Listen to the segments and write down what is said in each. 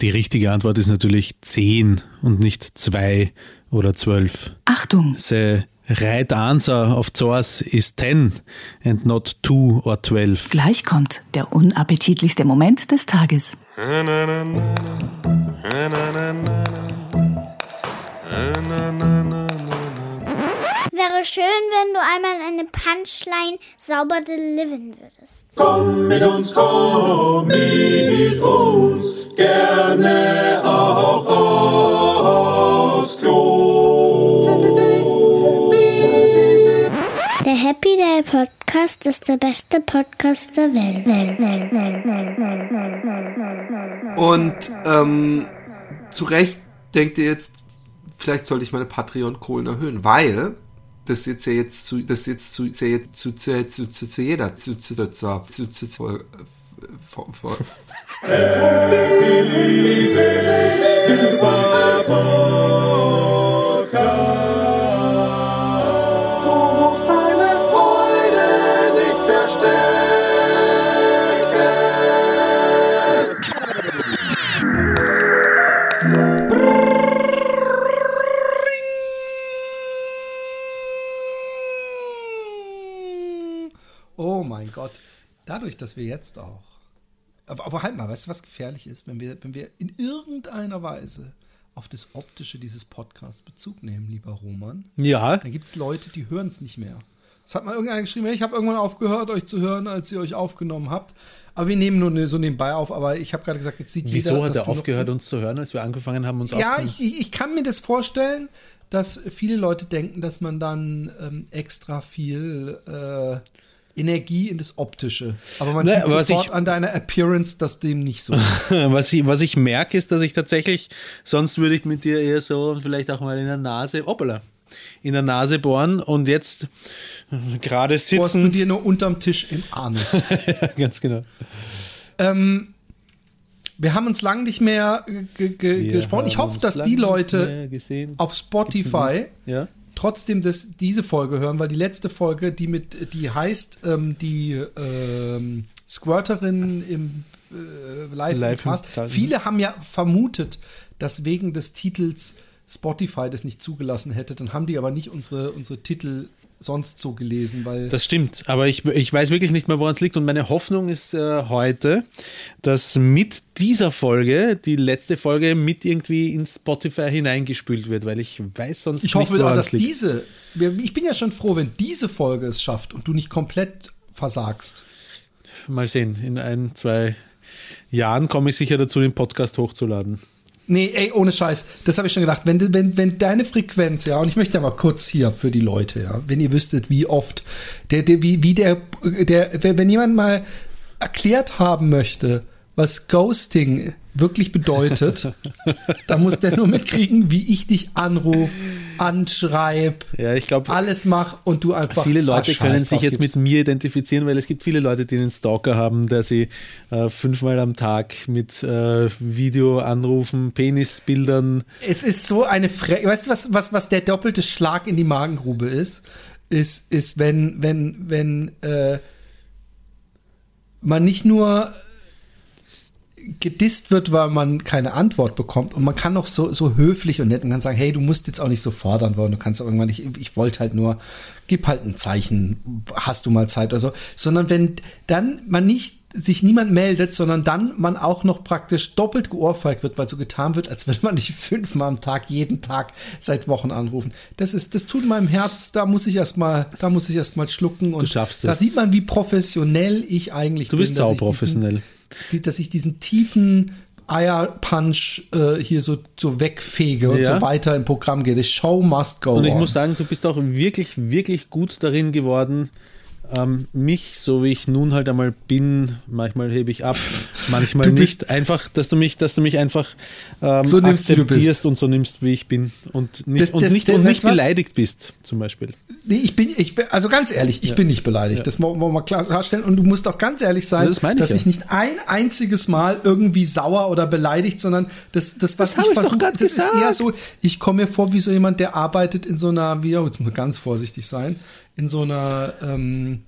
Die richtige Antwort ist natürlich 10 und nicht 2 oder 12. Achtung! The right answer of source is 10 and not 2 or 12. Gleich kommt der unappetitlichste Moment des Tages. Wäre schön, wenn du einmal eine Punchline sauber delivern würdest. Komm mit uns, komm mit uns, gerne auch aufs Klo. Der Happy Day Podcast ist der beste Podcast der Welt. Und ähm, zu Recht denkt ihr jetzt, vielleicht sollte ich meine Patreon-Kohlen erhöhen, weil das jetzt jetzt zu, das jetzt zu, zu, zu, zu, zu, zu, zu jeder, zu, zu, zu, zu, zu, zu, zu, äh, vor- Dadurch, dass wir jetzt auch. Aber, aber halt mal, weißt du, was gefährlich ist, wenn wir, wenn wir in irgendeiner Weise auf das Optische dieses Podcasts Bezug nehmen, lieber Roman, Ja, dann gibt es Leute, die hören es nicht mehr. Es hat mal irgendeiner geschrieben, hey, ich habe irgendwann aufgehört, euch zu hören, als ihr euch aufgenommen habt. Aber wir nehmen nur ne- so nebenbei auf. Aber ich habe gerade gesagt, jetzt sieht jeder, wieso hat er aufgehört, uns zu hören, als wir angefangen haben, uns ja, aufzunehmen? ich, ich ich kann mir das vorstellen, dass viele Leute denken, dass man dann ähm, extra viel äh, Energie in das Optische. Aber man Ne, sieht was sofort ich- an deiner Appearance, dass dem nicht so ist. Was ich, was ich merke, ist, dass ich tatsächlich, sonst würde ich mit dir eher so vielleicht auch mal in der Nase, hoppala, in der Nase bohren und jetzt äh, gerade Bohrst du sitzen. dir nur unterm Tisch im Anus. Ja, ganz genau. ähm, wir haben uns lang nicht mehr äh, gesprochen. Ich hoffe, dass die Leute auf Spotify Ja. Trotzdem das, diese Folge hören, weil die letzte Folge, die mit, die heißt ähm, die ähm, Squirterin im äh, Live, Live Cast, Viele haben ja vermutet, dass wegen des Titels Spotify das nicht zugelassen hätte. Dann haben die aber nicht unsere, unsere Titel sonst so gelesen, weil Das stimmt, aber ich, ich weiß wirklich nicht mehr, woran es liegt. Und meine Hoffnung ist äh, heute, dass mit dieser Folge, die letzte Folge, mit irgendwie in Spotify hineingespült wird, weil ich weiß sonst ich nicht, hoffe, woran dass liegt. diese, ich bin ja schon froh, wenn diese Folge es schafft und du nicht komplett versagst. Mal sehen, in ein, zwei Jahren komme ich sicher dazu, den Podcast hochzuladen. Nee, ey, ohne Scheiß. Das habe ich schon gedacht. Wenn, wenn, wenn deine Frequenz, ja, und ich möchte aber kurz hier für die Leute, ja, wenn ihr wüsstet, wie oft, der, der, wie, wie der, der, wenn jemand mal erklärt haben möchte, was Ghosting wirklich bedeutet, dann muss der nur mitkriegen, wie ich dich anruf, anschreib, Ja, ich glaube, alles mach und du einfach. viele Leute können sich jetzt gibst. mit mir identifizieren, weil es gibt viele Leute, die einen Stalker haben, der sie äh, fünfmal am Tag mit äh, Videoanrufen, Penisbildern Es ist so eine Fre Weißt du, was, was, was der doppelte Schlag in die Magengrube ist? Ist, ist wenn, wenn, wenn äh, man nicht nur gedisst wird, weil man keine Antwort bekommt und man kann auch so, so höflich und nett und kann sagen, hey, du musst jetzt auch nicht so fordern wollen, du kannst auch irgendwann nicht, ich wollte halt nur, gib halt ein Zeichen, hast du mal Zeit oder so, sondern wenn dann man nicht sich niemand meldet, sondern dann man auch noch praktisch doppelt geohrfeigt wird, weil so getan wird, als würde man dich fünfmal am Tag, jeden Tag seit Wochen anrufen. Das ist, das tut meinem Herz, da muss ich erstmal, da muss ich erstmal schlucken und schaffst da es. sieht man, wie professionell ich eigentlich Du bin. bist dass sau ich diesen- professionell. Die, dass ich diesen tiefen Eierpunch äh, hier so, so wegfege und Ja. so weiter im Programm gehe. The show must go Und ich on. muss sagen, du bist auch wirklich, wirklich gut darin geworden, ähm, mich, so wie ich nun halt einmal bin, manchmal hebe ich ab, manchmal Du nicht, einfach, dass du mich, dass du mich einfach ähm, So nimmst, wie du bist. akzeptierst und so nimmst, wie ich bin und nicht, Das- und das- nicht, das- und nicht du was? beleidigt bist, zum Beispiel. Nee, ich bin, ich bin, also ganz ehrlich, ich bin nicht beleidigt. Das wollen wir mal klarstellen. Und du musst auch ganz ehrlich sein, Ja, das meine ich dass ja. ich nicht ein einziges Mal irgendwie sauer oder beleidigt, sondern das, das was ich ich versuche, das ist eher gesagt. so, ich komme mir vor wie so jemand, der arbeitet in so einer, wie, jetzt muss man ganz vorsichtig sein, in so einer ähm,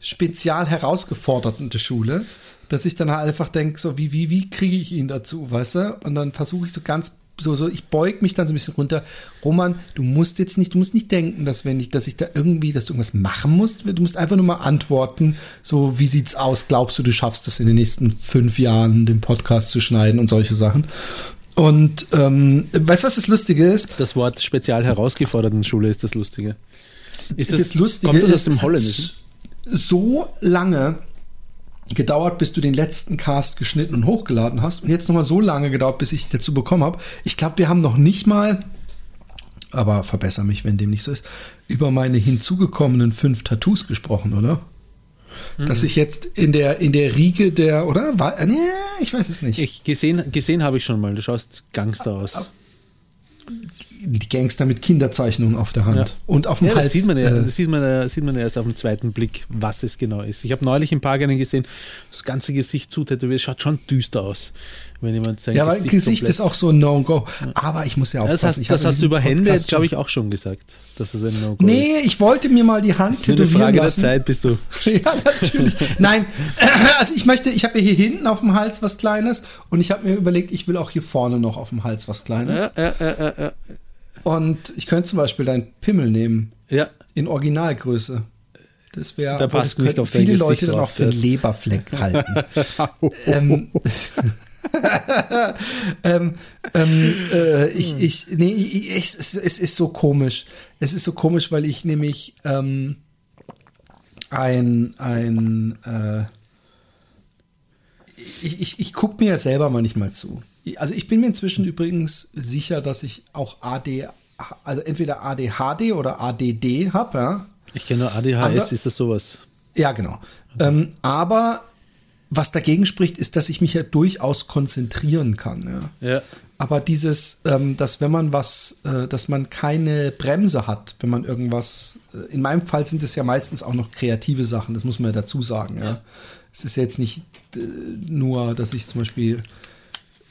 spezial herausgeforderten Schule, dass ich dann halt einfach denke, so wie, wie, wie kriege ich ihn dazu, weißt du? Und dann versuche ich so ganz, so, so, ich beug mich dann so ein bisschen runter. Roman, du musst jetzt nicht, du musst nicht denken, dass wenn ich, dass ich da irgendwie, dass du irgendwas machen musst. Du musst einfach nur mal antworten, so, wie sieht's aus? Glaubst du, du schaffst es in den nächsten fünf Jahren, den Podcast zu schneiden und solche Sachen? Und ähm, weißt du, was das Lustige ist? Das Wort spezial herausgefordert in Schule ist das Lustige. Ist das, Lustige kommt das aus ist, dem Holländischen? so lange gedauert, bis du den letzten Cast geschnitten und hochgeladen hast und jetzt nochmal so lange gedauert, bis ich dazu bekommen habe. Ich glaube, wir haben noch nicht mal, aber verbessere mich, wenn dem nicht so ist, über meine hinzugekommenen fünf Tattoos gesprochen, oder? Dass ich jetzt in der in der Riege der oder war nee, ich weiß es nicht. Ich gesehen, gesehen habe ich schon mal. Du schaust Gangster aus. Die Gangster mit Kinderzeichnungen auf der Hand Ja. und auf dem Ja, Hals. das sieht man ja, äh, das sieht man ja, sieht man ja erst auf den zweiten Blick, was es genau ist. Ich habe neulich im Park einen gesehen, das ganze Gesicht zutätowiert, schaut schon düster aus, wenn jemand sein ja, Gesicht, Gesicht komplett- ist auch so ein No-Go. Aber ich muss ja Das aufpassen. hast, das hast du über Hände, jetzt glaube ich, auch schon gesagt, dass es ein No-Go Nee, ich wollte mir mal die Hand ist. Nur eine tätowieren Frage der lassen. Zeit, bist du. Ja, natürlich. Nein, also ich möchte, ich habe ja hier hinten auf dem Hals was Kleines und ich habe mir überlegt, ich will auch hier vorne noch auf dem Hals was Kleines. Ja, ja, ja, ja, ja. Und ich könnte zum Beispiel deinen Pimmel nehmen, ja. in Originalgröße. Das wäre, Da passt das nicht auf viele Leute dann auch drauf, für einen das- Leberfleck halten. ähm, ähm, ähm, äh, ich, ich, nee, ich, ich, es, es ist so komisch. Es ist so komisch, weil ich nämlich ähm, ein, ein, äh, ich, ich, ich gucke mir ja selber manchmal zu. Also ich bin mir inzwischen übrigens sicher, dass ich auch AD, also entweder ADHD oder ADD habe, ja. Ich kenne nur ADHS, Aber- ist das sowas? Ja, genau. Ähm, aber was dagegen spricht, ist, dass ich mich ja durchaus konzentrieren kann. Ja. Ja. Aber dieses, ähm, dass wenn man was, äh, dass man keine Bremse hat, wenn man irgendwas, äh, in meinem Fall sind es ja meistens auch noch kreative Sachen, das muss man ja dazu sagen. Ja. Es ist ja jetzt nicht äh, nur, dass ich zum Beispiel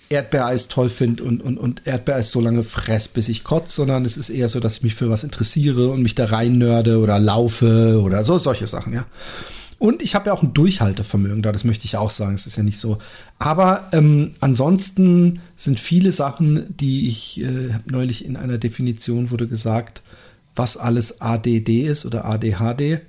Erdbeereis toll finde und, und, und Erdbeereis so lange fress, bis ich kotze, sondern es ist eher so, dass ich mich für was interessiere und mich da rein nörde oder laufe oder so solche Sachen, ja. Und ich habe ja auch ein Durchhaltevermögen da, das möchte ich auch sagen, es ist ja nicht so. Aber ähm, ansonsten sind viele Sachen, die ich äh, neulich in einer Definition wurde gesagt, was alles ADD ist oder ADHD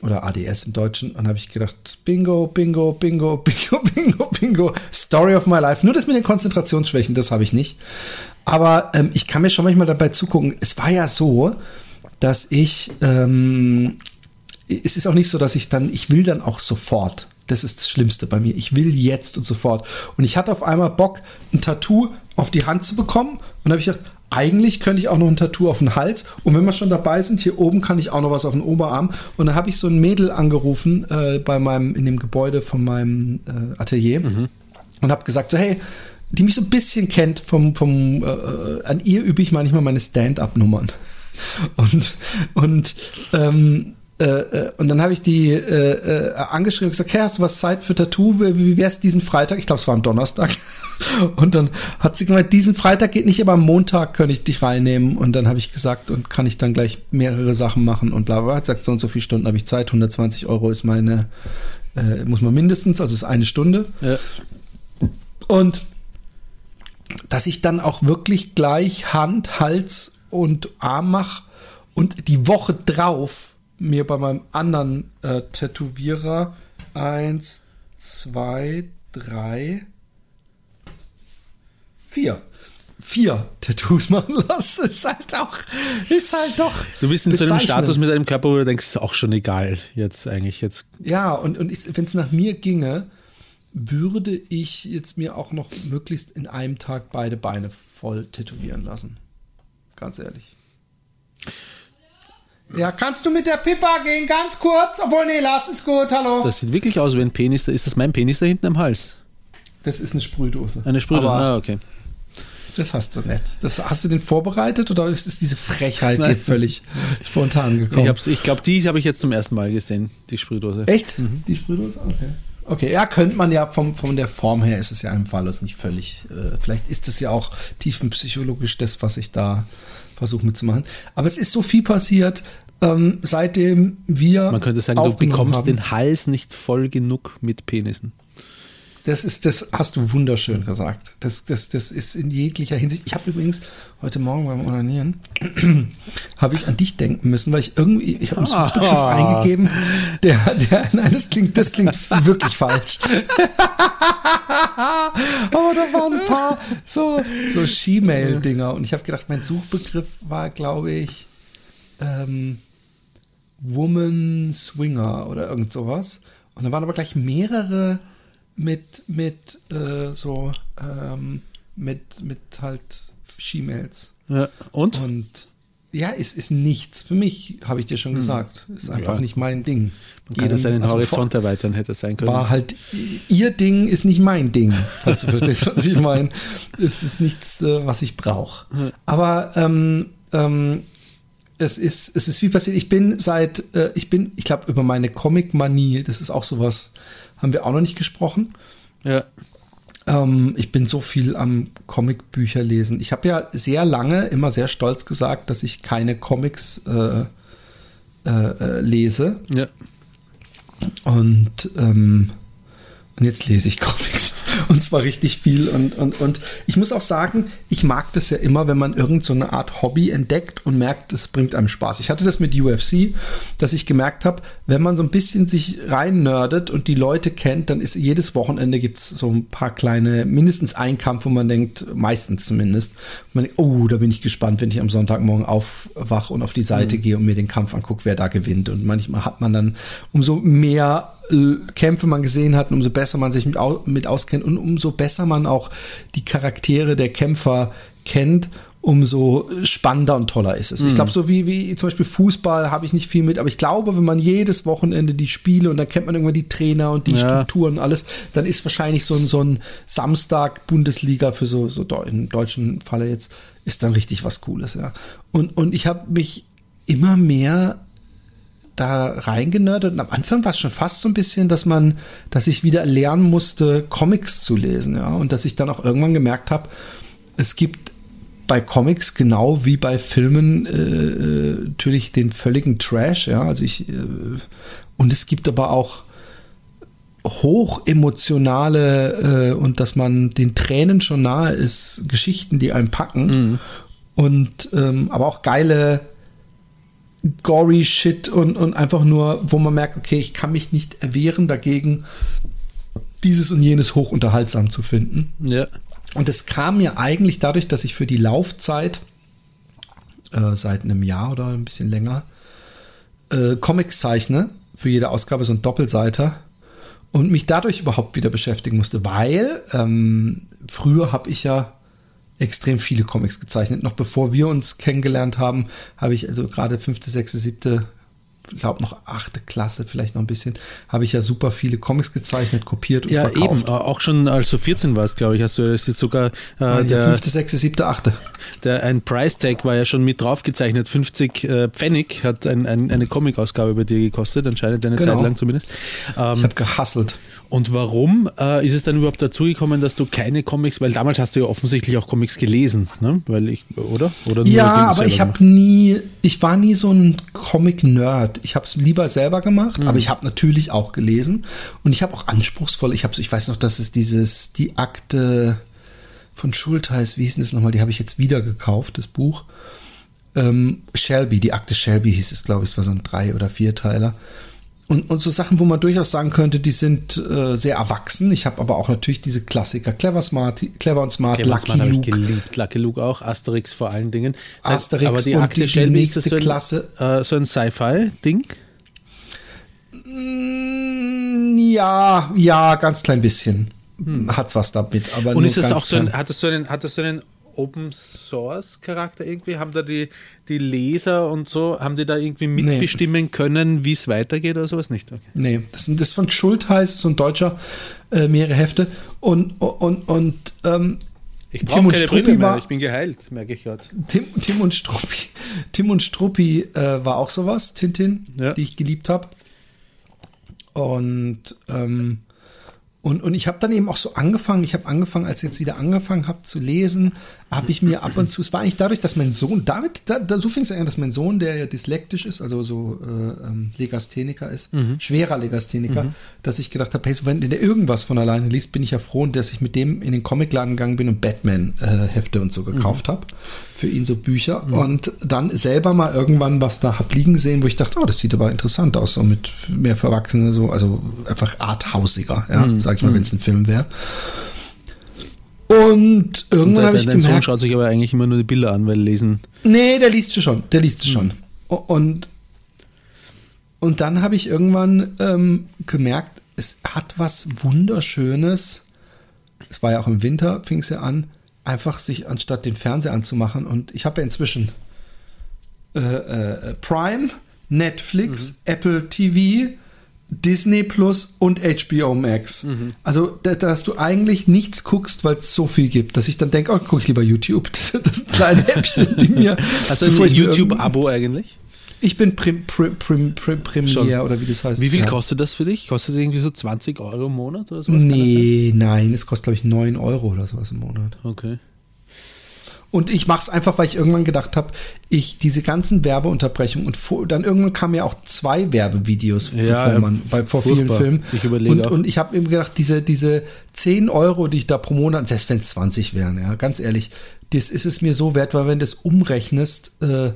oder ADS im Deutschen. Und habe ich gedacht, Bingo, Bingo, Bingo, Bingo, Bingo, Bingo, Story of my life. Nur das mit den Konzentrationsschwächen, das habe ich nicht. Aber ähm, ich kann mir schon manchmal dabei zugucken. Es war ja so, dass ich, ähm, es ist auch nicht so, dass ich dann, ich will dann auch sofort. Das ist das Schlimmste bei mir. Ich will jetzt und sofort. Und ich hatte auf einmal Bock, ein Tattoo auf die Hand zu bekommen. Und habe ich gedacht, eigentlich könnte ich auch noch ein Tattoo auf den Hals. Und wenn wir schon dabei sind, hier oben kann ich auch noch was auf den Oberarm. Und dann habe ich so ein Mädel angerufen äh, bei meinem, in dem Gebäude von meinem äh, Atelier und habe gesagt, so hey, die mich so ein bisschen kennt vom, vom äh, äh, an ihr übe ich manchmal meine Stand-up-Nummern. Und, und ähm, äh, äh, und dann habe ich die äh, äh, angeschrieben und gesagt, hey, hast du was Zeit für Tattoo? Wie, wär's diesen Freitag? Ich glaube, es war am Donnerstag. Und dann hat sie gemeint, diesen Freitag geht nicht, aber am Montag könnte ich dich reinnehmen. Und dann habe ich gesagt, und kann ich dann gleich mehrere Sachen machen und bla bla. bla. Hat gesagt, so und so viele Stunden habe ich Zeit. 120 Euro ist meine, äh, muss man mindestens, also ist eine Stunde. Ja. Und dass ich dann auch wirklich gleich Hand, Hals und Arm mache und die Woche drauf mir bei meinem anderen äh, Tätowierer eins, zwei, drei, vier. Vier Tattoos machen lasse, ist halt auch, ist halt doch. Du bist in so einem. Status mit deinem Körper, wo du denkst, ist auch schon egal, jetzt eigentlich. Jetzt Ja, und, und wenn es nach mir ginge, würde ich jetzt mir auch noch möglichst in einem Tag beide Beine voll tätowieren lassen. Ganz ehrlich. Ja, kannst du mit der Pippa gehen, ganz kurz? Obwohl, nee, lass ist gut, hallo. Das, Das sieht wirklich aus wie ein Penis. Ist das mein Penis da hinten am Hals? ist eine Sprühdose. Eine Sprühdose? Aber Ah, okay. das hast du nicht. Das, hast du den vorbereitet oder ist, ist diese Frechheit dir Nein. völlig spontan Ich, gekommen? hab's- ich glaube, die habe ich jetzt zum ersten Mal gesehen, die Sprühdose. Echt? Die Sprühdose? Okay. Okay, ja, könnte man ja vom, von der Form her ist es ja im Fallos nicht völlig. Äh, vielleicht ist es ja auch tiefenpsychologisch das, was ich da versuche mitzumachen. Aber es ist so viel passiert, ähm, seitdem wir. Man könnte sagen, du bekommst haben. den Hals nicht voll genug mit Penissen. Das ist, das hast du wunderschön gesagt. Das, das, das ist in jeglicher Hinsicht. Ich habe übrigens heute Morgen beim Onanieren habe ich an dich denken müssen, weil ich irgendwie, ich habe einen Ah. Suchbegriff eingegeben, der, der, nein, das klingt, das klingt wirklich falsch. Aber da waren ein paar so, so She-Mail-Dinger und ich habe gedacht, mein Suchbegriff war, glaube ich, ähm, Woman Swinger oder irgend sowas. Und da waren aber gleich mehrere mit, mit äh, so, ähm, mit, mit halt She-Mails. Ja. Und? Und ja, es ist nichts für mich, habe ich dir schon gesagt. Ist einfach Ja. nicht mein Ding. Man kann ja seinen also Horizont erweitern, hätte es sein können. war halt ihr Ding ist nicht mein Ding, falls du verstehst, was ich meine. Es ist nichts, äh, was ich brauche. Aber ähm, ähm, es ist es ist wie passiert. Ich bin seit äh, ich bin ich glaube über meine Comic-Manie. Das ist auch sowas. Haben wir auch noch nicht gesprochen. ja. Ähm, ich bin so viel am Comicbücher lesen. Ich habe ja sehr lange immer sehr stolz gesagt, dass ich keine Comics äh, äh, äh, lese. ja. Und, ähm, und jetzt lese ich Comics. Und zwar richtig viel. Und, und, und ich muss auch sagen, ich mag das ja immer, wenn man irgend so eine Art Hobby entdeckt und merkt, es bringt einem Spaß. Ich hatte das mit UFC, dass ich gemerkt habe, wenn man so ein bisschen sich rein nerdet und die Leute kennt, dann ist jedes Wochenende gibt es so ein paar kleine, mindestens ein Kampf, wo man denkt, meistens zumindest, man denkt, oh, da bin ich gespannt, wenn ich am Sonntagmorgen aufwache und auf die Seite gehe und mir den Kampf angucke, wer da gewinnt. Und manchmal hat man dann, umso mehr Kämpfe man gesehen hat, umso besser man sich mit, mit auskennt und umso besser man auch die Charaktere der Kämpfer kennt, umso spannender und toller ist es. Ich glaube, so wie, wie zum Beispiel Fußball habe ich nicht viel mit, aber ich glaube, wenn man jedes Wochenende die Spiele und dann kennt man irgendwann die Trainer und die Ja. Strukturen und alles, dann ist wahrscheinlich so ein, so ein Samstag Bundesliga für so, so im deutschen Falle jetzt, ist dann richtig was Cooles, ja. Und, und ich habe mich immer mehr da reingenördet. Und am Anfang war es schon fast so ein bisschen, dass man, dass ich wieder lernen musste, Comics zu lesen, ja, und dass ich dann auch irgendwann gemerkt habe, es gibt bei Comics genau wie bei Filmen äh, äh, natürlich den völligen Trash, ja, also ich äh, und es gibt aber auch hochemotionale äh, und dass man den Tränen schon nahe ist, Geschichten, die einen packen. Und ähm, aber auch geile gory Shit und, und einfach nur, wo man merkt, okay, ich kann mich nicht erwehren dagegen, dieses und jenes hochunterhaltsam zu finden. Ja. Und es kam mir eigentlich dadurch, dass ich für die Laufzeit äh, seit einem Jahr oder ein bisschen länger äh, Comics zeichne, für jede Ausgabe so ein Doppelseiter und mich dadurch überhaupt wieder beschäftigen musste, weil ähm, früher habe ich ja extrem viele Comics gezeichnet. Noch bevor wir uns kennengelernt haben, habe ich also gerade fünfte, sechste, siebte, glaube noch achte Klasse, vielleicht noch ein bisschen, habe ich ja super viele Comics gezeichnet, kopiert und Ja, verkauft. eben. Auch schon als du 14 warst, glaube ich, hast du das ist sogar äh, Ja, der, fünfte, sechste, siebte, achte. der ein Price Tag war ja schon mit drauf gezeichnet. 50 äh, Pfennig hat ein, ein, eine Comic-Ausgabe bei dir gekostet, anscheinend eine Genau. Zeit lang zumindest. Ähm, Ich habe gehasselt. Und warum äh, ist es dann überhaupt dazu gekommen, dass du keine Comics, weil damals hast du ja offensichtlich auch Comics gelesen, ne? Weil ich, oder? oder nur Ja, aber ich habe nie, ich war nie so ein Comic-Nerd. Ich habe es lieber selber gemacht, Mhm. aber ich habe natürlich auch gelesen und ich habe auch anspruchsvoll. Ich habe, ich weiß noch, dass es dieses die Akte von Schultheiß, wie hieß das nochmal? Die habe ich jetzt wieder gekauft, das Buch. Ähm, Shelby, die Akte Shelby hieß es, glaube ich, es war so ein drei oder vierteiler. Und, und so Sachen, wo man durchaus sagen könnte, die sind äh, sehr erwachsen. Ich habe aber auch natürlich diese Klassiker, Clever Smart, Clever und Smart, Clever Lucky Smart Luke. geliebt. Lucky Luke auch, Asterix vor allen Dingen. Das heißt, Asterix aber die und Akte die- die nächste so ein, Klasse. Äh, so ein Sci-Fi-Ding. Mm, Ja, ja, ganz klein bisschen. Hat's was damit, aber Und ist es auch so ein, hat es so einen, hat es so einen Open Source Charakter irgendwie? Haben da die, die Leser und so, haben die da irgendwie mitbestimmen können, wie es weitergeht oder sowas nicht? Okay. Nee, das das ist von Schultheiß, so ein deutscher, äh, mehrere Hefte. Und, und, und ähm, Ich Tim und keine Struppi Brille mehr, war- ich bin geheilt, merke ich gerade. Tim, Tim und Struppi, Tim und Struppi äh, war auch sowas, Tintin, Ja. die ich geliebt habe. Und, ähm, Und, und ich habe dann eben auch so angefangen, ich habe angefangen, als ich jetzt wieder angefangen habe zu lesen, habe ich mir ab und zu, es war eigentlich dadurch, dass mein Sohn, damit, da, da, so fing es an, dass mein Sohn, der ja dyslektisch ist, also so äh, ähm, Legastheniker ist, schwerer Legastheniker, dass ich gedacht habe, hey, so, wenn der irgendwas von alleine liest, bin ich ja froh, dass ich mit dem in den Comicladen gegangen bin und Batman-Hefte und so gekauft habe. Für ihn so Bücher. Und dann selber mal irgendwann was da hab liegen sehen, wo ich dachte, oh, das sieht aber interessant aus, so mit mehr für Erwachsene, so, also einfach arthausiger, ja, sag ich mal, wenn es ein Film wäre. Und irgendwann habe ich dein Sohn gemerkt, schaut sich aber eigentlich immer nur die Bilder an, weil lesen. Nee, der liest sie schon. Der liest sie schon. Und, und dann habe ich irgendwann ähm, gemerkt, es hat was Wunderschönes. Es war ja auch im Winter, fing es ja an, einfach sich anstatt den Fernseher anzumachen. Und ich habe ja inzwischen äh, äh, Prime, Netflix, Apple TV, Disney Plus und HBO Max. Also, da, dass du eigentlich nichts guckst, weil es so viel gibt, dass ich dann denke, oh, gucke ich lieber YouTube. Das, das kleine Häppchen, die mir. Also bevor ein YouTube-Abo eigentlich? Ich bin Prim, Prim, Prim, Prim, Premier Schon. oder wie das heißt. Wie viel ja. kostet das für dich? Kostet das irgendwie so 20 Euro im Monat oder sowas? Nee, nein, es kostet, glaube ich, 9 Euro oder sowas im Monat. Okay. Und ich mache es einfach, weil ich irgendwann gedacht habe, ich diese ganzen Werbeunterbrechungen und vor, dann irgendwann kamen ja auch zwei Werbevideos, Ja, bevor man bei vor vielen furchtbar. Filmen. Ich überlege und, auch. und ich habe eben gedacht, diese diese 10 Euro, die ich da pro Monat, selbst wenn es 20 wären, ja, ganz ehrlich, das ist es mir so wert, weil wenn du das umrechnest, äh,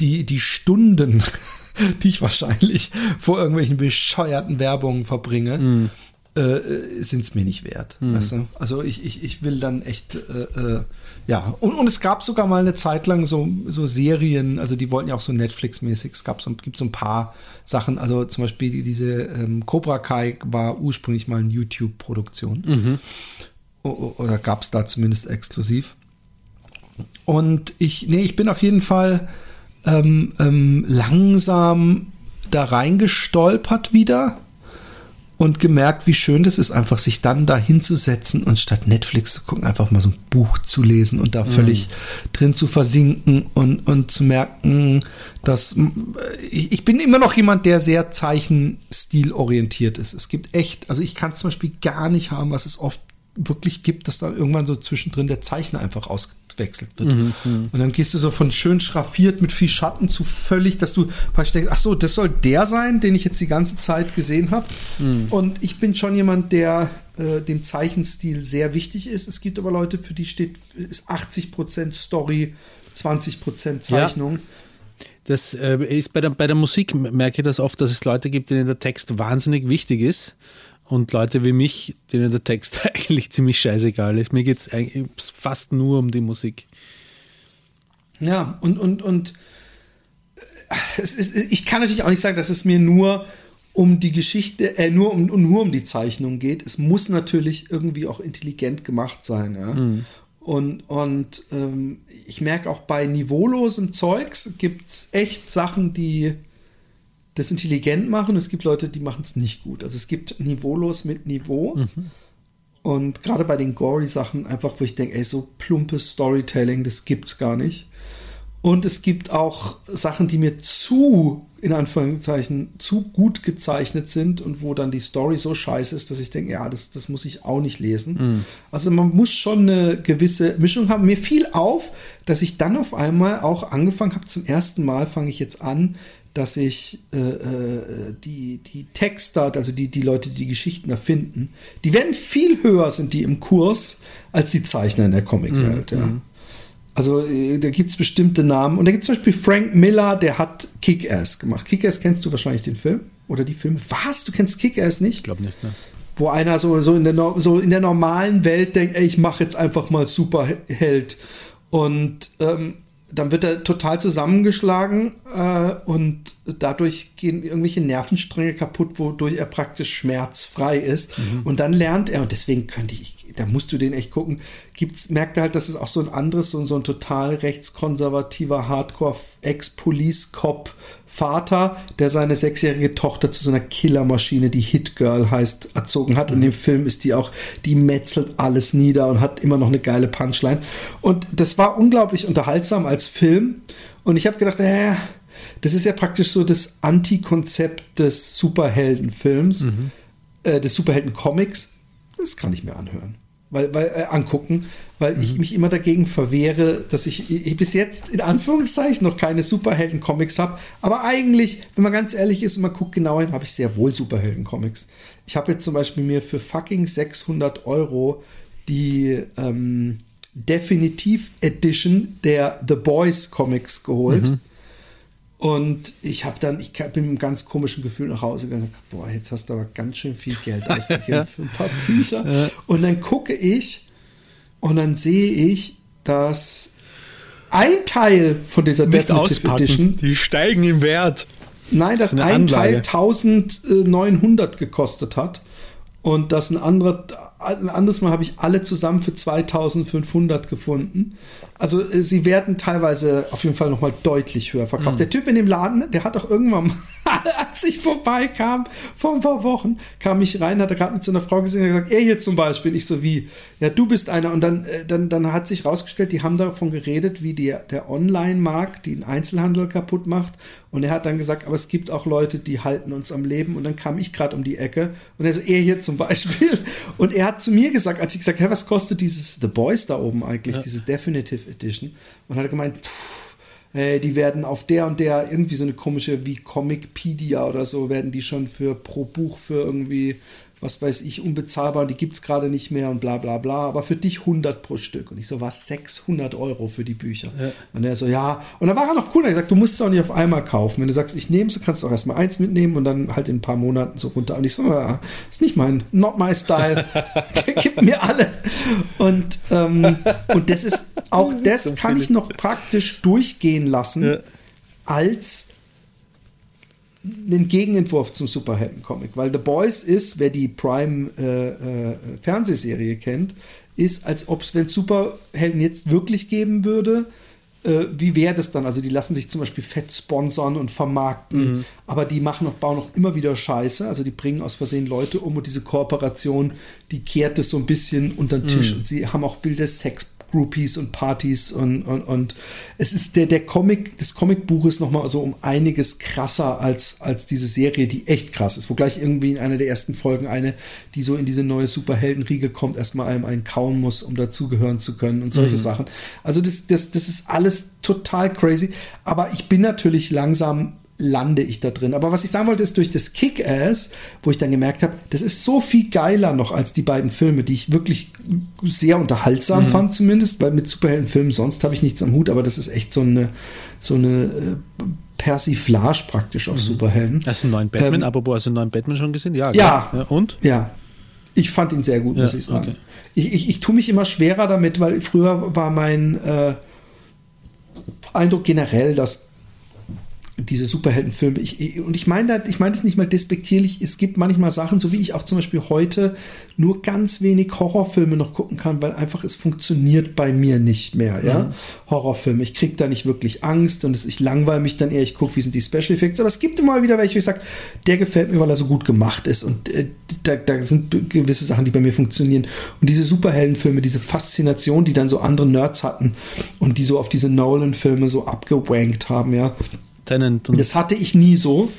die die Stunden, die ich wahrscheinlich vor irgendwelchen bescheuerten Werbungen verbringe. Hm. Äh, sind es mir nicht wert. Weißt du? Also ich, ich, ich will dann echt, äh, äh, ja. Und, und es gab sogar mal eine Zeit lang so, so Serien, also die wollten ja auch so Netflix-mäßig, es gab so, gibt so ein paar Sachen, also zum Beispiel die, diese ähm, Cobra Kai war ursprünglich mal eine YouTube-Produktion. O- Oder gab es da zumindest exklusiv. Und ich, nee, ich bin auf jeden Fall ähm, ähm, langsam da reingestolpert wieder und gemerkt, wie schön das ist, einfach sich dann da hinzusetzen und statt Netflix zu gucken, einfach mal so ein Buch zu lesen und da völlig drin zu versinken und, und zu merken, dass äh, ich, ich bin immer noch jemand, der sehr zeichenstilorientiert ist. Es gibt echt, also ich kann zum Beispiel gar nicht haben, was es oft wirklich gibt, dass da irgendwann so zwischendrin der Zeichner einfach ausgewechselt wird. Und dann gehst du so von schön schraffiert mit viel Schatten zu völlig, dass du praktisch denkst, ach so, das soll der sein, den ich jetzt die ganze Zeit gesehen habe. Und ich bin schon jemand, der äh, dem Zeichenstil sehr wichtig ist. Es gibt aber Leute, für die steht ist 80% Story, 20% Zeichnung. Das äh, ist bei der, bei der Musik merke ich das oft, dass es Leute gibt, denen der Text wahnsinnig wichtig ist und Leute wie mich, denen der Text eigentlich ziemlich scheißegal ist. Mir geht es fast nur um die Musik. Ja, und, und, und äh, ist, ich kann natürlich auch nicht sagen, dass es mir nur um die Geschichte, äh, nur um, nur um die Zeichnung geht. Es muss natürlich irgendwie auch intelligent gemacht sein, ja. Und, und ähm, ich merke auch bei niveaulosem Zeugs gibt es echt Sachen, die das intelligent machen. Es gibt Leute, die machen es nicht gut. Also es gibt niveaulos mit Niveau. Und gerade bei den Gory-Sachen einfach, wo ich denke, ey, so plumpes Storytelling, das gibt's gar nicht. Und es gibt auch Sachen, die mir zu, in Anführungszeichen, zu gut gezeichnet sind und wo dann die Story so scheiße ist, dass ich denke, ja, das, das muss ich auch nicht lesen. Also man muss schon eine gewisse Mischung haben. Mir fiel auf, dass ich dann auf einmal auch angefangen habe, zum ersten Mal fange ich jetzt an, dass ich äh, äh, die, die Texter, also die, die Leute, die die Geschichten erfinden, die werden viel höher, sind die im Kurs, als die Zeichner in der Comicwelt. Ja. Also äh, da gibt's bestimmte Namen. Und da gibt's zum Beispiel Frank Miller, der hat Kick-Ass gemacht. Kick-Ass kennst du wahrscheinlich den Film oder die Filme. Was? Du kennst Kick-Ass nicht? Ich glaube nicht. Ne? wo einer so, so, in der, so in der normalen Welt denkt, ey, ich mache jetzt einfach mal Superheld. Und ähm, dann wird er total zusammengeschlagen äh, und dadurch gehen irgendwelche Nervenstränge kaputt, wodurch er praktisch schmerzfrei ist. Und dann lernt er, und deswegen könnte ich, da musst du den echt gucken, gibt's, merkt er halt, dass es auch so ein anderes, so, so ein total rechtskonservativer Hardcore-Ex-Police-Cop Vater, der seine sechsjährige Tochter zu so einer Killermaschine, die Hit Girl heißt, erzogen hat. Und im Film ist die auch, die metzelt alles nieder und hat immer noch eine geile Punchline. Und das war unglaublich unterhaltsam als Film. Und ich habe gedacht, äh, das ist ja praktisch so das Antikonzept des Superheldenfilms, äh, des Superheldencomics. das kann ich mir anhören. Weil, weil, äh, angucken, weil ich mich immer dagegen verwehre, dass ich, ich bis jetzt in Anführungszeichen noch keine Superhelden-Comics habe. Aber eigentlich, wenn man ganz ehrlich ist und man guckt genau hin, habe ich sehr wohl Superhelden-Comics. Ich habe jetzt zum Beispiel mir für fucking 600 Euro die ähm, Definitiv Edition der The Boys Comics geholt. Und ich habe dann, ich bin mit einem ganz komischen Gefühl nach Hause gegangen. Boah, jetzt hast du aber ganz schön viel Geld ausgegeben für ein paar Bücher. Und dann gucke ich und dann sehe ich, dass ein Teil von dieser Nicht Definitive Edition. Die steigen im Wert. Nein, dass eine ein Anlage. Teil 1900 gekostet hat und das ein anderer, ein anderes Mal habe ich alle zusammen für 2500 gefunden. Also äh, sie werden teilweise auf jeden Fall nochmal deutlich höher verkauft. Mhm. Der Typ in dem Laden, der hat auch irgendwann mal, als ich vorbeikam, vor ein paar Wochen, kam ich rein, hat er gerade mit so einer Frau gesehen und gesagt, er hier zum Beispiel. Ich so, wie? Ja, du bist einer. Und dann, äh, dann, dann hat sich rausgestellt, die haben davon geredet, wie die, der Online-Markt den Einzelhandel kaputt macht. Und er hat dann gesagt, aber es gibt auch Leute, die halten uns am Leben. Und dann kam ich gerade um die Ecke und er so, er hier zum Beispiel. Und er hat zu mir gesagt, als ich gesagt, hey, was kostet dieses The Boys da oben eigentlich, diese Definitive Edition? Und hat gemeint, pff, äh, die werden auf der und der irgendwie so eine komische wie Comicpedia oder so, werden die schon für pro Buch für irgendwie, was weiß ich, unbezahlbar und die gibt's gerade nicht mehr und bla bla bla, aber für dich 100 pro Stück. Und ich so, was, 600 Euro für die Bücher? Und er so, ja. Und dann war er noch cool, er hat gesagt, du musst es auch nicht auf einmal kaufen. Wenn du sagst, ich nehme es, kannst du auch erstmal eins mitnehmen und dann halt in ein paar Monaten so runter. Und ich so, ja, ist nicht mein, not my style. Gib mir alle. Und, ähm, und das ist, auch das kann ich noch praktisch durchgehen lassen Ja. als den Gegenentwurf zum Superhelden-Comic. Weil The Boys ist, wer die Prime-Fernsehserie kennt, ist, als ob es, wenn Superhelden jetzt wirklich geben würde, äh, wie wäre das dann? Also die lassen sich zum Beispiel fett sponsern und vermarkten, aber die machen auch, bauen auch immer wieder Scheiße. Also die bringen aus Versehen Leute um und diese Kooperation, die kehrt es so ein bisschen unter den Tisch und sie haben auch wilde Sex Groupies und Partys und, und, und es ist der, der Comic, das Comicbuch ist nochmal so um einiges krasser als, als diese Serie, die echt krass ist, wo gleich irgendwie in einer der ersten Folgen eine, die so in diese neue Superheldenriege kommt, erstmal einem einen kauen muss, um dazugehören zu können und solche Sachen. Also das, das, das ist alles total crazy, aber ich bin natürlich langsam lande ich da drin. Aber was ich sagen wollte, ist durch das Kick-Ass, wo ich dann gemerkt habe, das ist so viel geiler noch als die beiden Filme, die ich wirklich sehr unterhaltsam fand zumindest, weil mit Superheldenfilmen sonst habe ich nichts am Hut, aber das ist echt so eine, so eine äh, Persiflage praktisch auf Superhelden. Hast du einen neuen Batman? Ähm, Apropos, hast du einen neuen Batman schon gesehen? Ja. Ja. klar. Und? Ja, ich fand ihn sehr gut, Ja, muss ich sagen. okay. Ich, ich, ich tue mich immer schwerer damit, weil früher war mein äh, Eindruck generell, dass diese Superheldenfilme, ich, ich- und ich meine das, ich meine das nicht mal despektierlich, es gibt manchmal Sachen, so wie ich auch zum Beispiel heute nur ganz wenig Horrorfilme noch gucken kann, weil einfach es funktioniert bei mir nicht mehr, ja. Horrorfilme, ich krieg da nicht wirklich Angst und es, ich langweile mich dann eher, ich gucke, wie sind die Special Effects, aber es gibt immer wieder welche, wo ich sage, der gefällt mir, weil er so gut gemacht ist. Und äh, da, da sind gewisse Sachen, die bei mir funktionieren. Und diese Superheldenfilme, diese Faszination, die dann so andere Nerds hatten und die so auf diese Nolan-Filme so abgewankt haben, ja, Tenant. Und das hatte ich nie so.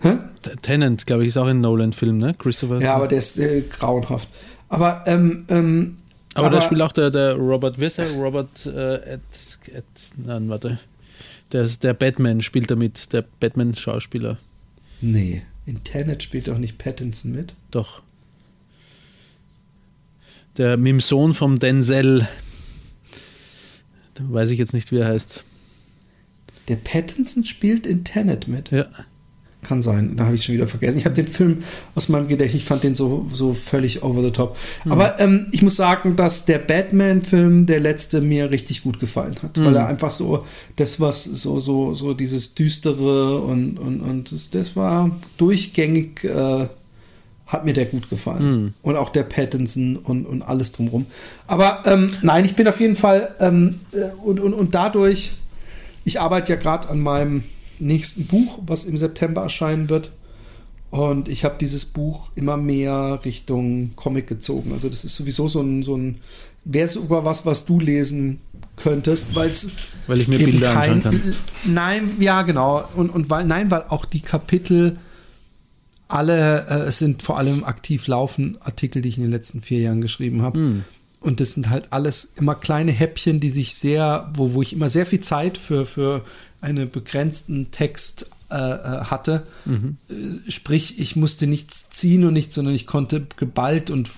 Hä? Tenant, glaube ich, ist auch ein Nolan-Film, ne? Christopher. Ja, aber der ist äh, grauenhaft. Aber, ähm, ähm, aber, da spielt auch der, der Robert, der? Robert, äh, Ed, Ed, nein, warte. Der, der Batman spielt damit, der Batman-Schauspieler. Nee, in Tenet spielt auch nicht Pattinson mit. Doch. Der Sohn vom Denzel. Da weiß ich jetzt nicht, wie er heißt. Der Pattinson spielt in Tenet mit. Ja. Kann sein, da habe ich schon wieder vergessen. Ich habe den Film aus meinem Gedächtnis, ich fand den so, so völlig over the top. Aber ähm, ich muss sagen, dass der Batman-Film, der letzte, mir richtig gut gefallen hat. Weil er einfach so, das was so, so, so dieses Düstere und, und, und das, das war durchgängig, äh, hat mir der gut gefallen. Und auch der Pattinson und, und alles drumrum. Aber ähm, nein, ich bin auf jeden Fall ähm, äh, und, und, und dadurch, ich arbeite ja gerade an meinem nächsten Buch, was im September erscheinen wird. Und ich habe dieses Buch immer mehr Richtung Comic gezogen. Also das ist sowieso so ein, so ein wäre sogar was, was du lesen könntest, weil es Weil ich mir Bilder anschauen kann. Nein, ja genau. Und, und weil, nein, weil auch die Kapitel alle, äh, es sind vor allem aktiv laufen Artikel, die ich in den letzten vier Jahren geschrieben habe. Und das sind halt alles immer kleine Häppchen, die sich sehr, wo, wo ich immer sehr viel Zeit für, für einen begrenzten Text äh, äh, hatte. Äh, Sprich, ich musste nichts ziehen und nichts, sondern ich konnte geballt und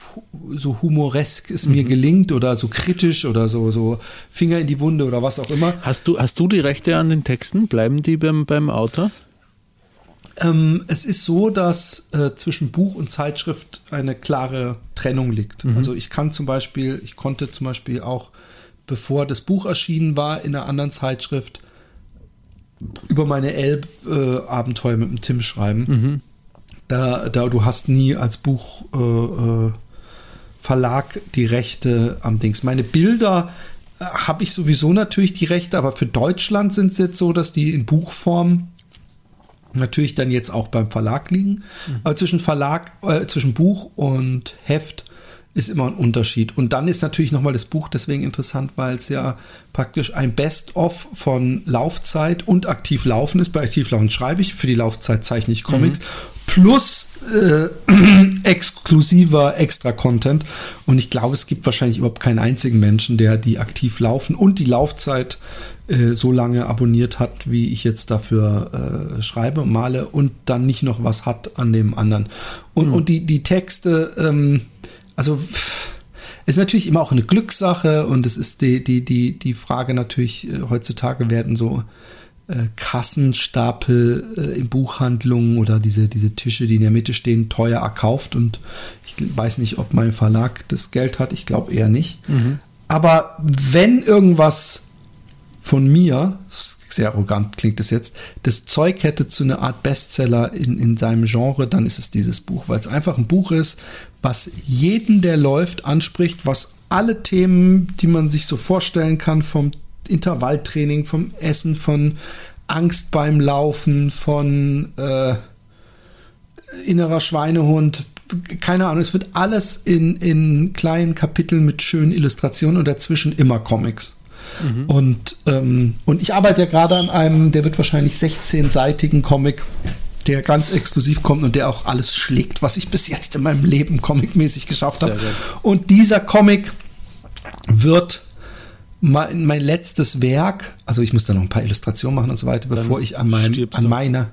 so humoresk es mir gelingt oder so kritisch oder so, so Finger in die Wunde oder was auch immer. Hast du, hast du die Rechte an den Texten? Bleiben die beim, beim Autor? Ähm, es ist so, dass äh, zwischen Buch und Zeitschrift eine klare Trennung liegt. Also ich kann zum Beispiel, ich konnte zum Beispiel auch, bevor das Buch erschienen war, in einer anderen Zeitschrift über meine Elb-Abenteuer mit dem Tim schreiben. Da, da du hast nie als Buch äh, äh, Verlag die Rechte am Dings. Meine Bilder äh, habe ich sowieso natürlich die Rechte, aber für Deutschland sind es jetzt so, dass die in Buchform natürlich dann jetzt auch beim Verlag liegen. Aber zwischen Verlag, äh, zwischen Buch und Heft ist immer ein Unterschied. Und dann ist natürlich nochmal das Buch deswegen interessant, weil es ja praktisch ein Best-of von Laufzeit und aktiv laufen ist. Bei aktiv laufen schreibe ich, für die Laufzeit zeichne ich Comics. Plus äh, exklusiver Extra-Content. Und ich glaube, es gibt wahrscheinlich überhaupt keinen einzigen Menschen, der die aktiv laufen und die Laufzeit äh, so lange abonniert hat, wie ich jetzt dafür äh, schreibe, male und dann nicht noch was hat an dem anderen. Und, und die, die Texte, ähm, also ist natürlich immer auch eine Glückssache und es ist die, die, die, die Frage natürlich, äh, heutzutage werden so äh, Kassenstapel äh, in Buchhandlungen oder diese, diese Tische, die in der Mitte stehen, teuer erkauft und ich weiß nicht, ob mein Verlag das Geld hat, ich glaube eher nicht. Aber wenn irgendwas von mir, sehr arrogant klingt es jetzt, das Zeug hätte zu einer Art Bestseller in, in seinem Genre, dann ist es dieses Buch, weil es einfach ein Buch ist, was jeden, der läuft, anspricht, was alle Themen, die man sich so vorstellen kann, vom Intervalltraining, vom Essen, von Angst beim Laufen, von äh, innerer Schweinehund, keine Ahnung, es wird alles in, in kleinen Kapiteln mit schönen Illustrationen und dazwischen immer Comics. Und, ähm, und ich arbeite ja gerade an einem, der wird wahrscheinlich 16-seitigen Comic, der ganz exklusiv kommt und der auch alles schlägt, was ich bis jetzt in meinem Leben comicmäßig geschafft habe. Und dieser Comic wird mein, mein letztes Werk, also ich muss da noch ein paar Illustrationen machen und so weiter, bevor ich an, stirbst an meiner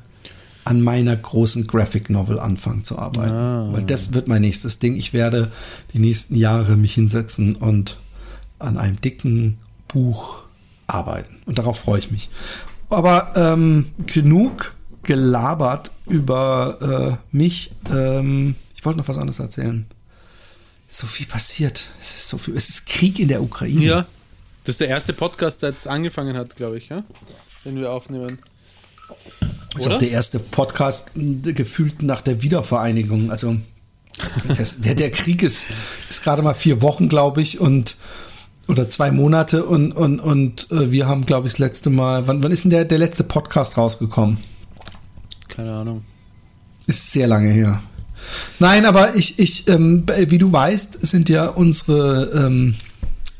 an meiner großen Graphic Novel anfangen zu arbeiten. Ah. Weil das wird mein nächstes Ding. Ich werde die nächsten Jahre mich hinsetzen und an einem dicken Buch arbeiten. Und darauf freue ich mich. Aber ähm, genug gelabert über äh, mich. Ähm, ich wollte noch was anderes erzählen. So viel passiert. Es ist so viel. Es ist Krieg in der Ukraine. Ja. Das ist der erste Podcast, seit es angefangen hat, glaube ich, ja? den wir aufnehmen. Ist Oder? auch der erste Podcast äh, gefühlt nach der Wiedervereinigung. Also das, der, der Krieg ist, ist gerade mal vier Wochen, glaube ich, und oder zwei Monate und, und, und äh, wir haben, glaube ich, das letzte Mal, wann, wann ist denn der, der letzte Podcast rausgekommen? Keine Ahnung. Ist sehr lange her. Nein, aber ich, ich, ähm, wie du weißt, sind ja unsere ähm,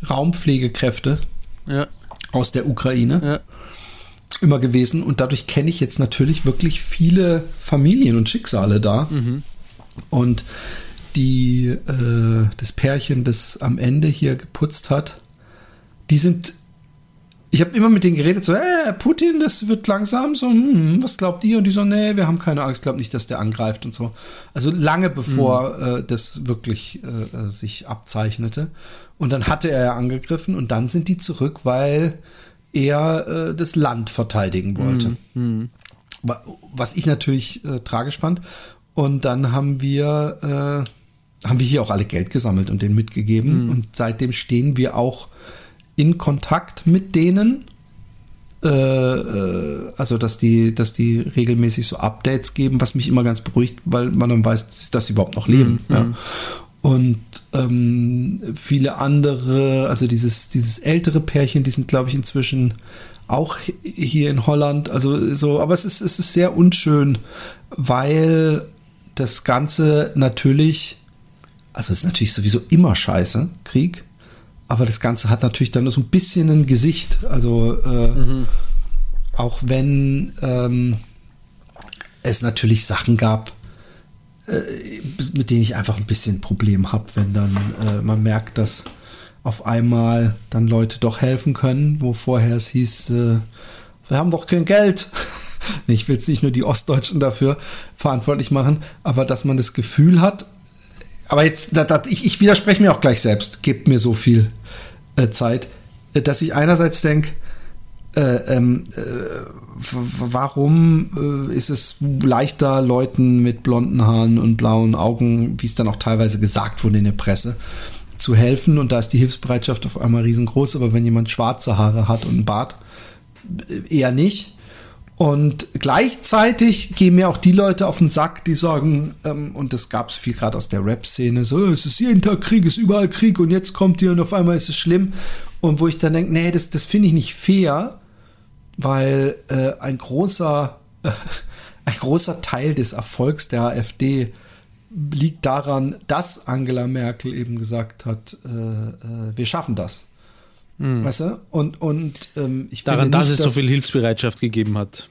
Raumpflegekräfte Ja, aus der Ukraine ja. immer gewesen und dadurch kenne ich jetzt natürlich wirklich viele Familien und Schicksale da. Und die äh, das Pärchen, das am Ende hier geputzt hat, die sind ich habe immer mit denen geredet, so, äh, Putin, das wird langsam, so, hm, was glaubt ihr? Und die so, nee, wir haben keine Angst, glaub nicht, dass der angreift und so. Also lange bevor äh, das wirklich äh, äh, sich abzeichnete. Und dann hatte er ja angegriffen und dann sind die zurück, weil er äh, das Land verteidigen wollte. Wa- Was ich natürlich äh, tragisch fand. Und dann haben wir, äh, haben wir hier auch alle Geld gesammelt und denen mitgegeben. Und seitdem stehen wir auch in Kontakt mit denen. Äh, äh, also, dass die, dass die regelmäßig so Updates geben, was mich immer ganz beruhigt, weil man dann weiß, dass sie überhaupt noch leben. Ja. Und ähm, viele andere, also dieses, dieses ältere Pärchen, die sind, glaube ich, inzwischen auch hi- hier in Holland. Also so, aber es ist, es ist sehr unschön, weil das Ganze natürlich, also es ist natürlich sowieso immer scheiße, Krieg, aber das Ganze hat natürlich dann so ein bisschen ein Gesicht. Also äh, auch wenn ähm, es natürlich Sachen gab, äh, mit denen ich einfach ein bisschen ein Problem habe, wenn dann äh, man merkt, dass auf einmal dann Leute doch helfen können, wo vorher es hieß, äh, wir haben doch kein Geld. ich will jetzt nicht nur die Ostdeutschen dafür verantwortlich machen, aber dass man das Gefühl hat, aber jetzt, da, da, ich, ich widerspreche mir auch gleich selbst, gebt mir so viel äh, Zeit, äh, dass ich einerseits denke, äh, ähm, äh, warum äh, ist es leichter, Leuten mit blonden Haaren und blauen Augen, wie es dann auch teilweise gesagt wurde in der Presse, zu helfen? Und da ist die Hilfsbereitschaft auf einmal riesengroß, aber wenn jemand schwarze Haare hat und einen Bart, äh, eher nicht. Und gleichzeitig gehen mir auch die Leute auf den Sack, die sagen, ähm, und das gab es viel gerade aus der Rap-Szene, so, es ist jeden Tag Krieg, es ist überall Krieg und jetzt kommt ihr und auf einmal ist es schlimm. Und wo ich dann denke, nee, das, das finde ich nicht fair, weil äh, ein großer, äh, ein großer Teil des Erfolgs der AfD liegt daran, dass Angela Merkel eben gesagt hat, äh, äh, wir schaffen das. Mhm. Weißt du? Und, und ähm, ich Daran, finde dass nicht, es so viel Hilfsbereitschaft gegeben hat.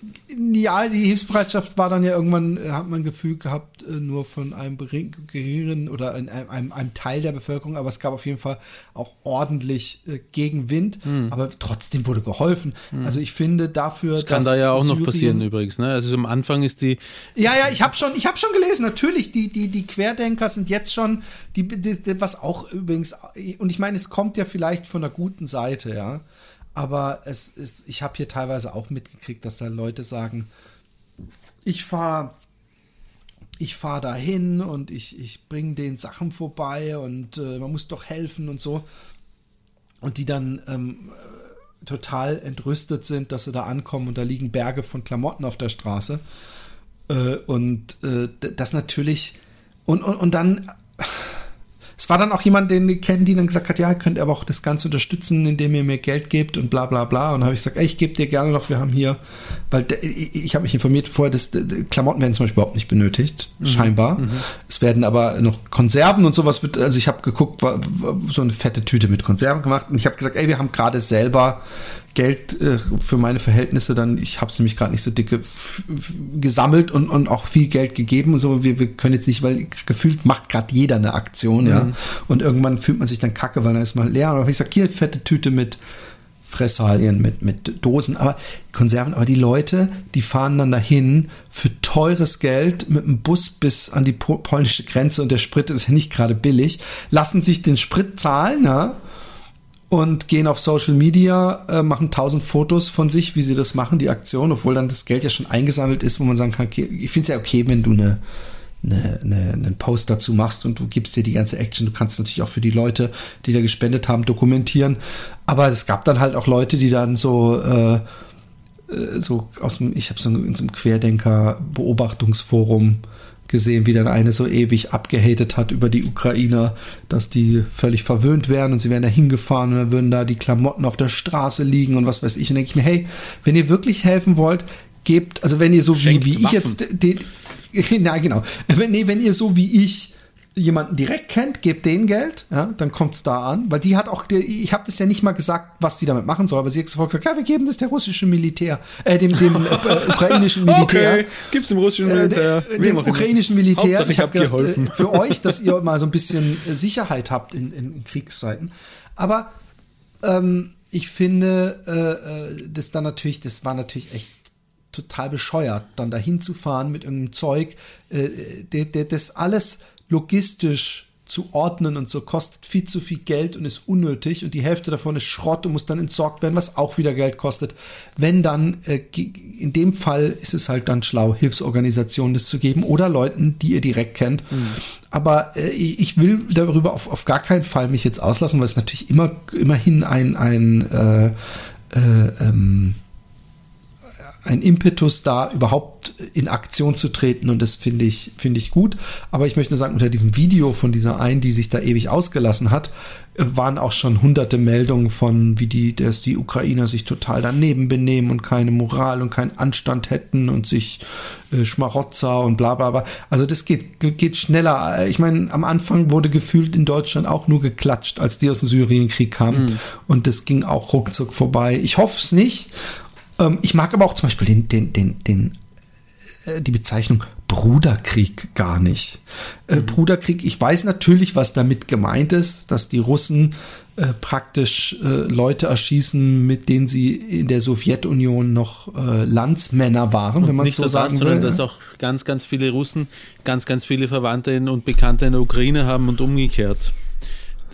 Ja, die Hilfsbereitschaft war dann ja irgendwann, äh, hat man ein Gefühl gehabt, äh, nur von einem geringeren oder in einem, einem, Teil der Bevölkerung, aber es gab auf jeden Fall auch ordentlich äh, Gegenwind, aber trotzdem wurde geholfen. Also ich finde dafür, Das kann da ja auch noch Syrien- passieren übrigens. Ne? Also am Anfang ist die, ja, ja, ich habe schon, ich habe schon gelesen. Natürlich, die, die, die Querdenker sind jetzt schon, die, die, die, was auch übrigens, und ich meine, es kommt ja vielleicht von der guten Seite, ja. Aber es ist, ich habe hier teilweise auch mitgekriegt, dass da Leute sagen, ich fahre ich fahr da hin und ich, ich bringe den Sachen vorbei und äh, man muss doch helfen und so. Und die dann ähm, äh, total entrüstet sind, dass sie da ankommen und da liegen Berge von Klamotten auf der Straße. Äh, und äh, das natürlich. Und, und, und dann. Es war dann auch jemand, den wir kennen, die dann gesagt hat, ja, ihr könnt aber auch das Ganze unterstützen, indem ihr mir Geld gebt und bla bla bla. Und habe ich gesagt, ey, ich gebe dir gerne noch, wir haben hier, weil ich, ich habe mich informiert vorher, dass Klamotten werden zum Beispiel überhaupt nicht benötigt, scheinbar. Es werden aber noch Konserven und sowas wird, also ich habe geguckt, war, war so eine fette Tüte mit Konserven gemacht und ich habe gesagt, ey, wir haben gerade selber Geld äh, für meine Verhältnisse dann, ich habe es nämlich gerade nicht so dicke gesammelt und, und auch viel Geld gegeben und so. Wir, wir können jetzt nicht, weil gefühlt macht gerade jeder eine Aktion, ja. Und irgendwann fühlt man sich dann kacke, weil dann ist man leer. Und dann habe ich gesagt, hier fette Tüte mit Fresshalien, mit, mit Dosen, aber Konserven, aber die Leute, die fahren dann dahin für teures Geld mit dem Bus bis an die po polnische Grenze und der Sprit ist ja nicht gerade billig, lassen sich den Sprit zahlen, ja, und gehen auf Social Media, äh, machen tausend Fotos von sich, wie sie das machen, die Aktion, obwohl dann das Geld ja schon eingesammelt ist, wo man sagen kann, okay, ich finde es ja okay, wenn du eine, eine, eine, einen Post dazu machst und du gibst dir die ganze Action. Du kannst natürlich auch für die Leute, die da gespendet haben, dokumentieren. Aber es gab dann halt auch Leute, die dann so äh, äh, so aus dem, ich habe so in so einem Querdenker-Beobachtungsforum gesehen, wie dann eine so ewig abgehatet hat über die Ukrainer, dass die völlig verwöhnt wären und sie wären da hingefahren und dann würden da die Klamotten auf der Straße liegen und was weiß ich. Und denke ich mir, hey, wenn ihr wirklich helfen wollt, gebt, also wenn ihr so wie, Schenkt wie ich Waffen. jetzt den, na genau, wenn, nee, wenn ihr so wie ich jemanden direkt kennt, gebt denen Geld, ja, dann kommt's da an, weil die hat auch, ich habe das ja nicht mal gesagt, was sie damit machen soll, aber sie hat sofort gesagt, ja, wir geben das der russischen Militär, äh, dem, dem äh, ukrainischen Militär. Okay, gibt's im russischen Äh, Militär. Wem dem ukrainischen Militär. Hauptsache, ich hab habe gedacht, geholfen. äh, Für euch, dass ihr mal so ein bisschen äh, Sicherheit habt in, in, in Kriegszeiten. Aber ähm, ich finde, äh, äh, das dann natürlich, das war natürlich echt total bescheuert, dann dahin zu fahren mit irgendeinem Zeug, äh, der, der, das alles logistisch zu ordnen und so kostet viel zu viel Geld und ist unnötig und die Hälfte davon ist Schrott und muss dann entsorgt werden, was auch wieder Geld kostet. Wenn dann, äh, in dem Fall ist es halt dann schlau, Hilfsorganisationen das zu geben oder Leuten, die ihr direkt kennt. Aber äh, ich ich will darüber auf, auf gar keinen Fall mich jetzt auslassen, weil es natürlich immer immerhin ein, ein äh, äh, ähm, ein Impetus da, überhaupt in Aktion zu treten und das finde ich, finde ich gut. Aber ich möchte nur sagen, unter diesem Video von dieser einen, die sich da ewig ausgelassen hat, äh, waren auch schon hunderte Meldungen von, wie die, dass die Ukrainer sich total daneben benehmen und keine Moral und keinen Anstand hätten und sich äh, Schmarotzer und bla bla bla. Also das geht, geht schneller. Ich meine, am Anfang wurde gefühlt in Deutschland auch nur geklatscht, als die aus dem Syrienkrieg kamen. Und das ging auch ruckzuck vorbei. Ich hoffe es nicht. Ähm, ich mag aber auch zum Beispiel den, den, den, den äh, die Bezeichnung Bruderkrieg gar nicht. Äh, Bruderkrieg, ich weiß natürlich, was damit gemeint ist, dass die Russen äh, praktisch äh, Leute erschießen, mit denen sie in der Sowjetunion noch äh, Landsmänner waren, wenn man Nicht so das, sagen will. sondern dass auch ganz, ganz viele Russen ganz, ganz viele Verwandte und Bekannte in der Ukraine haben und umgekehrt.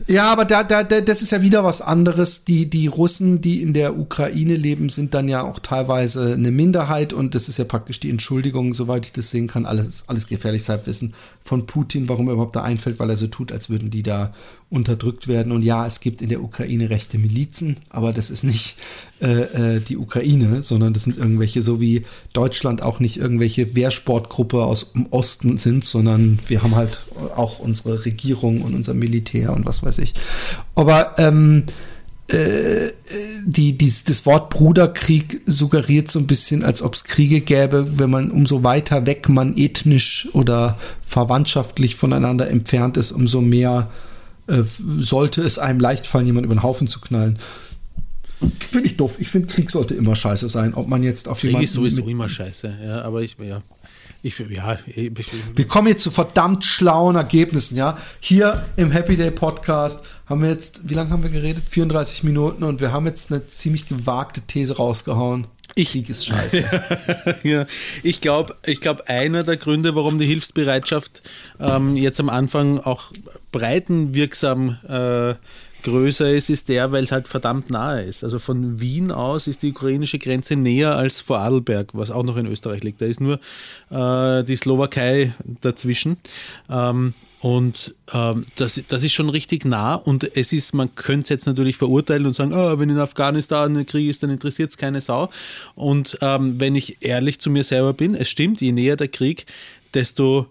Ja, aber da, da, da, das ist ja wieder was anderes. Die, die Russen, die in der Ukraine leben, sind dann ja auch teilweise eine Minderheit und das ist ja praktisch die Entschuldigung, soweit ich das sehen kann, alles, alles gefährliches Halbwissen von Putin, warum er überhaupt da einfällt, weil er so tut, als würden die da unterdrückt werden. Und ja, es gibt in der Ukraine rechte Milizen, aber das ist nicht äh, äh, die Ukraine, sondern das sind irgendwelche, so wie Deutschland auch nicht irgendwelche Wehrsportgruppe aus dem Osten sind, sondern wir haben halt auch unsere Regierung und unser Militär und was weiß ich. Aber ähm, äh, die, dies, das Wort Bruderkrieg suggeriert so ein bisschen, als ob es Kriege gäbe, wenn man umso weiter weg man ethnisch oder verwandtschaftlich voneinander entfernt ist, umso mehr äh, sollte es einem leicht fallen, jemanden über den Haufen zu knallen. Finde ich doof. Ich finde, Krieg sollte immer scheiße sein. Ob man jetzt auf Krieg jemanden ist sowieso immer scheiße. Ja, aber ich, ja, ich, ja, ich, Wir kommen jetzt zu verdammt schlauen Ergebnissen, ja. Hier im Happy Day Podcast haben wir jetzt, wie lange haben wir geredet? 34 Minuten und wir haben jetzt eine ziemlich gewagte These rausgehauen. Ich- Krieg ist scheiße. ja, ich glaube, ich glaub, einer der Gründe, warum die Hilfsbereitschaft ähm, jetzt am Anfang auch breitenwirksam äh, größer ist, ist der, weil es halt verdammt nahe ist. Also von Wien aus ist die ukrainische Grenze näher als vor Adelberg, was auch noch in Österreich liegt. Da ist nur äh, die Slowakei dazwischen. Ähm, und ähm, das, das ist schon richtig nah und es ist, man könnte es jetzt natürlich verurteilen und sagen, ah, wenn in Afghanistan ein Krieg ist, dann interessiert es keine Sau. Und ähm, wenn ich ehrlich zu mir selber bin, es stimmt, je näher der Krieg, desto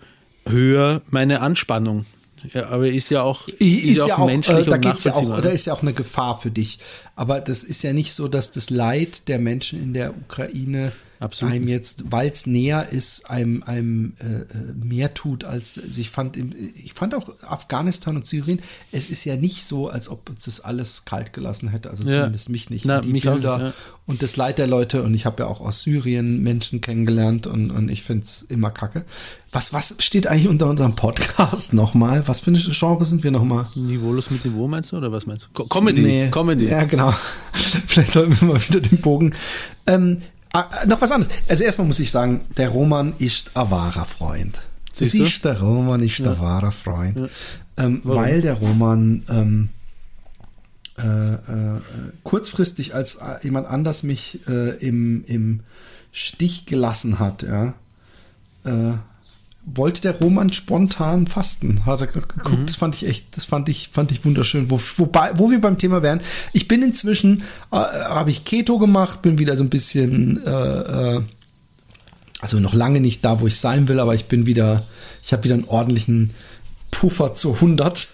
höher meine Anspannung. Ja, aber ist ja auch, Ist, ja auch, menschlich äh, da geht's ja auch, da ne? ist ja auch eine Gefahr für dich. Aber das ist ja nicht so, dass das Leid der Menschen in der Ukraine Absolut einem jetzt, weil es näher ist, einem, einem äh, äh, mehr tut als ich fand. Ich fand auch Afghanistan und Syrien. Es ist ja nicht so, als ob uns das alles kalt gelassen hätte. Also Ja. zumindest mich nicht. Na, Und die mich auch Bilder nicht, ja. und das Leid der Leute. Und ich habe ja auch aus Syrien Menschen kennengelernt und, und ich finde es immer kacke. Was, was steht eigentlich unter unserem Podcast nochmal? Was für eine Genre sind wir nochmal? Niveaulos mit Niveau meinst du oder was meinst du? Co- Comedy, Comedy. Ja, genau. Vielleicht sollten wir mal wieder den Bogen. Ähm, ah, noch was anderes. Also erstmal muss ich sagen, der Roman ist ein wahrer Freund. Siehst du? ist der Roman ist ein wahrer Freund. Ähm, weil der Roman ähm, äh, äh, kurzfristig, als äh, jemand anders mich äh, im, im Stich gelassen hat, ja, äh, wollte der Roman spontan fasten. Hat er geguckt, das fand ich echt, das fand ich, fand ich wunderschön. Wo, wobei, wo wir beim Thema wären, ich bin inzwischen, äh, habe ich Keto gemacht, bin wieder so ein bisschen, äh, äh, also noch lange nicht da, wo ich sein will, aber ich bin wieder, ich habe wieder einen ordentlichen Puffer zu 100.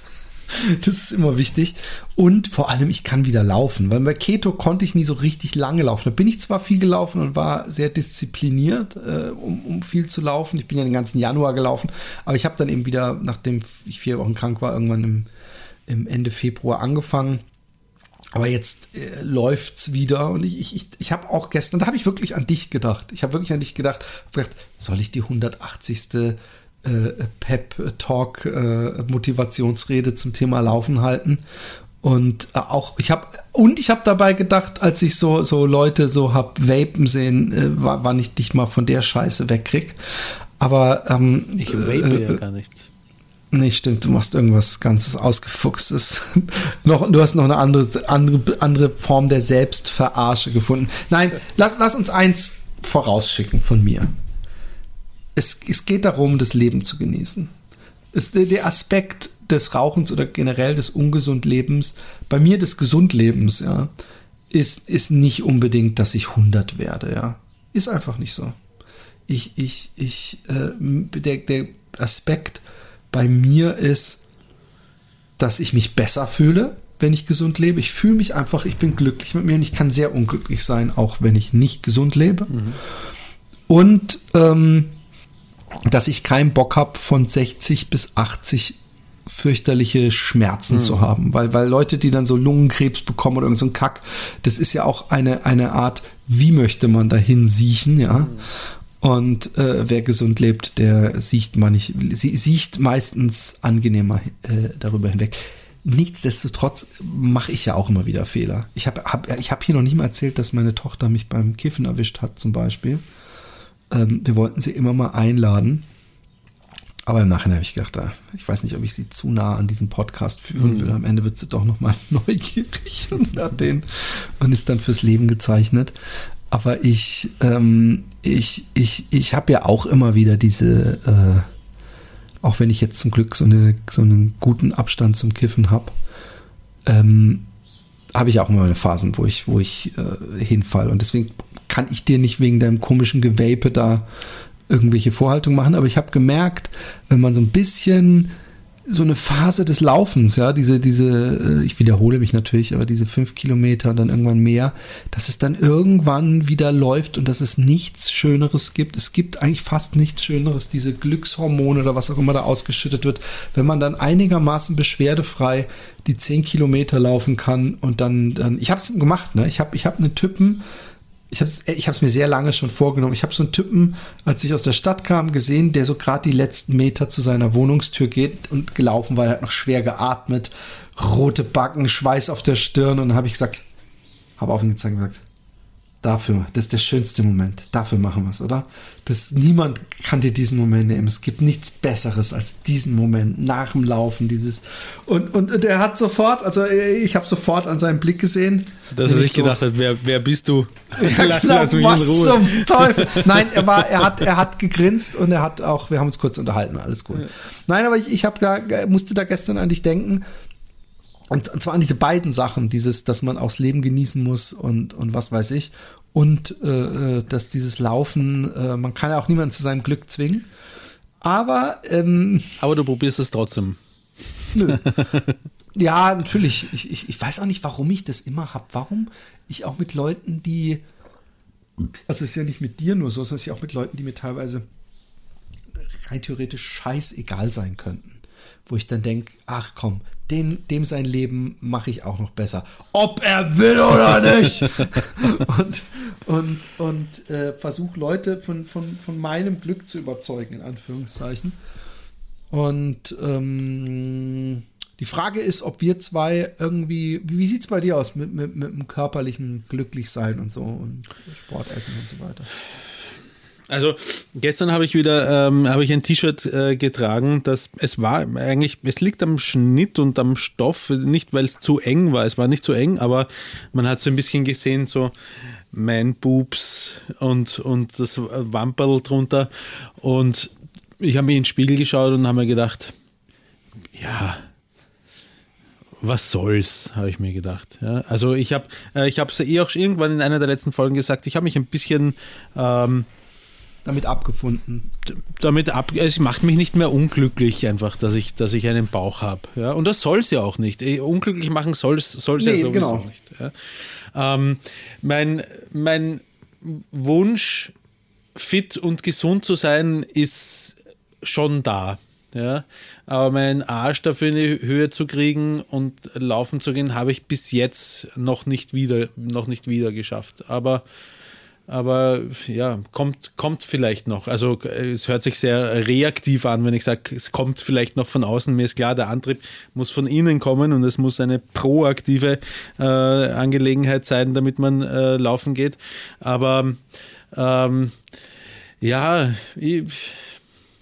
Das ist immer wichtig. Und vor allem, ich kann wieder laufen. Weil bei Keto konnte ich nie so richtig lange laufen. Da bin ich zwar viel gelaufen und war sehr diszipliniert, äh, um, um viel zu laufen. Ich bin ja den ganzen Januar gelaufen. Aber ich habe dann eben wieder, nachdem ich vier Wochen krank war, irgendwann im, im Ende Februar angefangen. Aber jetzt äh, läuft's wieder und ich, ich, ich, ich habe auch gestern, da habe ich wirklich an dich gedacht. Ich habe wirklich an dich gedacht. Hab gedacht, soll ich die 180. Äh, Pep Talk äh, Motivationsrede zum Thema Laufen halten? Und äh, auch ich habe und ich habe dabei gedacht, als ich so so Leute so hab vapen sehen, war, wann ich dich mal von der Scheiße wegkrieg. Aber ähm, Ich vape äh, ja gar nicht. Nee, stimmt, du machst irgendwas ganz ausgefuchstes. noch, du hast noch eine andere, andere, andere Form der Selbstverarsche gefunden. Nein, lass, lass uns eins vorausschicken von mir. Es, es geht darum, das Leben zu genießen. Es, der, der Aspekt des Rauchens oder generell des ungesund Lebens, bei mir des Gesundlebens, ja, ist, ist nicht unbedingt, dass ich 100 werde, ja. Ist einfach nicht so. Ich, ich, ich, äh, der, der Aspekt bei mir ist, dass ich mich besser fühle, wenn ich gesund lebe. Ich fühle mich einfach, ich bin glücklich mit mir und ich kann sehr unglücklich sein, auch wenn ich nicht gesund lebe. Und ähm, dass ich keinen Bock habe, von 60 bis 80 fürchterliche Schmerzen zu haben, weil, weil Leute, die dann so Lungenkrebs bekommen oder irgend so ein Kack, das ist ja auch eine, eine Art, wie möchte man dahin siechen, ja. Und äh, wer gesund lebt, der sieht, man nicht, sie, sieht meistens angenehmer äh, darüber hinweg. Nichtsdestotrotz mache ich ja auch immer wieder Fehler. Ich habe hab, ich hab hier noch nicht mal erzählt, dass meine Tochter mich beim Kiffen erwischt hat, zum Beispiel. Ähm, wir wollten sie immer mal einladen. Aber im Nachhinein habe ich gedacht, ah, ich weiß nicht, ob ich sie zu nah an diesen Podcast führen will. Am Ende wird sie doch nochmal neugierig und, hat den, und ist dann fürs Leben gezeichnet. Aber ich, ähm, ich, ich, ich habe ja auch immer wieder diese, äh, auch wenn ich jetzt zum Glück so, eine, so einen guten Abstand zum Kiffen habe, ähm, habe ich auch immer meine Phasen, wo ich, wo ich äh, hinfall. Und deswegen kann ich dir nicht wegen deinem komischen Gewape da irgendwelche Vorhaltungen machen, aber ich habe gemerkt, wenn man so ein bisschen so eine Phase des Laufens, ja, diese, diese, äh, ich wiederhole mich natürlich, aber diese fünf Kilometer und dann irgendwann mehr, dass es dann irgendwann wieder läuft und dass es nichts Schöneres gibt. Es gibt eigentlich fast nichts Schöneres, diese Glückshormone oder was auch immer da ausgeschüttet wird, wenn man dann einigermaßen beschwerdefrei die zehn Kilometer laufen kann und dann, dann ich habe es gemacht, ne? Ich habe ich hab einen Typen, ich habe es ich hab's mir sehr lange schon vorgenommen. Ich habe so einen Typen, als ich aus der Stadt kam, gesehen, der so gerade die letzten Meter zu seiner Wohnungstür geht und gelaufen, weil er hat noch schwer geatmet, rote Backen, Schweiß auf der Stirn und dann habe ich gesagt, habe auf ihn gezeigt und gesagt, dafür, das ist der schönste Moment, dafür machen wir es, oder? Das, niemand kann dir diesen Moment nehmen. Es gibt nichts Besseres als diesen Moment nach dem Laufen, dieses und und, und er hat sofort, also ich habe sofort an seinem Blick gesehen, Dass er sich ich so- gedacht hat, wer, wer bist du? ja, lass, lass mich was in Ruhe. zum Teufel. Nein, er war, er hat, er hat gegrinst und er hat auch, wir haben uns kurz unterhalten, alles gut. Nein, aber ich, ich habe da, musste da gestern an dich denken. Und, und zwar an diese beiden Sachen, dieses, dass man aufs Leben genießen muss und, und was weiß ich. Und äh, äh, dass dieses Laufen, äh, man kann ja auch niemanden zu seinem Glück zwingen. Aber ähm, Aber du probierst es trotzdem. ja, natürlich. Ich, ich, ich weiß auch nicht, warum ich das immer hab. Warum ich auch mit Leuten, die. Also es ist ja nicht mit dir nur so, sondern es ist ja auch mit Leuten, die mir teilweise rein theoretisch scheißegal sein könnten. Wo ich dann denke, ach komm, den, dem sein Leben mache ich auch noch besser. Ob er will oder nicht. und und, und äh, versuche Leute von, von, von meinem Glück zu überzeugen, in Anführungszeichen. Und ähm, die Frage ist, ob wir zwei irgendwie, wie, wie sieht's bei dir aus mit, mit, mit dem körperlichen Glücklichsein und so und Sportessen und so weiter? Also gestern habe ich wieder ähm, habe ich ein T-Shirt äh, getragen, das es war eigentlich es liegt am Schnitt und am Stoff, nicht weil es zu eng war, es war nicht zu eng, aber man hat so ein bisschen gesehen so Man Boobs und und das Wamperl drunter und ich habe mir in den Spiegel geschaut und habe mir gedacht, ja, was soll's, habe ich mir gedacht. Ja, also ich habe äh, ich es eh auch irgendwann in einer der letzten Folgen gesagt, ich habe mich ein bisschen ähm, Damit abgefunden. damit ab, es macht mich nicht mehr unglücklich einfach, dass ich, dass ich einen Bauch habe. Ja? Und das soll es ja auch nicht. Eh, Unglücklich machen soll es ja Nee, sowieso genau. nicht. Ja? Ähm, mein, mein Wunsch, fit und gesund zu sein, ist schon da. Ja, aber meinen Arsch dafür in die Höhe zu kriegen und laufen zu gehen, habe ich bis jetzt noch nicht wieder, noch nicht wieder geschafft. Aber aber ja, kommt, kommt vielleicht noch. Also es hört sich sehr reaktiv an, wenn ich sage, es kommt vielleicht noch von außen. Mir ist klar, der Antrieb muss von innen kommen und es muss eine proaktive äh, Angelegenheit sein, damit man äh, laufen geht. Aber ähm, ja, ich,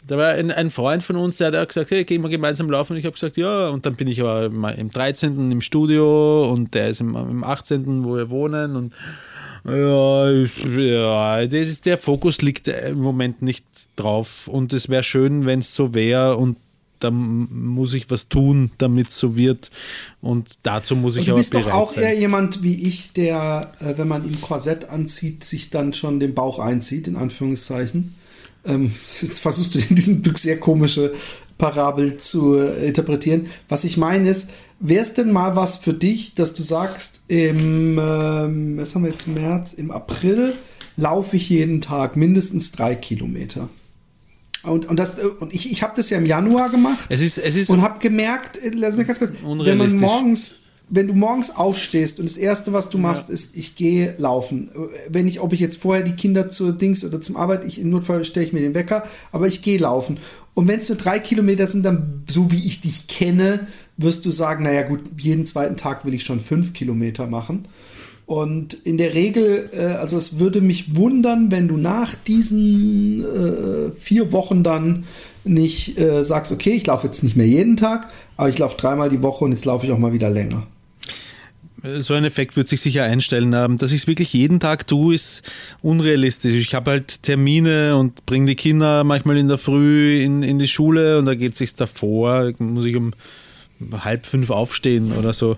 da war ein, ein Freund von uns, der hat auch gesagt, hey, gehen wir gemeinsam laufen. Und ich habe gesagt, ja. Und dann bin ich aber im 13. im Studio und der ist im, im 18., wo wir wohnen. Und ja, ja, das ist, der Fokus liegt im Moment nicht drauf. Und es wäre schön, wenn es so wäre. Und da muss ich was tun, damit es so wird. Und dazu muss ich Und du aber bist doch bereit auch sein. eher jemand wie ich, der, äh, wenn man ihm Korsett anzieht, sich dann schon den Bauch einzieht, in Anführungszeichen. Ähm, jetzt versuchst du in diesem Stück sehr komische Parabel zu äh, interpretieren. Was ich meine ist, wäre es denn mal was für dich, dass du sagst, im, ähm, was haben wir jetzt, März, im April laufe ich jeden Tag mindestens drei Kilometer. Und, und, das, äh, und ich, ich habe das ja im Januar gemacht Es ist, es ist und habe gemerkt, äh, lass mich ganz kurz, wenn man morgens wenn du morgens aufstehst und das erste, was du machst, ist, ich gehe laufen. Wenn ich, ob ich jetzt vorher die Kinder zur Dings oder zum Arbeit, ich im Notfall stelle ich mir den Wecker, aber ich gehe laufen. Und wenn es nur drei Kilometer sind, dann, so wie ich dich kenne, wirst du sagen, naja gut, jeden zweiten Tag will ich schon fünf Kilometer machen. Und in der Regel, äh, also es würde mich wundern, wenn du nach diesen äh, vier Wochen dann nicht äh, sagst, okay, ich laufe jetzt nicht mehr jeden Tag, aber ich laufe dreimal die Woche und jetzt laufe ich auch mal wieder länger. so ein Effekt wird sich sicher einstellen. Ähm, Dass ich es wirklich jeden Tag tue, ist unrealistisch. Ich habe halt Termine und bringe die Kinder manchmal in der Früh in, in die Schule und da geht es sich davor, muss ich um halb fünf aufstehen oder so.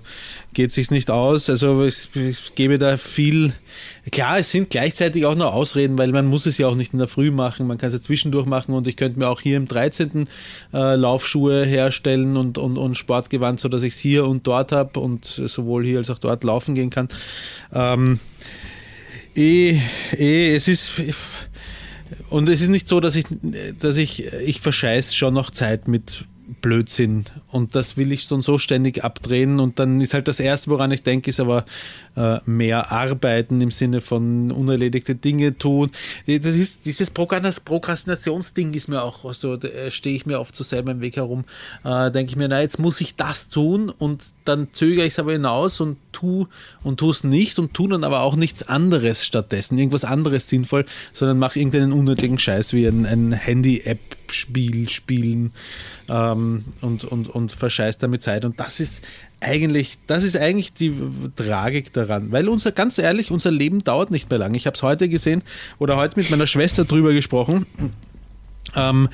Geht sich's nicht aus. Also es, ich gebe da viel. Klar, es sind gleichzeitig auch noch Ausreden, weil man muss es ja auch nicht in der Früh machen. Man kann es ja zwischendurch machen und ich könnte mir auch hier im 13. Äh, Laufschuhe herstellen und, und, und Sportgewand, sodass ich es hier und dort habe und sowohl hier als auch dort laufen gehen kann. Ähm, eh, eh, es ist. Und es ist nicht so, dass ich, dass ich, ich verscheiß schon noch Zeit mit Blödsinn. Und das will ich dann so ständig abdrehen. Und dann ist halt das Erste, woran ich denke, ist aber äh, mehr arbeiten im Sinne von unerledigte Dinge tun. Das ist, dieses Prokrastinationsding ist mir auch so, da stehe ich mir oft so selber im Weg herum. Äh, denke ich mir, na, jetzt muss ich das tun und dann zögere ich es aber hinaus und tu und tu es nicht und tu dann aber auch nichts anderes stattdessen, irgendwas anderes sinnvoll, sondern mache irgendeinen unnötigen Scheiß wie ein, ein Handy-App-Spiel spielen ähm, und, und, und verscheißt damit Zeit. Und das ist eigentlich, das ist eigentlich die Tragik daran, weil unser, ganz ehrlich, unser Leben dauert nicht mehr lang. Ich habe es heute gesehen oder heute mit meiner Schwester drüber gesprochen. Ähm,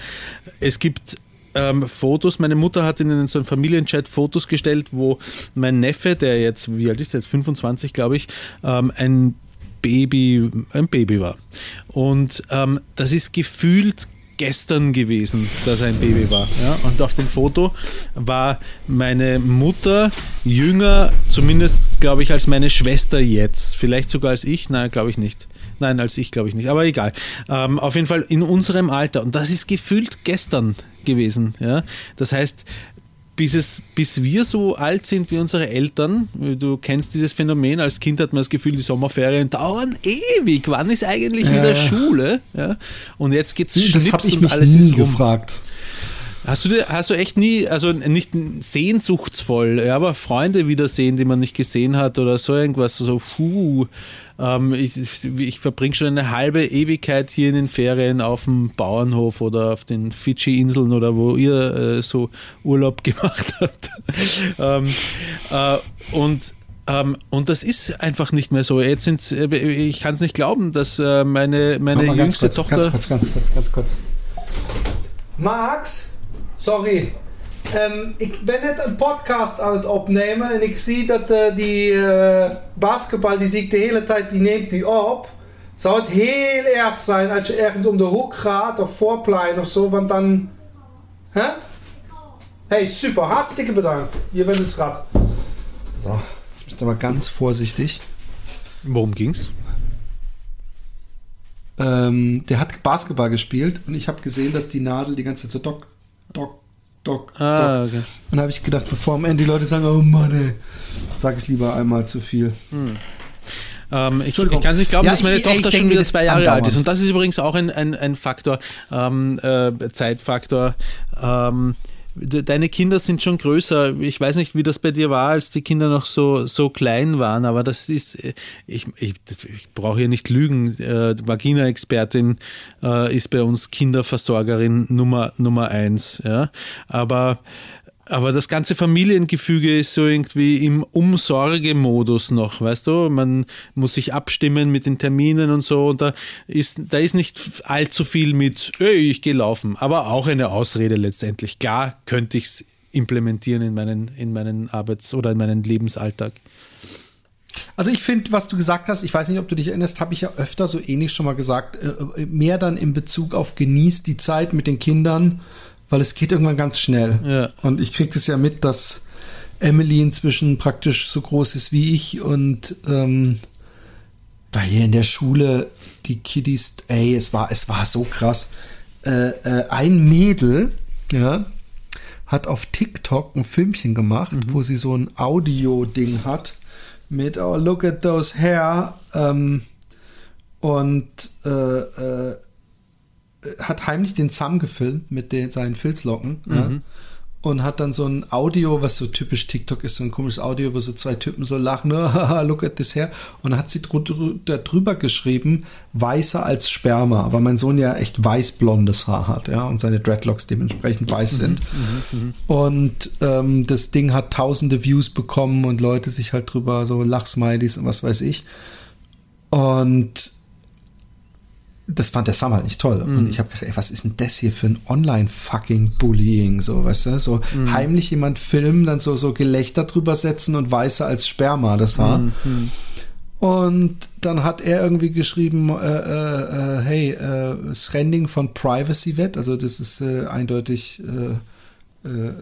es gibt ähm, Fotos, meine Mutter hat in so einem Familienchat Fotos gestellt, wo mein Neffe, der jetzt, wie alt ist der jetzt, 25 glaube ich, ähm, ein Baby, ein Baby war. Und ähm, das ist gefühlt gestern gewesen, dass er ein Baby war. Ja? Und auf dem Foto war meine Mutter jünger, zumindest glaube ich, als meine Schwester jetzt. Vielleicht sogar als ich, nein, glaube ich nicht. Nein, als ich glaube ich nicht, aber egal. Ähm, auf jeden Fall in unserem Alter. Und das ist gefühlt gestern gewesen. Ja? Das heißt, bis, es, bis wir so alt sind wie unsere Eltern, du kennst dieses Phänomen, als Kind hat man das Gefühl, die Sommerferien dauern ewig. Wann ist eigentlich Ja, wieder ja. Schule? Ja? Und jetzt geht's Das schnips habe ich und mich alles nie gefragt. Hast du, hast du echt nie, also nicht sehnsuchtsvoll, ja, aber Freunde wiedersehen, die man nicht gesehen hat oder so irgendwas, so, puh, ähm, ich, ich verbringe schon eine halbe Ewigkeit hier in den Ferien auf dem Bauernhof oder auf den Fidschi-Inseln oder wo ihr äh, so Urlaub gemacht habt. ähm, äh, und ähm, und das ist einfach nicht mehr so. Jetzt sind, äh, ich kann es nicht glauben, dass äh, meine, meine jüngste kurz, Tochter. ganz kurz, ganz kurz, ganz kurz. Max, sorry. Ähm, ik ben net een podcast aan het opnemen en ik zie dat eh, die eh, basketbal, die zie ik de hele tijd, die neemt die op. Zou het heel erg zijn als je ergens om de hoek gaat of voorplein of zo, want dan... Hè? Hey, super, hartstikke bedankt. Je bent het schat. So, ich bin aber ganz vorsichtig. Worum ging's? Ähm, der hat Basketball gespielt und ich habe gesehen, dass die Nadel die ganze Zeit so dock, dock, dock, Ah, dock. okay. Und da habe ich gedacht, bevor am Ende die Leute sagen, oh Mann, ey, sag ich lieber einmal zu viel. Ähm, ich ich kann es nicht glauben, Ja, dass meine ich- Tochter ich schon wieder zwei Jahre andauernd. alt ist. Und das ist übrigens auch ein, ein, ein Faktor, ähm, äh, Zeitfaktor. Ähm, deine Kinder sind schon größer. Ich weiß nicht, wie das bei dir war, als die Kinder noch so, so klein waren, aber das ist, äh, ich, ich, ich brauche hier nicht lügen. Äh, Vagina-Expertin äh, ist bei uns Kinderversorgerin Nummer, Nummer eins. Ja? Aber aber das ganze Familiengefüge ist so irgendwie im Umsorgemodus noch, weißt du? Man muss sich abstimmen mit den Terminen und so. Und da ist, da ist nicht allzu viel mit, ey, ich gehe laufen. Aber auch eine Ausrede letztendlich. Klar könnte ich es implementieren in meinen, in meinen Arbeits- oder in meinen Lebensalltag. Also ich finde, was du gesagt hast, ich weiß nicht, ob du dich erinnerst, habe ich ja öfter so ähnlich schon mal gesagt, äh, mehr dann in Bezug auf genießt die Zeit mit den Kindern, weil es geht irgendwann ganz schnell. Ja. Und ich kriege das ja mit, dass Emily inzwischen praktisch so groß ist wie ich und ähm, weil hier in der Schule die Kiddies, ey, es war, es war so krass. Äh, äh, ein Mädel, ja, hat auf TikTok ein Filmchen gemacht, wo sie so ein Audio-Ding hat mit Oh, look at those hair. Ähm, und äh, äh, hat heimlich den Sam gefilmt mit den, seinen Filzlocken. Ja, und hat dann so ein Audio, was so typisch TikTok ist, so ein komisches Audio, wo so zwei Typen so lachen, haha, look at this hair. Und dann hat sie drü- da drüber geschrieben, weißer als Sperma, weil mein Sohn ja echt weiß-blondes Haar hat, ja, und seine Dreadlocks dementsprechend weiß sind. Und ähm, das Ding hat tausende Views bekommen und Leute sich halt drüber so Lachsmilies und was weiß ich. Und das fand der Sam halt nicht toll. Und ich habe gedacht, ey, was ist denn das hier für ein Online-Fucking-Bullying, so, weißt du? So heimlich jemand filmen, dann so, so Gelächter drüber setzen und weißer als Sperma das Haar. Und dann hat er irgendwie geschrieben, äh, äh, äh, hey, äh, das Rending von Privacy Vet, also das ist äh, eindeutig äh, äh, äh,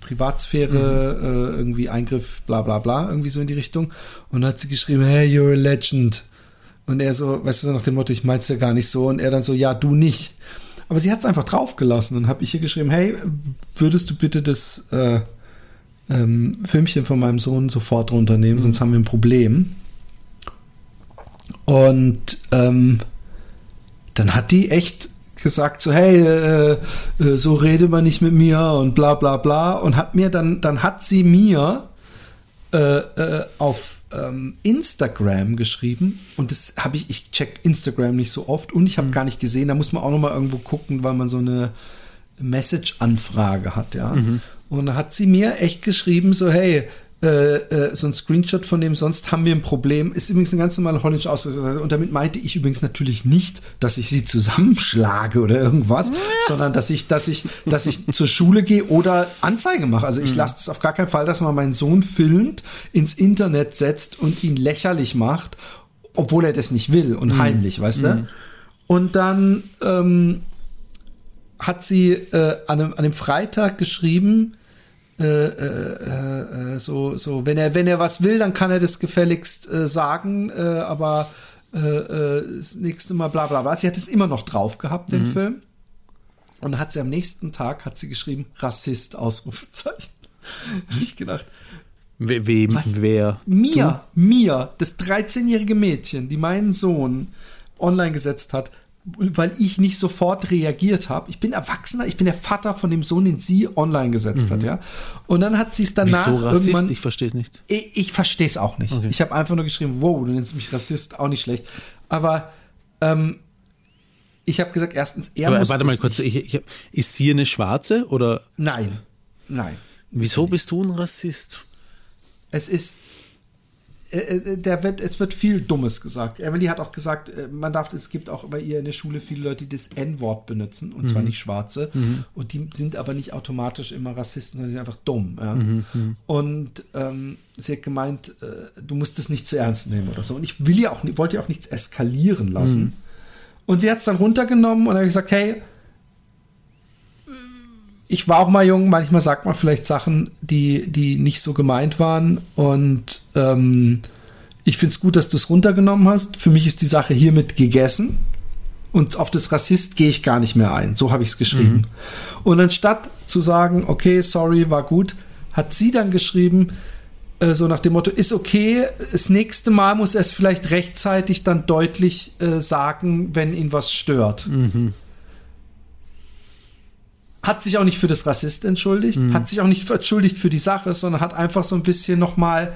Privatsphäre, äh, irgendwie Eingriff, bla bla bla, irgendwie so in die Richtung. Und dann hat sie geschrieben, hey, you're a legend. Und er so, weißt du, nach dem Motto, ich mein's ja gar nicht so. Und er dann so, ja, du nicht. Aber sie hat es einfach draufgelassen. Und habe ich hier geschrieben, hey, würdest du bitte das äh, ähm, Filmchen von meinem Sohn sofort runternehmen, sonst haben wir ein Problem. Und ähm, dann hat die echt gesagt so hey äh, äh, so rede man nicht mit mir und bla bla bla und hat mir dann dann hat sie mir äh, äh, auf ähm, Instagram geschrieben und das habe ich ich check Instagram nicht so oft und ich habe gar nicht gesehen da muss man auch noch mal irgendwo gucken weil man so eine Message-Anfrage hat ja. Und da hat sie mir echt geschrieben so hey äh, äh, so ein Screenshot von dem, sonst haben wir ein Problem. Ist übrigens ein ganz normaler holländischer Ausdruck. Und damit meinte ich übrigens natürlich nicht, dass ich sie zusammenschlage oder irgendwas, sondern dass ich, dass ich, dass ich zur Schule gehe oder Anzeige mache. Also ich lasse es auf gar keinen Fall, dass man meinen Sohn filmt, ins Internet setzt und ihn lächerlich macht, obwohl er das nicht will und heimlich, weißt du? Und dann ähm, hat sie äh, an, einem, an dem Freitag geschrieben, äh, äh, äh, so, so, wenn er, wenn er was will, dann kann er das gefälligst äh, sagen, äh, aber äh, äh, das nächste Mal bla bla bla. Sie hat es immer noch drauf gehabt, den Film. Und dann hat sie am nächsten Tag, hat sie geschrieben, Rassist, Ausrufezeichen. Hab ich gedacht, We wem, Was? wer? Mia, Mia, das 13-jährige Mädchen, die meinen Sohn online gesetzt hat, weil ich nicht sofort reagiert habe. Ich bin Erwachsener, ich bin der Vater von dem Sohn, den sie online gesetzt hat, ja. Und dann hat sie es danach Mhm. Wieso Rassist? irgendwann. Ich verstehe es nicht. Ich, ich verstehe es auch nicht. Ich habe einfach nur geschrieben, wow, du nennst mich Rassist, auch nicht schlecht. Aber ähm, ich habe gesagt, erstens, er Aber muss warte mal kurz, ich, ich, hab- ist sie eine Schwarze oder Nein, nein. wieso bist du ein Rassist? Es ist, der wird, es wird viel Dummes gesagt. Emily hat auch gesagt, äh, man darf, es gibt auch bei ihr in der Schule viele Leute, die das N-Wort benutzen, und zwar nicht Schwarze. Und die sind aber nicht automatisch immer Rassisten, sondern die sind einfach dumm. Ja? Und ähm, sie hat gemeint, äh, du musst es nicht zu ernst nehmen oder so. Und ich will ja auch, wollte ja auch nichts eskalieren lassen. Und sie hat es dann runtergenommen und hat gesagt, hey, ich war auch mal jung, manchmal sagt man vielleicht Sachen, die, die nicht so gemeint waren. Und ähm, ich finde es gut, dass du es runtergenommen hast. Für mich ist die Sache hiermit gegessen. Und auf das Rassist gehe ich gar nicht mehr ein. So habe ich es geschrieben. Und anstatt zu sagen, okay, sorry, war gut, hat sie dann geschrieben, äh, so nach dem Motto, ist okay, das nächste Mal muss er es vielleicht rechtzeitig dann deutlich äh, sagen, wenn ihn was stört hat sich auch nicht für das Rassist entschuldigt, hat sich auch nicht entschuldigt für die Sache, sondern hat einfach so ein bisschen nochmal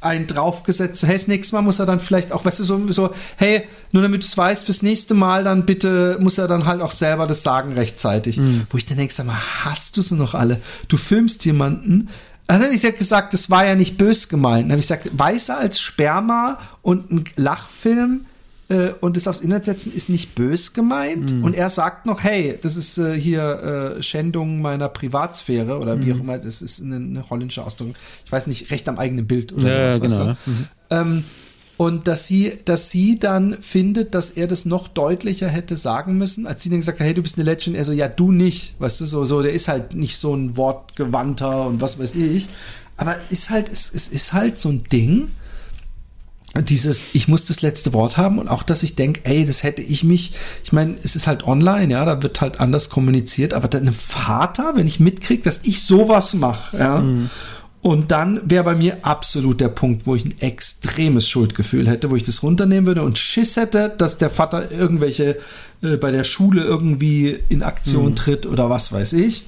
einen draufgesetzt. Hey, das nächste Mal muss er dann vielleicht auch, weißt du, so, so hey, nur damit du es weißt, fürs nächste Mal dann bitte muss er dann halt auch selber das sagen rechtzeitig. Wo ich dann denke, sag mal, hast du sie noch alle? Du filmst jemanden, dann habe ich ja gesagt, das war ja nicht bös gemeint. Dann habe ich gesagt, weißer als Sperma und ein Lachfilm äh, und es aufs Internet setzen ist nicht bös gemeint. Und er sagt noch, hey, das ist äh, hier äh, Schändung meiner Privatsphäre oder wie auch immer, das ist eine, eine holländische Ausdruck. Ich weiß nicht, Recht am eigenen Bild oder Ja, sowas. genau, du? Ähm, und dass sie, dass sie dann findet, dass er das noch deutlicher hätte sagen müssen, als sie dann gesagt hat, hey, du bist eine Legend, er so, ja, du nicht, weißt du, so, so, der ist halt nicht so ein wortgewandter und was weiß ich. Aber es ist halt, es, es ist halt so ein Ding, dieses, ich muss das letzte Wort haben und auch, dass ich denke, ey, das hätte ich mich, ich meine, es ist halt online, ja, da wird halt anders kommuniziert, aber dann einem Vater, wenn ich mitkriege, dass ich sowas mache, ja, und dann wäre bei mir absolut der Punkt, wo ich ein extremes Schuldgefühl hätte, wo ich das runternehmen würde und Schiss hätte, dass der Vater irgendwelche äh, bei der Schule irgendwie in Aktion tritt oder was weiß ich.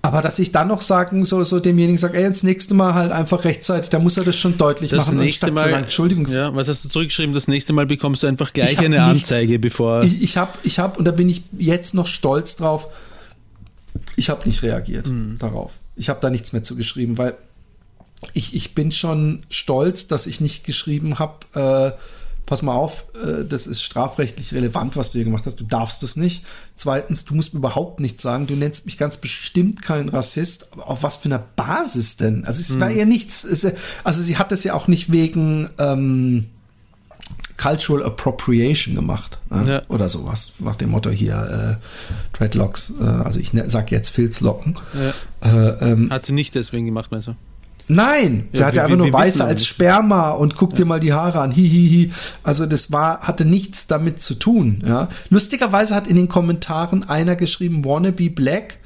Aber dass ich dann noch sagen, so, so demjenigen sage, ey, das nächste Mal halt einfach rechtzeitig, da muss er das schon deutlich Das machen. nächste Mal, zu sagen, Entschuldigung, ja, was hast du zurückgeschrieben? Das nächste Mal bekommst du einfach gleich eine nichts. Anzeige, bevor. Ich, ich habe, ich hab, und da bin ich jetzt noch stolz drauf, ich habe nicht reagiert darauf. Ich habe da nichts mehr zu geschrieben, weil ich, ich bin schon stolz, dass ich nicht geschrieben habe, äh, pass mal auf, äh, das ist strafrechtlich relevant, was du hier gemacht hast, du darfst es nicht. Zweitens, du musst mir überhaupt nichts sagen, du nennst mich ganz bestimmt kein Rassist, auf was für einer Basis denn? Also es war ja nichts, es, also sie hat es ja auch nicht wegen ähm, Cultural Appropriation gemacht ne? Ja. oder sowas, nach dem Motto hier äh, Dreadlocks, äh, also ich ne, sag jetzt Filzlocken. Äh, ähm, Hat sie nicht deswegen gemacht, meinst du? Nein, sie Ja, hatte einfach nur Weiße als. Sperma und guck dir mal die Haare an. Hihihi. Also das war, hatte nichts damit zu tun. Ja. Lustigerweise hat in den Kommentaren einer geschrieben, wanna be black.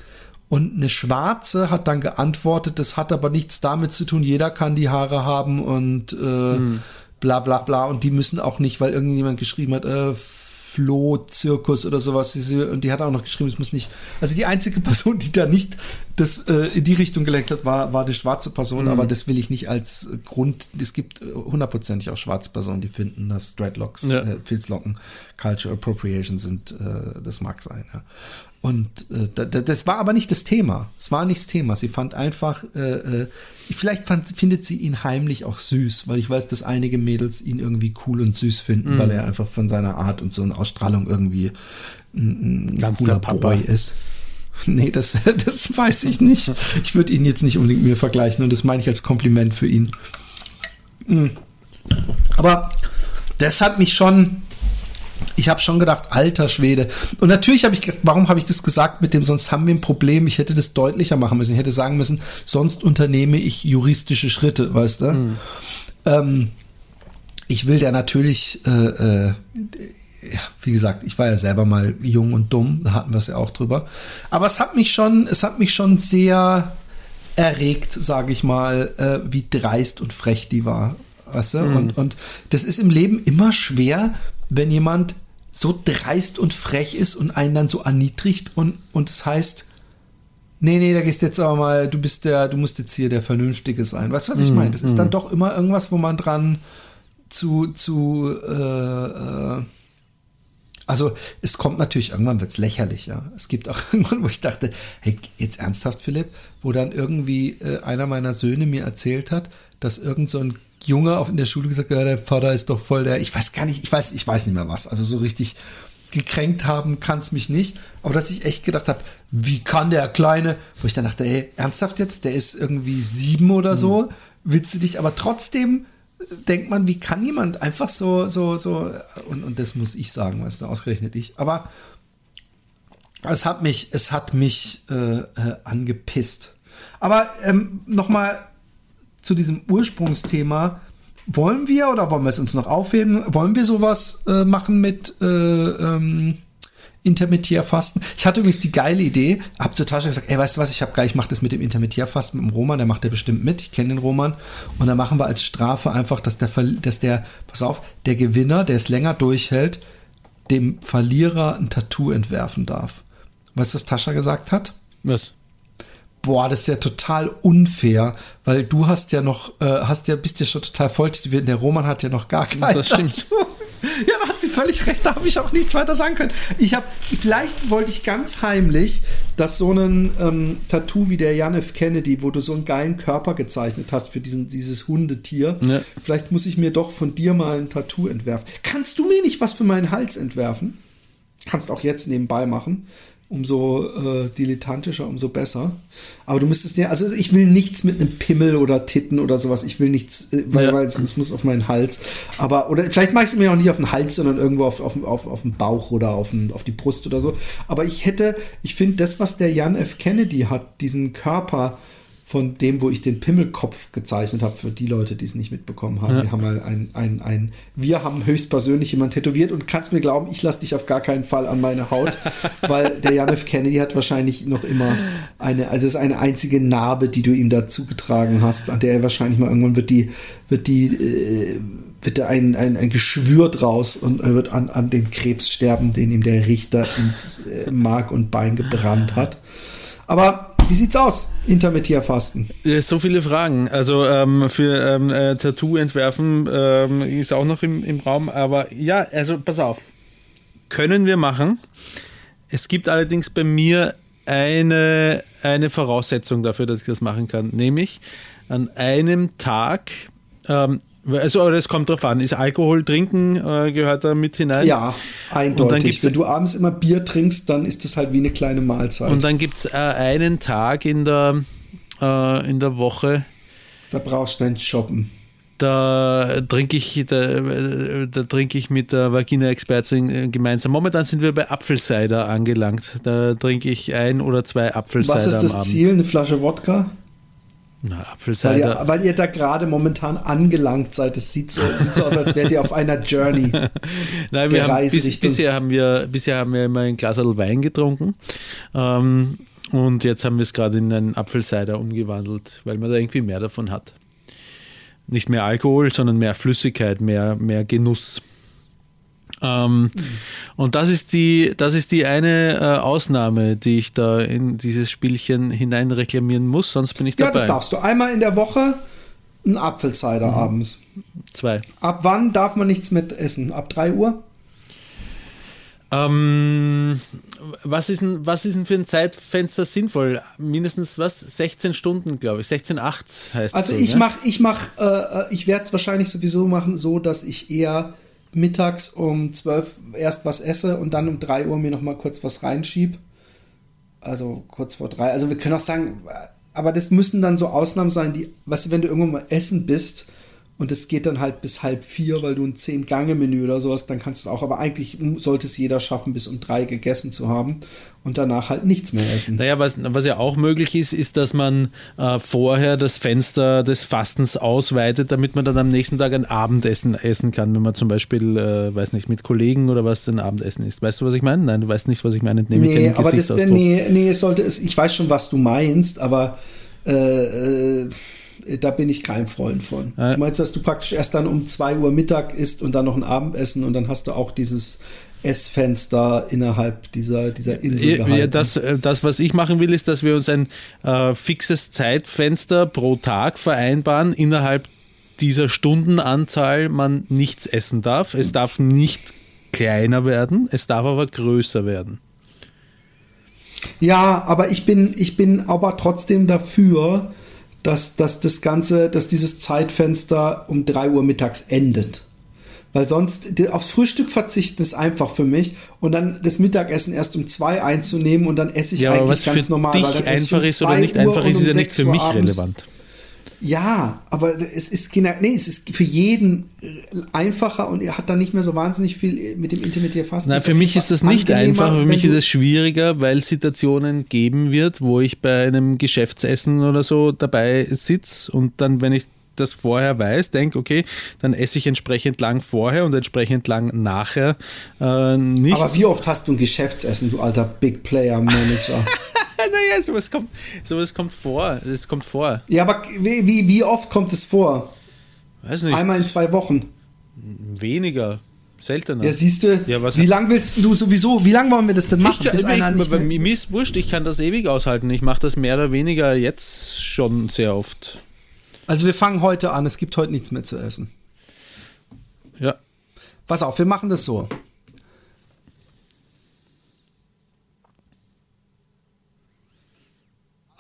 Und eine Schwarze hat dann geantwortet, das hat aber nichts damit zu tun, jeder kann die Haare haben und äh, bla bla bla. Und die müssen auch nicht, weil irgendjemand geschrieben hat, äh, Flohzirkus oder sowas. Und die hat auch noch geschrieben, es muss nicht. Also die einzige Person, die da nicht das äh, in die Richtung gelenkt hat, war, war die schwarze Person, aber das will ich nicht als Grund. Es gibt hundertprozentig auch schwarze Personen, die finden, dass Dreadlocks, Ja. äh, Filzlocken Culture Appropriation sind. Äh, das mag sein, ja. Und äh, da, da, das war aber nicht das Thema. Es war nicht das Thema. Sie fand einfach, äh, äh, vielleicht fand, findet sie ihn heimlich auch süß, weil ich weiß, dass einige Mädels ihn irgendwie cool und süß finden, weil er einfach von seiner Art und so eine Ausstrahlung irgendwie ein, ein Ganz cooler. Boy ist. Nee, das, das weiß ich nicht. Ich würde ihn jetzt nicht unbedingt mir vergleichen und das meine ich als Kompliment für ihn. Mm. Aber das hat mich schon, ich habe schon gedacht, alter Schwede. Und natürlich habe ich gedacht, warum habe ich das gesagt mit dem, sonst haben wir ein Problem. Ich hätte das deutlicher machen müssen. Ich hätte sagen müssen, sonst unternehme ich juristische Schritte, weißt du? Ähm, ich will der natürlich, äh, äh, ja, wie gesagt, ich war ja selber mal jung und dumm, da hatten wir es ja auch drüber. Aber es hat mich schon, es hat mich schon sehr erregt, sage ich mal, äh, wie dreist und frech die war. Weißt du? Und, und das ist im Leben immer schwer, wenn jemand so dreist und frech ist und einen dann so erniedrigt und, und es heißt, nee, nee, da gehst du jetzt aber mal, du bist der, du musst jetzt hier der Vernünftige sein. Weißt du, was ich meine? Das ist dann doch immer irgendwas, wo man dran zu, zu, äh, äh, also es kommt natürlich, irgendwann wird's lächerlich, ja. Es gibt auch irgendwann, wo ich dachte, hey, jetzt ernsthaft, Philipp, wo dann irgendwie äh, einer meiner Söhne mir erzählt hat, dass irgend so ein Junge auf in der Schule gesagt ja, dein Vater ist doch voll der, ich weiß gar nicht, ich weiß, ich weiß nicht mehr was. Also so richtig gekränkt haben kann's mich nicht. Aber dass ich echt gedacht habe, wie kann der Kleine, wo ich dann dachte, ey, ernsthaft jetzt, der ist irgendwie sieben oder so, willst du dich, aber trotzdem denkt man, wie kann jemand einfach so, so, so, und, und das muss ich sagen, weißt du, ausgerechnet ich. Aber es hat mich, es hat mich äh, äh, angepisst. Aber ähm, nochmal zu diesem Ursprungsthema. Wollen wir oder wollen wir es uns noch aufheben? Wollen wir sowas äh, machen mit äh, ähm, Intermittierfasten? Ich hatte übrigens die geile Idee, hab zur Tasche gesagt, ey, weißt du was, ich habe geil, ich mache das mit dem Intermittierfasten mit dem Roman, der macht der bestimmt mit, ich kenne den Roman. Und dann machen wir als Strafe einfach, dass der, dass der, pass auf, der Gewinner, der es länger durchhält, dem Verlierer ein Tattoo entwerfen darf. Weißt du, was Tascha gesagt hat? Was? Boah, das ist ja total unfair, weil du hast ja noch, äh, hast ja, bist ja schon total voll tätowiert. Der Roman hat ja noch gar kein Das stimmt. Tattoo. Ja, da hat sie völlig recht, da habe ich auch nichts weiter sagen können. Ich habe, vielleicht wollte ich ganz heimlich, dass so ein ähm, Tattoo wie der Jan F. Kennedy, wo du so einen geilen Körper gezeichnet hast für diesen, dieses Hundetier, Ja. vielleicht muss ich mir doch von dir mal ein Tattoo entwerfen. Kannst du mir nicht was für meinen Hals entwerfen? Kannst auch jetzt nebenbei machen. Umso äh, dilettantischer, umso besser. Aber du müsstest ja, also ich will nichts mit einem Pimmel oder Titten oder sowas. Ich will nichts, äh, weil, Ja. weil es es muss auf meinen Hals. Aber, oder vielleicht mache ich es mir auch nicht auf den Hals, sondern irgendwo auf, auf, auf, auf den Bauch oder auf, den, auf die Brust oder so. Aber ich hätte, ich finde das, was der Jan F. Kennedy hat, diesen Körper, von dem, wo ich den Pimmelkopf gezeichnet habe, für die Leute, die es nicht mitbekommen haben. Ja. Wir haben mal ein, ein, ein, wir haben höchstpersönlich jemand tätowiert und kannst mir glauben, ich lasse dich auf gar keinen Fall an meine Haut, weil der Jan F. Kennedy hat wahrscheinlich noch immer eine, also es ist eine einzige Narbe, die du ihm dazu getragen hast, an der er wahrscheinlich mal irgendwann wird die, wird die, äh, wird da ein, ein, ein Geschwür draus und er wird an, an dem Krebs sterben, den ihm der Richter ins äh, Mark und Bein gebrannt hat. Aber wie sieht's aus? Intermittierfasten. So viele Fragen. Also ähm, für ähm, äh, Tattoo entwerfen ähm, ist auch noch im, im Raum. Aber ja, also pass auf. Können wir machen. Es gibt allerdings bei mir eine, eine Voraussetzung dafür, dass ich das machen kann. Nämlich an einem Tag, ähm, also aber das kommt drauf an, ist Alkohol trinken, äh, gehört da mit hinein? Ja, Und dann eindeutig. Wenn du abends immer Bier trinkst, dann ist das halt wie eine kleine Mahlzeit. Und dann gibt es äh, einen Tag in der, äh, in der Woche, da brauchst du nicht shoppen. da trinke ich, da, da trinke ich mit der Vagina-Expertin äh, gemeinsam. Momentan sind wir bei Apfelcider angelangt. Da trinke ich ein oder zwei Apfelcider Was ist das. Ziel? Eine Flasche Wodka? Na, Weil ihr, weil ihr da gerade momentan angelangt seid. Es sieht so, sieht so aus, als wärt ihr auf einer Journey. Nein, wir haben, bis, bisher, haben wir, bisher haben wir immer ein Glas Wein getrunken. Ähm, und jetzt haben wir es gerade in einen Apfelcider umgewandelt, weil man da irgendwie mehr davon hat. Nicht mehr Alkohol, sondern mehr Flüssigkeit, mehr, mehr Genuss. Ähm, Und das ist die, das ist die eine äh, Ausnahme, die ich da in dieses Spielchen hinein reklamieren muss, sonst bin ich Ja, dabei. das darfst du. Einmal in der Woche ein Apfelcider Mhm. abends. Zwei. Ab wann darf man nichts mit essen? Ab 3 Uhr? Ähm, was, ist denn, was ist denn für ein Zeitfenster sinnvoll? Mindestens was? 16 Stunden, glaube ich. 16, 8 heißt Also so, ich ne? mach, ich mach, äh, äh, ich werde es wahrscheinlich sowieso machen, so dass ich eher mittags um 12 erst was esse und dann um 3 Uhr mir noch mal kurz was reinschieb. Also kurz vor drei. Also wir können auch sagen, aber das müssen dann so Ausnahmen sein, die, weißt du, wenn du irgendwann mal essen bist und es geht dann halt bis halb vier, weil du ein Zehn-Gange-Menü oder sowas, dann kannst du es auch. Aber eigentlich sollte es jeder schaffen, bis um drei gegessen zu haben und danach halt nichts mehr essen. Naja, was, was ja auch möglich ist, ist, dass man äh, vorher das Fenster des Fastens ausweitet, damit man dann am nächsten Tag ein Abendessen essen kann, wenn man zum Beispiel, äh, weiß nicht, mit Kollegen oder was ein Abendessen ist. Weißt du, was ich meine? Nein, du weißt nicht, was ich meine. Nehme ich Nee, den aber das, nee, nee, es sollte es, ich weiß schon, was du meinst, aber äh, äh, da bin ich kein Freund von. Äh. Du meinst, dass du praktisch erst dann um 2 Uhr Mittag isst und dann noch ein Abendessen und dann hast du auch dieses Essfenster innerhalb dieser, dieser Insel gehalten. das, äh, das, was ich machen will, ist, dass wir uns ein äh, fixes Zeitfenster pro Tag vereinbaren, innerhalb dieser Stundenanzahl man nichts essen darf. Es darf nicht kleiner werden, es darf aber größer werden. Ja, aber ich bin, ich bin aber trotzdem dafür, dass, dass das Ganze, dass dieses Zeitfenster um 3 Uhr mittags endet. Weil sonst aufs Frühstück verzichten ist einfach für mich und dann das Mittagessen erst um zwei einzunehmen und dann esse ich Ja, eigentlich was ganz für normal. weil dann um einfach ist oder 2 nicht einfach ist, um ist ja nicht 6 für mich abends. relevant. Ja, aber es ist genau, nee, es ist für jeden äh, einfacher und er hat dann nicht mehr so wahnsinnig viel mit dem Intermittierfasten. Nein, Ist für mich ist das nicht einfach, für mich ist es schwieriger, weil es Situationen geben wird, wo ich bei einem Geschäftsessen oder so dabei sitze und dann, wenn ich das vorher weiß, denke, okay, dann esse ich entsprechend lang vorher und entsprechend lang nachher äh, nicht. Aber wie oft hast du ein Geschäftsessen, du alter Big Player Manager? naja, sowas kommt, sowas kommt vor. Es kommt vor. ja, aber wie, wie, oft kommt es vor? Weiß nicht. Einmal in zwei Wochen. weniger. Seltener. Ja, siehst du, Ja, was- wie lang willst du sowieso, wie lange wollen wir das denn machen? Ich, bis ich, bei mir ist wurscht, ich kann das ewig aushalten. Ich mache das mehr oder weniger jetzt schon sehr oft. also wir fangen heute an, es gibt heute nichts mehr zu essen. Ja. Pass auf, wir machen das so.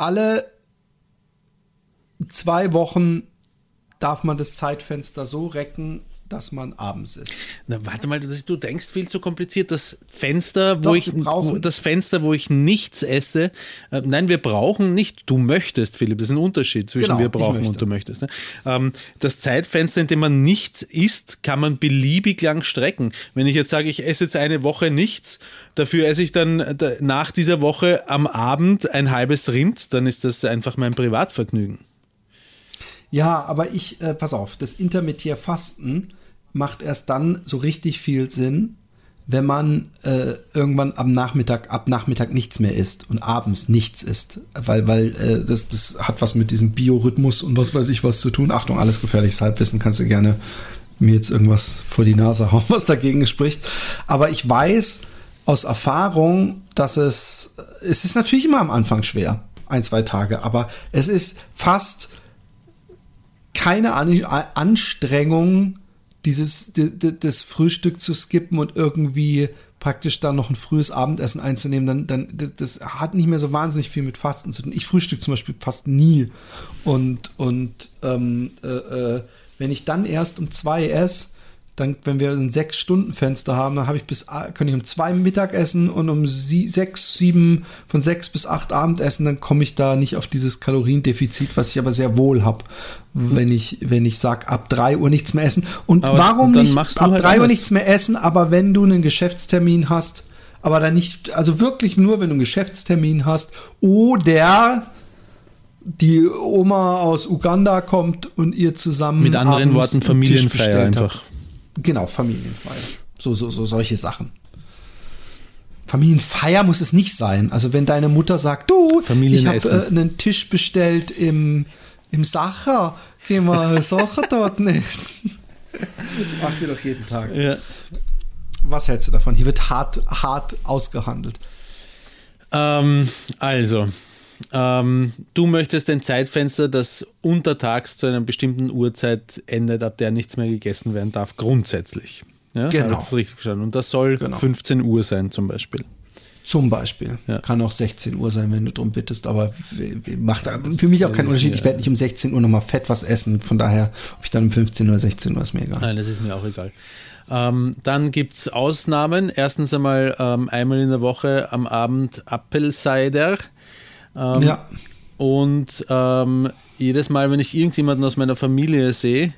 Alle zwei Wochen darf man das Zeitfenster so recken, dass man abends isst. Na, warte mal, das, du denkst viel zu kompliziert. Das Fenster, wo Doch, ich wo, das Fenster, wo ich nichts esse. Äh, nein, wir brauchen nicht. Du möchtest, Philipp. Das ist ein Unterschied zwischen Genau, wir ich brauchen und du möchtest. Ne? Ähm, das Zeitfenster, in dem man nichts isst, kann man beliebig lang strecken. Wenn ich jetzt sage, ich esse jetzt eine Woche nichts, dafür esse ich dann da- nach dieser Woche am Abend ein halbes Rind, dann ist das einfach mein Privatvergnügen. Ja, aber ich, äh, pass auf, das Intermittierfasten macht erst dann so richtig viel Sinn, wenn man äh, irgendwann am Nachmittag, ab Nachmittag nichts mehr isst und abends nichts isst. Weil, weil äh, das, das hat was mit diesem Biorhythmus und was weiß ich was zu tun. Achtung, alles gefährliches Halbwissen, kannst du gerne mir jetzt irgendwas vor die Nase hauen, was dagegen spricht. Aber ich weiß aus Erfahrung, dass es, es ist natürlich immer am Anfang schwer, ein, zwei Tage, aber es ist fast keine An Anstrengung, dieses das Frühstück zu skippen und irgendwie praktisch dann noch ein frühes Abendessen einzunehmen, dann, dann das, das hat nicht mehr so wahnsinnig viel mit Fasten zu tun. Ich frühstück zum Beispiel fast nie. Und, und ähm, äh, äh, wenn ich dann erst um zwei esse, dann, wenn wir ein sechs Stunden Fenster haben, dann habe ich bis kann ich um zwei Mittagessen und um sie, sechs, sieben von sechs bis acht Abendessen, dann komme ich da nicht auf dieses Kaloriendefizit, was ich aber sehr wohl habe, wenn ich wenn ich sag ab drei Uhr nichts mehr essen. Und Aber warum nicht ab halt drei Uhr nichts mehr essen, aber wenn du einen Geschäftstermin hast, aber dann nicht, also wirklich nur, wenn du einen Geschäftstermin hast oder die Oma aus Uganda kommt und ihr zusammen Mit anderen Worten Familienfeier einfach. Genau, Familienfeier. So, so, so solche Sachen. Familienfeier muss es nicht sein. Also wenn deine Mutter sagt, du, ich habe äh, einen Tisch bestellt im, im Sacher, gehen wir Sacher dort essen. Das macht ihr doch jeden Tag. Ja. Was hältst du davon? Hier wird hart, hart ausgehandelt. Ähm, also, ähm, du möchtest ein Zeitfenster, das untertags zu einer bestimmten Uhrzeit endet, ab der nichts mehr gegessen werden darf, grundsätzlich. Ja, Genau. Das richtig verstanden? Und das soll Genau. 15 Uhr sein zum Beispiel. Zum Beispiel. Ja. Kann auch 16 Uhr sein, wenn du drum bittest, aber macht für mich auch keinen Unterschied. Ich werde nicht um 16 Uhr nochmal fett was essen. Von daher, ob ich dann um 15 oder 16 Uhr ist mir egal. Nein, das ist mir auch egal. Ähm, dann gibt es Ausnahmen. Erstens einmal ähm, einmal in der Woche am Abend Apfelcider. Ähm, ja. Und ähm, jedes Mal, wenn ich irgendjemanden aus meiner Familie sehe,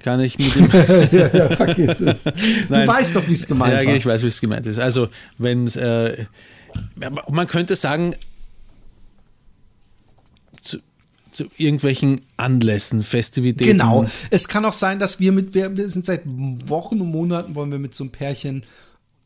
kann ich mit ihm. ja, vergiss es. Du Nein. weißt doch, wie es gemeint ja, war. ich weiß, wie es gemeint ist. Also, wenn es, äh, man könnte sagen, zu, zu irgendwelchen Anlässen, Festivitäten. Genau. Es kann auch sein, dass wir mit, wir, wir sind seit Wochen und Monaten, wollen wir mit so einem Pärchen,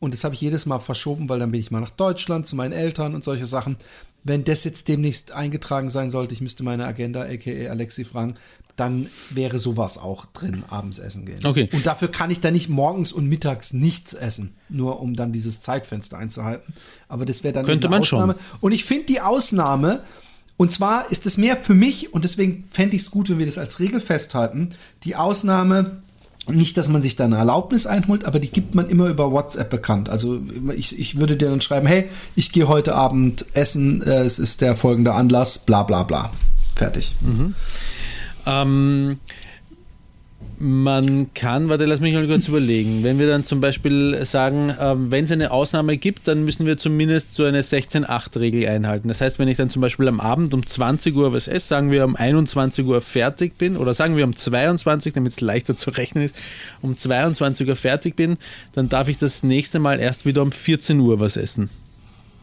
und das habe ich jedes Mal verschoben, weil dann bin ich mal nach Deutschland zu meinen Eltern und solche Sachen. Wenn das jetzt demnächst eingetragen sein sollte, ich müsste meine Agenda, aka Alexi, fragen, dann wäre sowas auch drin, abends essen gehen. Okay. Und dafür kann ich dann nicht morgens und mittags nichts essen, nur um dann dieses Zeitfenster einzuhalten. Aber das wäre dann Könnte eine man schon. Ausnahme. Und ich finde die Ausnahme, und zwar ist es mehr für mich, und deswegen fände ich es gut, wenn wir das als Regel festhalten, die Ausnahme, nicht, dass man sich da eine Erlaubnis einholt, aber die gibt man immer über WhatsApp bekannt. Also ich, ich würde dir dann schreiben, hey, ich gehe heute Abend essen, äh, es ist der folgende Anlass, bla bla bla. Fertig. Ähm, man kann, warte, lass mich mal kurz überlegen. Wenn wir dann zum Beispiel sagen, ähm, wenn es eine Ausnahme gibt, dann müssen wir zumindest so eine 16-8-Regel einhalten. Das heißt, wenn ich dann zum Beispiel am Abend um 20 Uhr was esse, sagen wir um 21 Uhr fertig bin, oder sagen wir um 22, damit es leichter zu rechnen ist, um 22 Uhr fertig bin, dann darf ich das nächste Mal erst wieder um 14 Uhr was essen.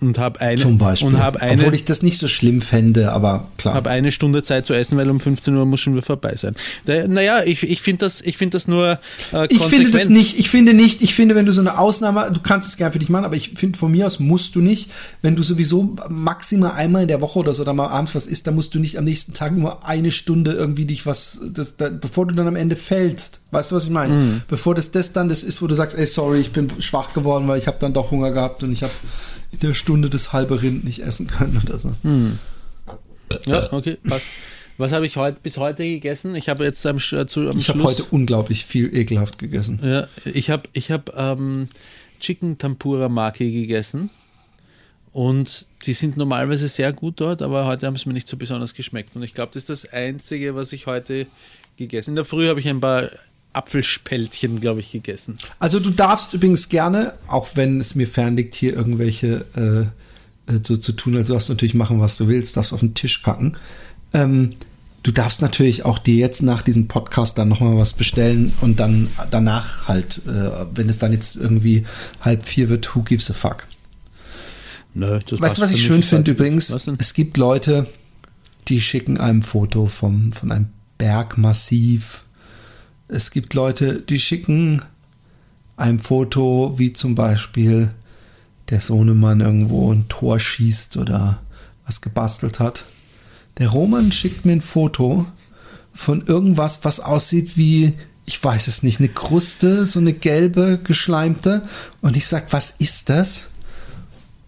Und habe eine, Zum Beispiel. und hab eine, Obwohl ich das nicht so schlimm fände, aber klar. habe eine Stunde Zeit zu essen, weil um 15 Uhr muss schon wieder vorbei sein. Da, naja, ich, ich finde das, ich find das nur äh, Ich finde das nicht, ich finde nicht, ich finde, wenn du so eine Ausnahme, du kannst es gerne für dich machen, aber ich finde, von mir aus musst du nicht, wenn du sowieso maximal einmal in der Woche oder so oder mal abends was isst, dann musst du nicht am nächsten Tag nur eine Stunde irgendwie dich was, das, da, bevor du dann am Ende fällst. Weißt du, was ich meine? Mhm. Bevor das das dann das ist, wo du sagst, ey, sorry, ich bin schwach geworden, weil ich habe dann doch Hunger gehabt und ich habe in der Stunde das halbe Rind nicht essen können oder so. Hm. Ja, okay, passt. Was habe ich heute bis heute gegessen? Ich habe jetzt am, äh, zu, am Ich habe heute unglaublich viel ekelhaft gegessen. ja, ich habe ich hab, ähm, Chicken Tempura Maki gegessen. Und die sind normalerweise sehr gut dort, aber heute haben es mir nicht so besonders geschmeckt. Und ich glaube, das ist das Einzige, was ich heute gegessen In der Früh habe ich ein paar Apfelspältchen, glaube ich, gegessen. Also du darfst übrigens gerne, auch wenn es mir fernliegt, hier irgendwelche äh, äh, so zu tun, also du darfst natürlich machen, was du willst, darfst auf den Tisch kacken. Ähm, du darfst natürlich auch dir jetzt nach diesem Podcast dann nochmal was bestellen und dann danach halt, äh, wenn es dann jetzt irgendwie halb vier wird, who gives a fuck? Nö, das Weißt du, was ich schön finde übrigens? Es gibt Leute, die schicken einem Foto vom, von einem Bergmassiv. Es gibt Leute, die schicken einem Foto, wie zum Beispiel der Sohnemann irgendwo ein Tor schießt oder was gebastelt hat. Der Roman schickt mir ein Foto von irgendwas, was aussieht wie, ich weiß es nicht, eine Kruste, so eine gelbe, geschleimte. Und ich sag, was ist das?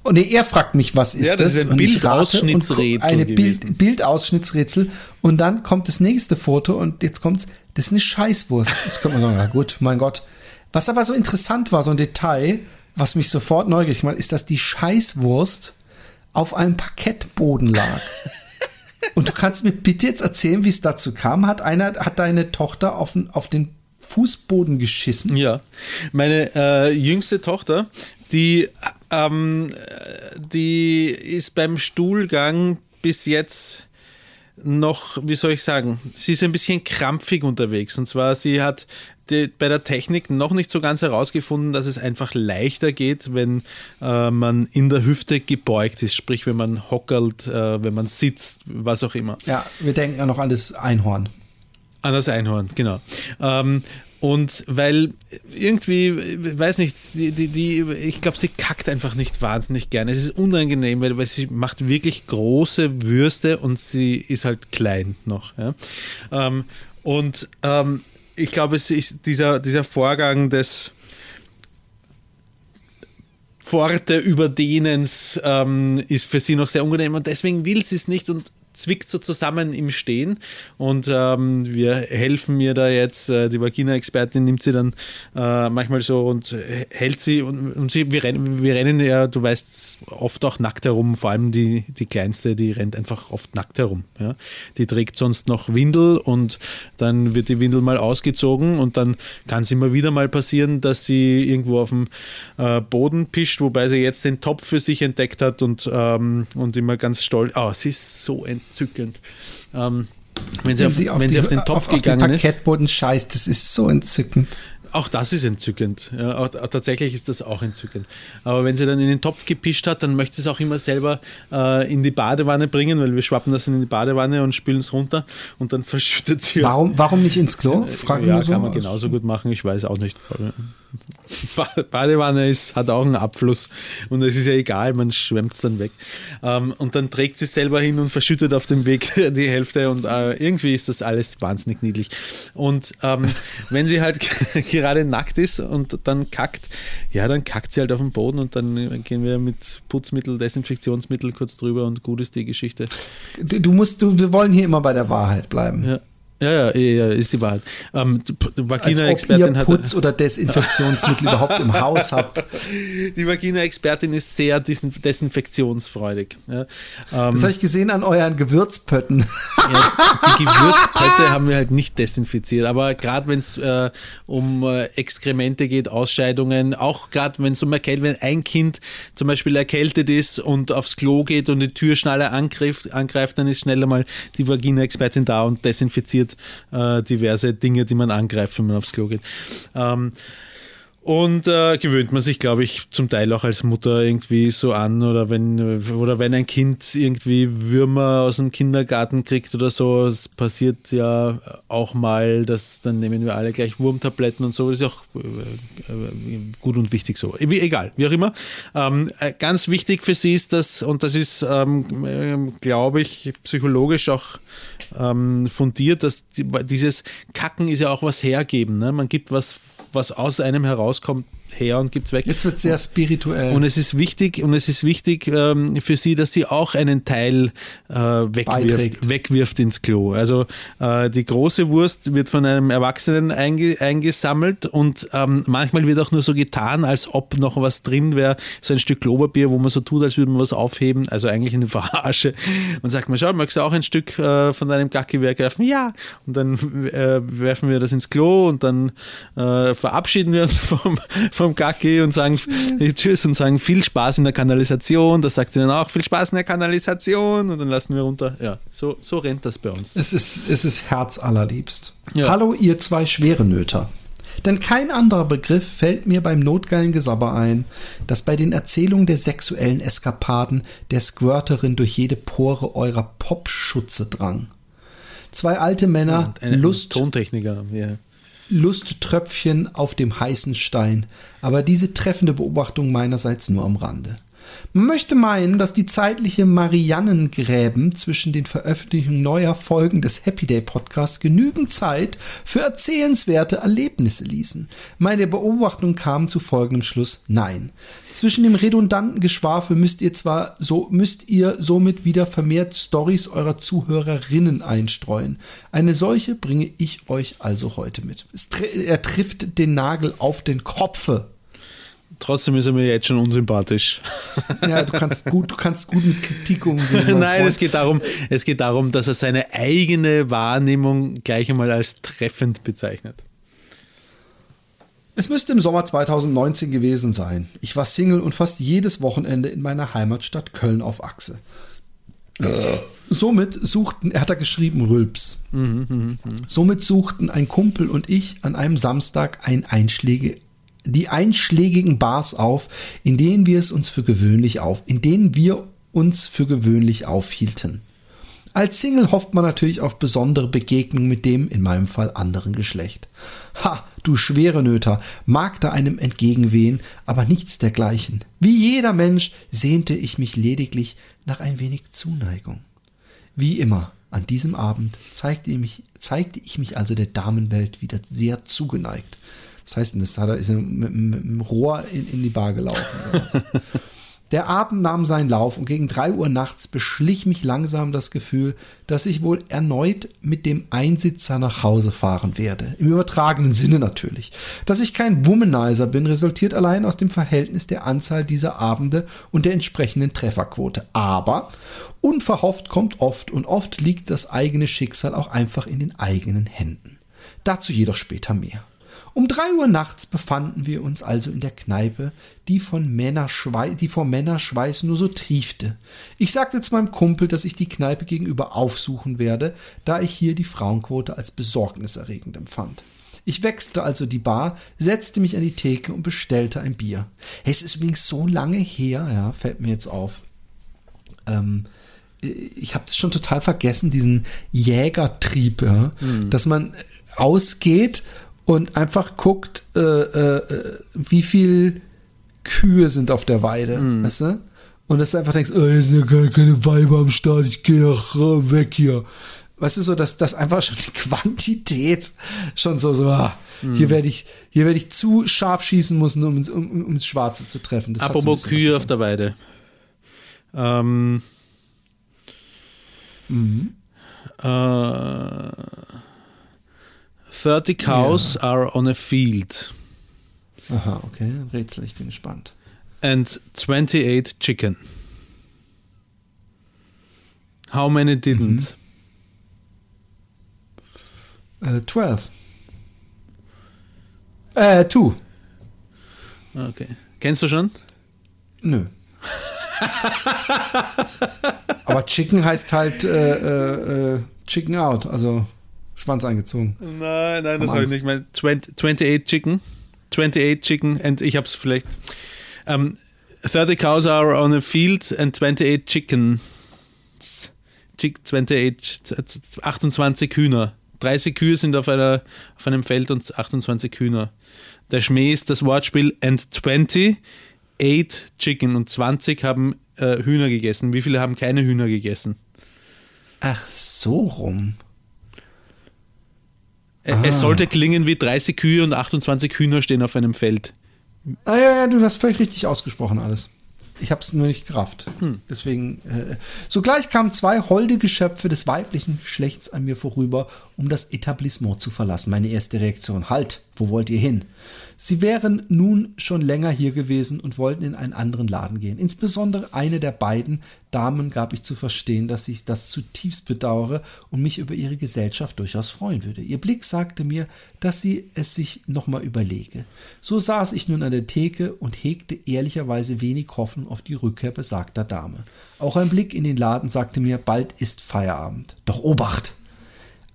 Und nee, er fragt mich, was ist Ja, das das? ist ein Bildausschnittsrätsel Eine. Bild, Bildausschnittsrätsel. Und dann kommt das nächste Foto und jetzt kommt's, das ist eine Scheißwurst. Jetzt könnte man sagen, ja gut, mein Gott. Was aber so interessant war, so ein Detail, was mich sofort neugierig macht, ist, dass die Scheißwurst auf einem Parkettboden lag. Und du kannst mir bitte jetzt erzählen, wie es dazu kam? Hat einer, hat deine Tochter auf, den- auf den Fußboden geschissen? Ja, meine äh, jüngste Tochter, die, ähm, äh, die ist beim Stuhlgang bis jetzt noch, wie soll ich sagen, sie ist ein bisschen krampfig unterwegs. Und zwar, sie hat die, bei der Technik noch nicht so ganz herausgefunden, dass es einfach leichter geht, wenn äh, man in der Hüfte gebeugt ist, sprich wenn man hockert, äh, wenn man sitzt, was auch immer. Ja, wir denken ja noch an das Einhorn. An das Einhorn, genau. Ähm, und weil irgendwie, weiß nicht, die, die, die ich glaube, sie kackt einfach nicht wahnsinnig gerne. Es ist unangenehm, weil, weil sie macht wirklich große Würste und sie ist halt klein noch. Ja? Ähm, und ähm, ich glaube, es ist dieser, dieser Vorgang des Pforte überdehnens ähm, ist für sie noch sehr unangenehm und deswegen will sie es nicht und zwickt so zusammen im Stehen und ähm, wir helfen mir da jetzt, äh, die Vagina-Expertin nimmt sie dann äh, manchmal so und äh, hält sie und, und sie, wir, rennen, wir rennen ja, du weißt, oft auch nackt herum, vor allem die, die Kleinste, die rennt einfach oft nackt herum. Ja? Die trägt sonst noch Windel und dann wird die Windel mal ausgezogen und dann kann es immer wieder mal passieren, dass sie irgendwo auf dem äh, Boden pischt, wobei sie jetzt den Topf für sich entdeckt hat und, ähm, und immer ganz stolz. Oh, sie ist so entzückend. Ähm, wenn sie, auf, wenn sie auf den Topf auf, auf gegangen den ist. Parkettboden scheißt, das ist so entzückend. Auch das ist entzückend. Ja, auch, auch tatsächlich ist das auch entzückend. Aber wenn sie dann in den Topf gepischt hat, dann möchte sie es auch immer selber äh, in die Badewanne bringen, weil wir schwappen das in die Badewanne und spülen es runter und dann verschüttet sie. Warum, warum nicht ins Klo? Fragen ja, so. kann man genauso gut machen. Ich weiß auch nicht. Ba- Badewanne ist, hat auch einen Abfluss und es ist ja egal, man schwemmt es dann weg. Ähm, und dann trägt sie selber hin und verschüttet auf dem Weg die Hälfte und äh, irgendwie ist das alles wahnsinnig niedlich. Und ähm, wenn sie halt gerade nackt ist und dann kackt, ja, dann kackt sie halt auf den Boden und dann gehen wir mit Putzmittel, Desinfektionsmittel kurz drüber und gut ist die Geschichte. Du du musst, du, wir wollen hier immer bei der Wahrheit bleiben. Ja. Ja, ja, ja, ist die Wahrheit. Ähm, Vagina-Expertin hat. Putz- oder Desinfektionsmittel überhaupt im Haus habt. Die Vagina-Expertin ist sehr desin- desinfektionsfreudig. Ja, ähm, Das habe ich gesehen an euren Gewürzpötten. ja, die Gewürzpötte haben wir halt nicht desinfiziert, aber gerade wenn es äh, um äh, Exkremente geht, Ausscheidungen, auch gerade wenn es um Erkältung, wenn ein Kind zum Beispiel erkältet ist und aufs Klo geht und die Türschnalle angreift, angreift dann ist schneller mal die Vagina-Expertin da und desinfiziert äh, diverse Dinge, die man angreift, wenn man aufs Klo geht. Ähm, und äh, gewöhnt man sich, glaube ich, zum Teil auch als Mutter irgendwie so an oder wenn, oder wenn ein Kind irgendwie Würmer aus dem Kindergarten kriegt oder so, es passiert ja auch mal, dass dann nehmen wir alle gleich Wurmtabletten und so, das ist auch äh, äh, gut und wichtig so. Wie, egal, wie auch immer. Ähm, äh, ganz wichtig für sie ist das, und das ist, ähm, äh, glaube ich, psychologisch auch ähm, fundiert, dass die, dieses Kacken ist ja auch was hergeben. Ne? Man gibt was, was aus einem rauskommt, her und gibt's weg. Jetzt wird sehr spirituell. Und es ist wichtig, und es ist wichtig ähm, für sie, dass sie auch einen Teil äh, wegwirft, wegwirft ins Klo. Also äh, die große Wurst wird von einem Erwachsenen einge eingesammelt und ähm, manchmal wird auch nur so getan, als ob noch was drin wäre, so ein Stück Klopapier, wo man so tut, als würde man was aufheben, also eigentlich eine Verarsche. Und sagt man, schau, magst du auch ein Stück äh, von deinem Gacki wegwerfen? Ja. Und dann äh, werfen wir das ins Klo und dann äh, verabschieden wir uns vom, vom Gacki und sagen Tschüss und sagen viel Spaß in der Kanalisation. Das sagt sie dann auch, viel Spaß in der Kanalisation und dann lassen wir runter. Ja, so, so rennt das bei uns. Es ist, es ist herzallerliebst. Ja. Hallo, ihr zwei schwere Nöter. Denn kein anderer Begriff fällt mir beim notgeilen Gesabber ein, das bei den Erzählungen der sexuellen Eskapaden der Squirterin durch jede Pore eurer Popschutze drang. Zwei alte Männer, Lust, Tontechniker. Ja. Lusttröpfchen auf dem heißen Stein, aber diese treffende Beobachtung meinerseits nur am Rande. Man möchte meinen, dass die zeitliche Mariannengräben zwischen den Veröffentlichungen neuer Folgen des Happy Day Podcasts genügend Zeit für erzählenswerte Erlebnisse ließen. Meine Beobachtung kam zu folgendem Schluss: Nein. Zwischen dem redundanten Geschwafel müsst ihr zwar so müsst ihr somit wieder vermehrt Stories eurer Zuhörerinnen einstreuen. Eine solche bringe ich euch also heute mit. Tr er trifft den Nagel auf den Kopfe. Trotzdem ist er mir jetzt schon unsympathisch. Ja, du kannst gut, du kannst gut mit Kritik umgehen. Nein, es geht, darum, es geht darum, dass er seine eigene Wahrnehmung gleich einmal als treffend bezeichnet. Es müsste im Sommer 2019 gewesen sein. Ich war Single und fast jedes Wochenende in meiner Heimatstadt Köln auf Achse. Somit suchten, er hat da geschrieben, Rülps. Somit suchten ein Kumpel und ich an einem Samstag ein Einschläge, die einschlägigen Bars auf, in denen wir es uns für gewöhnlich auf, in denen wir uns für gewöhnlich aufhielten. Als Single hofft man natürlich auf besondere Begegnungen mit dem, in meinem Fall, anderen Geschlecht. Ha, du schwere Nöter, mag da einem entgegenwehen, aber nichts dergleichen. Wie jeder Mensch sehnte ich mich lediglich nach ein wenig Zuneigung. Wie immer, an diesem Abend zeigte ich mich, zeigte ich mich also der Damenwelt wieder sehr zugeneigt. Was heißt denn das? Hat er ist mit, mit, dem Rohr in, in die Bar gelaufen. Der Abend nahm seinen Lauf und gegen drei Uhr nachts beschlich mich langsam das Gefühl, dass ich wohl erneut mit dem Einsitzer nach Hause fahren werde. Im übertragenen Sinne natürlich. Dass ich kein Womanizer bin, resultiert allein aus dem Verhältnis der Anzahl dieser Abende und der entsprechenden Trefferquote. Aber unverhofft kommt oft und oft liegt das eigene Schicksal auch einfach in den eigenen Händen. Dazu jedoch später mehr. Um drei Uhr nachts befanden wir uns also in der Kneipe, die von Männerschweiß, die vor Männerschweiß nur so triefte. Ich sagte zu meinem Kumpel, dass ich die Kneipe gegenüber aufsuchen werde, da ich hier die Frauenquote als besorgniserregend empfand. Ich wechselte also die Bar, setzte mich an die Theke und bestellte ein Bier. Hey, es ist übrigens so lange her, ja, fällt mir jetzt auf. Ähm, ich habe das schon total vergessen, diesen Jägertrieb, ja, dass man ausgeht und einfach guckt, äh, äh, wie viel Kühe sind auf der Weide, weißt du? Und dass du einfach denkst, oh, hier sind ja keine Weiber am Start, ich gehe nach äh, weg hier. Weißt du, so, dass das einfach schon die Quantität schon so, so, ah, hier werde ich, hier werde ich zu scharf schießen müssen, um, ins- um, um Schwarze zu treffen. Das so Apropos was Kühe auf der Weide. Ähm, Mhm. äh, 30 cows are on a field Aha, okay, Rätsel, ich bin gespannt. and 28 chicken. How many didn't? Äh, 12. Äh, 2. Okay. Kennst du schon? Nö. Aber Chicken heißt halt äh, äh, äh, Chicken out, also Schwanz eingezogen. Nein, nein, das habe ich nicht. Mein 20, 28 Chicken. 28 Chicken and ich habe es vielleicht. Um, 30 cows are on a field and 28 chickens. Chick, 28, 28 Hühner. 30 Kühe sind auf, einer, auf einem Feld und 28 Hühner. Der Schmäh ist das Wortspiel and 20 ate chicken und 20 haben äh, Hühner gegessen. Wie viele haben keine Hühner gegessen? Ach, so rum. Äh, Es sollte klingen wie 30 Kühe und 28 Hühner stehen auf einem Feld. Ah ja, ja, du hast völlig richtig ausgesprochen alles. Ich habe es nur nicht gerafft. Deswegen. Äh, sogleich kamen zwei holde Geschöpfe des weiblichen Geschlechts an mir vorüber, um das Etablissement zu verlassen. Meine erste Reaktion: Halt, wo wollt ihr hin? Sie wären nun schon länger hier gewesen und wollten in einen anderen Laden gehen. Insbesondere eine der beiden Damen gab ich zu verstehen, dass ich das zutiefst bedauere und mich über ihre Gesellschaft durchaus freuen würde. Ihr Blick sagte mir, dass sie es sich nochmal überlege. So saß ich nun an der Theke und hegte ehrlicherweise wenig Hoffnung auf die Rückkehr besagter Dame. Auch ein Blick in den Laden sagte mir, bald ist Feierabend. Doch Obacht!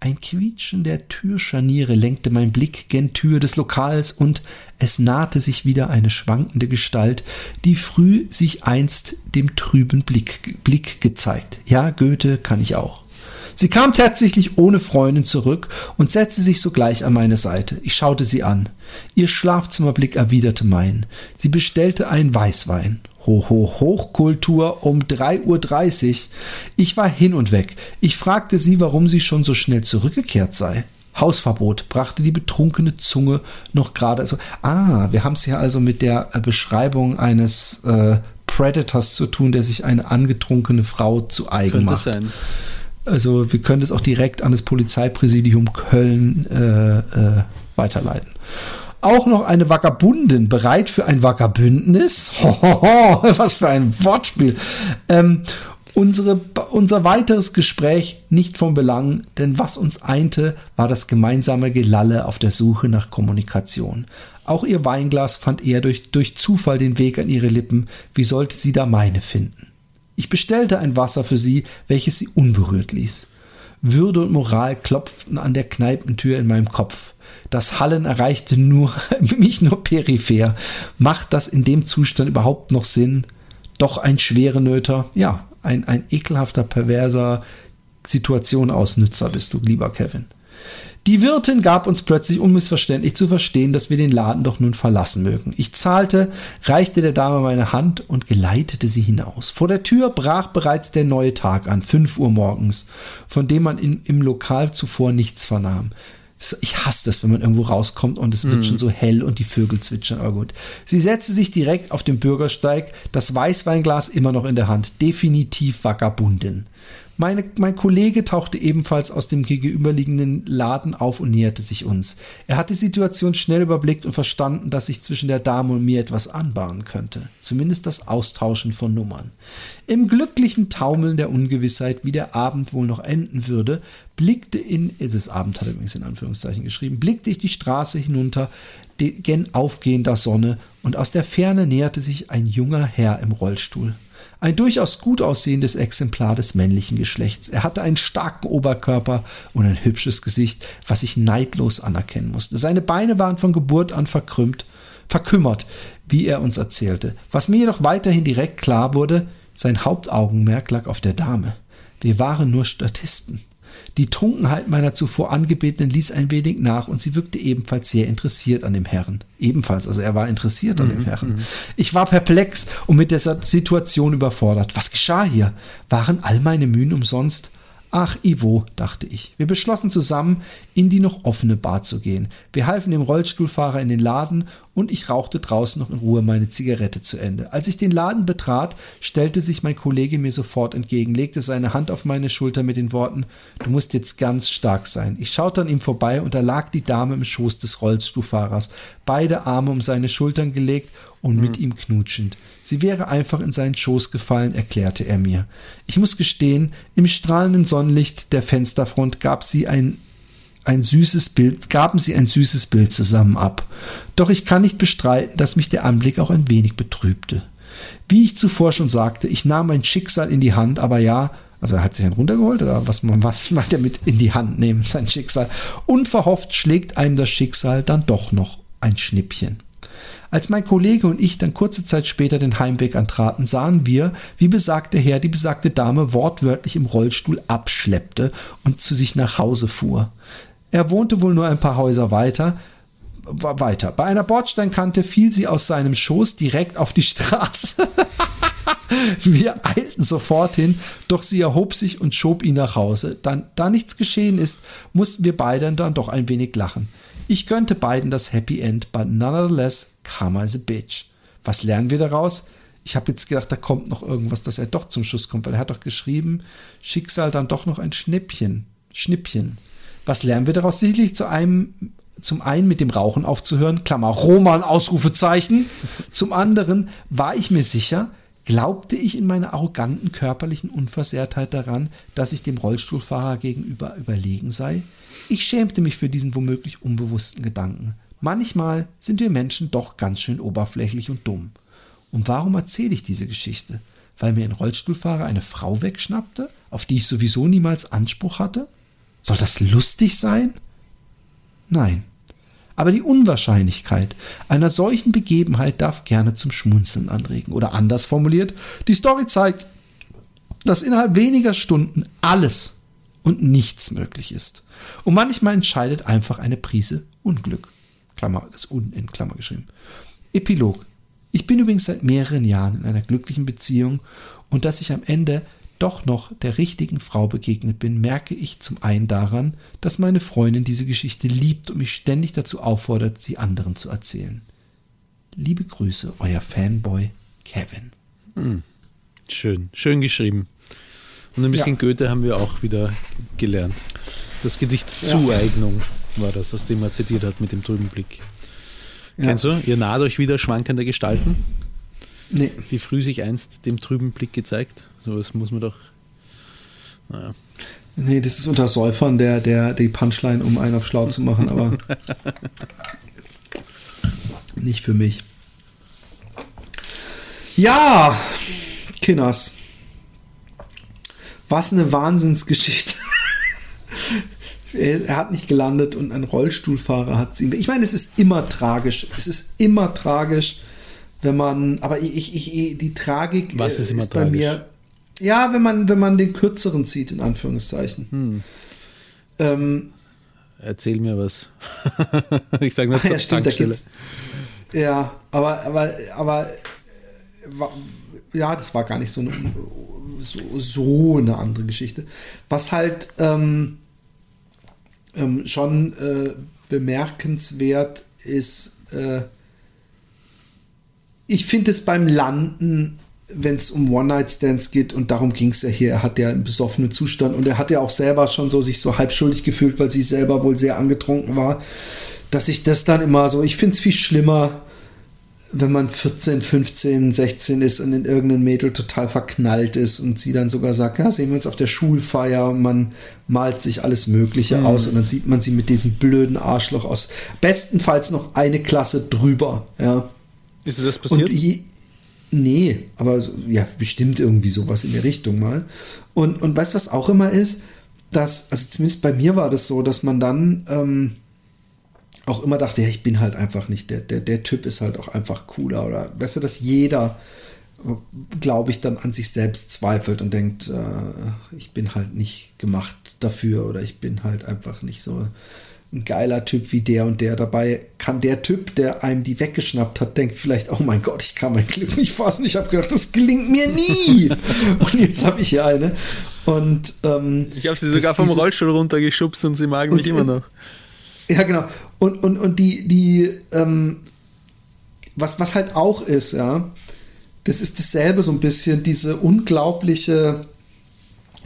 Ein Quietschen der Türscharniere lenkte mein Blick gen Tür des Lokals und es nahte sich wieder eine schwankende Gestalt, die früh sich einst dem trüben Blick, Blick gezeigt. Ja, Goethe kann ich auch. Sie kam tatsächlich ohne Freundin zurück und setzte sich sogleich an meine Seite. Ich schaute sie an. Ihr Schlafzimmerblick erwiderte meinen. Sie bestellte einen Weißwein. Ho, ho, Hochkultur um 3.30 Uhr. Ich war hin und weg. Ich fragte sie, warum sie schon so schnell zurückgekehrt sei. Hausverbot brachte die betrunkene Zunge noch gerade so. Ah, wir haben es hier also mit der äh, Beschreibung eines äh, Predators zu tun, der sich eine angetrunkene Frau zu eigen macht. sein. Also wir können das auch direkt an das Polizeipräsidium Köln äh, äh, weiterleiten. Auch noch eine Vagabundin bereit für ein Vagabündnis. Hohoho, was für ein Wortspiel. Ähm, unsere, unser weiteres Gespräch nicht von Belang, denn was uns einte, war das gemeinsame Gelalle auf der Suche nach Kommunikation. Auch ihr Weinglas fand eher durch, durch Zufall den Weg an ihre Lippen. Wie sollte sie da meine finden? Ich bestellte ein Wasser für sie, welches sie unberührt ließ. Würde und Moral klopften an der Kneipentür in meinem Kopf. Das Hallen erreichte nur, mich nur peripher. Macht das in dem Zustand überhaupt noch Sinn? Doch ein schwere Nöter, ja, ein, ein ekelhafter, perverser Situationausnützer bist du, lieber Kevin. Die Wirtin gab uns plötzlich unmissverständlich zu verstehen, dass wir den Laden doch nun verlassen mögen. Ich zahlte, reichte der Dame meine Hand und geleitete sie hinaus. Vor der Tür brach bereits der neue Tag an, fünf Uhr morgens, von dem man in, im Lokal zuvor nichts vernahm. Ich hasse das, wenn man irgendwo rauskommt und es wird schon so hell und die Vögel zwitschern. Aber gut. Sie setzte sich direkt auf den Bürgersteig, das Weißweinglas immer noch in der Hand. Definitiv Vagabundin. Meine, mein Kollege tauchte ebenfalls aus dem gegenüberliegenden Laden auf und näherte sich uns. Er hat die Situation schnell überblickt und verstanden, dass sich zwischen der Dame und mir etwas anbahnen könnte. Zumindest das Austauschen von Nummern. Im glücklichen Taumeln der Ungewissheit, wie der Abend wohl noch enden würde, blickte in, das Abend hat er übrigens in Anführungszeichen geschrieben, blickte ich die Straße hinunter, gen aufgehender Sonne, und aus der Ferne näherte sich ein junger Herr im Rollstuhl. Ein durchaus gut aussehendes Exemplar des männlichen Geschlechts. Er hatte einen starken Oberkörper und ein hübsches Gesicht, was ich neidlos anerkennen musste. Seine Beine waren von Geburt an verkrümmt, verkümmert, wie er uns erzählte. Was mir jedoch weiterhin direkt klar wurde, sein Hauptaugenmerk lag auf der Dame. Wir waren nur Statisten. Die Trunkenheit meiner zuvor Angebetenen ließ ein wenig nach und sie wirkte ebenfalls sehr interessiert an dem Herrn. Ebenfalls, also er war interessiert an dem Herrn. Ich war perplex und mit der Situation überfordert. Was geschah hier? Waren all meine Mühen umsonst? Ach, Ivo, dachte ich. Wir beschlossen zusammen, in die noch offene Bar zu gehen. Wir halfen dem Rollstuhlfahrer in den Laden und ich rauchte draußen noch in Ruhe meine Zigarette zu Ende. Als ich den Laden betrat, stellte sich mein Kollege mir sofort entgegen, legte seine Hand auf meine Schulter mit den Worten, du musst jetzt ganz stark sein. Ich schaute an ihm vorbei und da lag die Dame im Schoß des Rollstuhlfahrers, beide Arme um seine Schultern gelegt und mit ihm knutschend. Sie wäre einfach in seinen Schoß gefallen, erklärte er mir. Ich muss gestehen, im strahlenden Sonnenlicht der Fensterfront gab sie ein ein süßes Bild, gaben sie ein süßes Bild zusammen ab. Doch ich kann nicht bestreiten, dass mich der Anblick auch ein wenig betrübte. Wie ich zuvor schon sagte, ich nahm mein Schicksal in die Hand, aber ja, also er hat sich einen runtergeholt oder was, was meint er mit in die Hand nehmen, sein Schicksal. Unverhofft schlägt einem das Schicksal dann doch noch ein Schnippchen. Als mein Kollege und ich dann kurze Zeit später den Heimweg antraten, sahen wir, wie besagte Herr die besagte Dame wortwörtlich im Rollstuhl abschleppte und zu sich nach Hause fuhr. Er wohnte wohl nur ein paar Häuser weiter, weiter. Bei einer Bordsteinkante fiel sie aus seinem Schoß direkt auf die Straße. Wir eilten sofort hin, doch sie erhob sich und schob ihn nach Hause. Dann, da nichts geschehen ist, mussten wir beide dann doch ein wenig lachen. Ich gönnte beiden das Happy End, but nonetheless, Karma is a bitch. Was lernen wir daraus? Ich habe jetzt gedacht, da kommt noch irgendwas, dass er doch zum Schuss kommt, weil er hat doch geschrieben, Schicksal dann doch noch ein Schnippchen. Schnippchen. Was lernen wir daraus? Sicherlich zu einem, zum einen mit dem Rauchen aufzuhören, Klammer, Roman, Ausrufezeichen. Zum anderen war ich mir sicher, glaubte ich in meiner arroganten körperlichen Unversehrtheit daran, dass ich dem Rollstuhlfahrer gegenüber überlegen sei? Ich schämte mich für diesen womöglich unbewussten Gedanken. Manchmal sind wir Menschen doch ganz schön oberflächlich und dumm. Und warum erzähle ich diese Geschichte? Weil mir ein Rollstuhlfahrer eine Frau wegschnappte, auf die ich sowieso niemals Anspruch hatte? Soll das lustig sein? Nein. Aber die Unwahrscheinlichkeit einer solchen Begebenheit darf gerne zum Schmunzeln anregen. Oder anders formuliert, die Story zeigt, dass innerhalb weniger Stunden alles und nichts möglich ist. Und manchmal entscheidet einfach eine Prise Unglück. Klammer, das Un in Klammer geschrieben. Epilog. Ich bin übrigens seit mehreren Jahren in einer glücklichen Beziehung und dass ich am Ende doch noch der richtigen Frau begegnet bin, merke ich zum einen daran, dass meine Freundin diese Geschichte liebt und mich ständig dazu auffordert, sie anderen zu erzählen. Liebe Grüße, euer Fanboy Kevin. Schön, schön geschrieben. Und ein bisschen Ja. Goethe haben wir auch wieder gelernt. Das Gedicht Zueignung war das, aus dem er zitiert hat mit dem trüben Blick. Kennst du? Ihr naht euch wieder schwankende Gestalten, Nee. die früh sich einst dem trüben Blick gezeigt. Sowas muss man doch. Naja. Nee, das ist unter Säufern der, der, die Punchline, um einen auf schlau zu machen, aber nicht für mich. Ja, Kinners. Was eine Wahnsinnsgeschichte. Er er hat nicht gelandet und ein Rollstuhlfahrer hat sie. Ich meine, es ist immer tragisch. Es ist immer tragisch, wenn man. Aber ich, ich, ich die Tragik Was äh, ist immer bei tragisch? mir. Ja, wenn man, wenn man den kürzeren zieht, in Anführungszeichen. Hm. Ähm, Erzähl mir was. ich sage nur ja, stimmt, Tankstelle. Ja, aber, aber, aber, äh, ja, das war gar nicht so eine, so, so eine andere Geschichte. Was halt ähm, ähm, schon äh, bemerkenswert ist, äh, ich finde es beim Landen, wenn es um One-Night-Stands geht, und darum ging es ja hier, er hat ja einen besoffenen Zustand und er hat ja auch selber schon so sich so halb schuldig gefühlt, weil sie selber wohl sehr angetrunken war, dass ich das dann immer so, ich finde es viel schlimmer, wenn man 14, 15, 16 ist und in irgendein Mädel total verknallt ist und sie dann sogar sagt, ja, sehen wir uns auf der Schulfeier man malt sich alles Mögliche aus und dann sieht man sie mit diesem blöden Arschloch aus. Bestenfalls noch eine Klasse drüber, ja. Ist das passiert? Je, nee, aber ja, bestimmt irgendwie sowas in der Richtung mal. Und, und weißt du, was auch immer ist? Dass, also zumindest bei mir war das so, dass man dann ähm, auch immer dachte, ja, ich bin halt einfach nicht, der, der, der Typ ist halt auch einfach cooler. Oder weißt du, dass jeder, glaube ich, dann an sich selbst zweifelt und denkt, äh, ich bin halt nicht gemacht dafür oder ich bin halt einfach nicht so ein geiler Typ wie der und der. Dabei kann der Typ, der einem die weggeschnappt hat, denkt vielleicht, oh mein Gott, ich kann mein Glück nicht fassen. Ich habe gedacht, das gelingt mir nie. und jetzt habe ich hier eine. Und ähm, ich habe sie das- sogar vom dieses- Rollstuhl runtergeschubst und sie mag mich Und- immer noch. ja, genau. Und, und, und die, die, ähm, was, was halt auch ist, ja, das ist dasselbe so ein bisschen, diese unglaubliche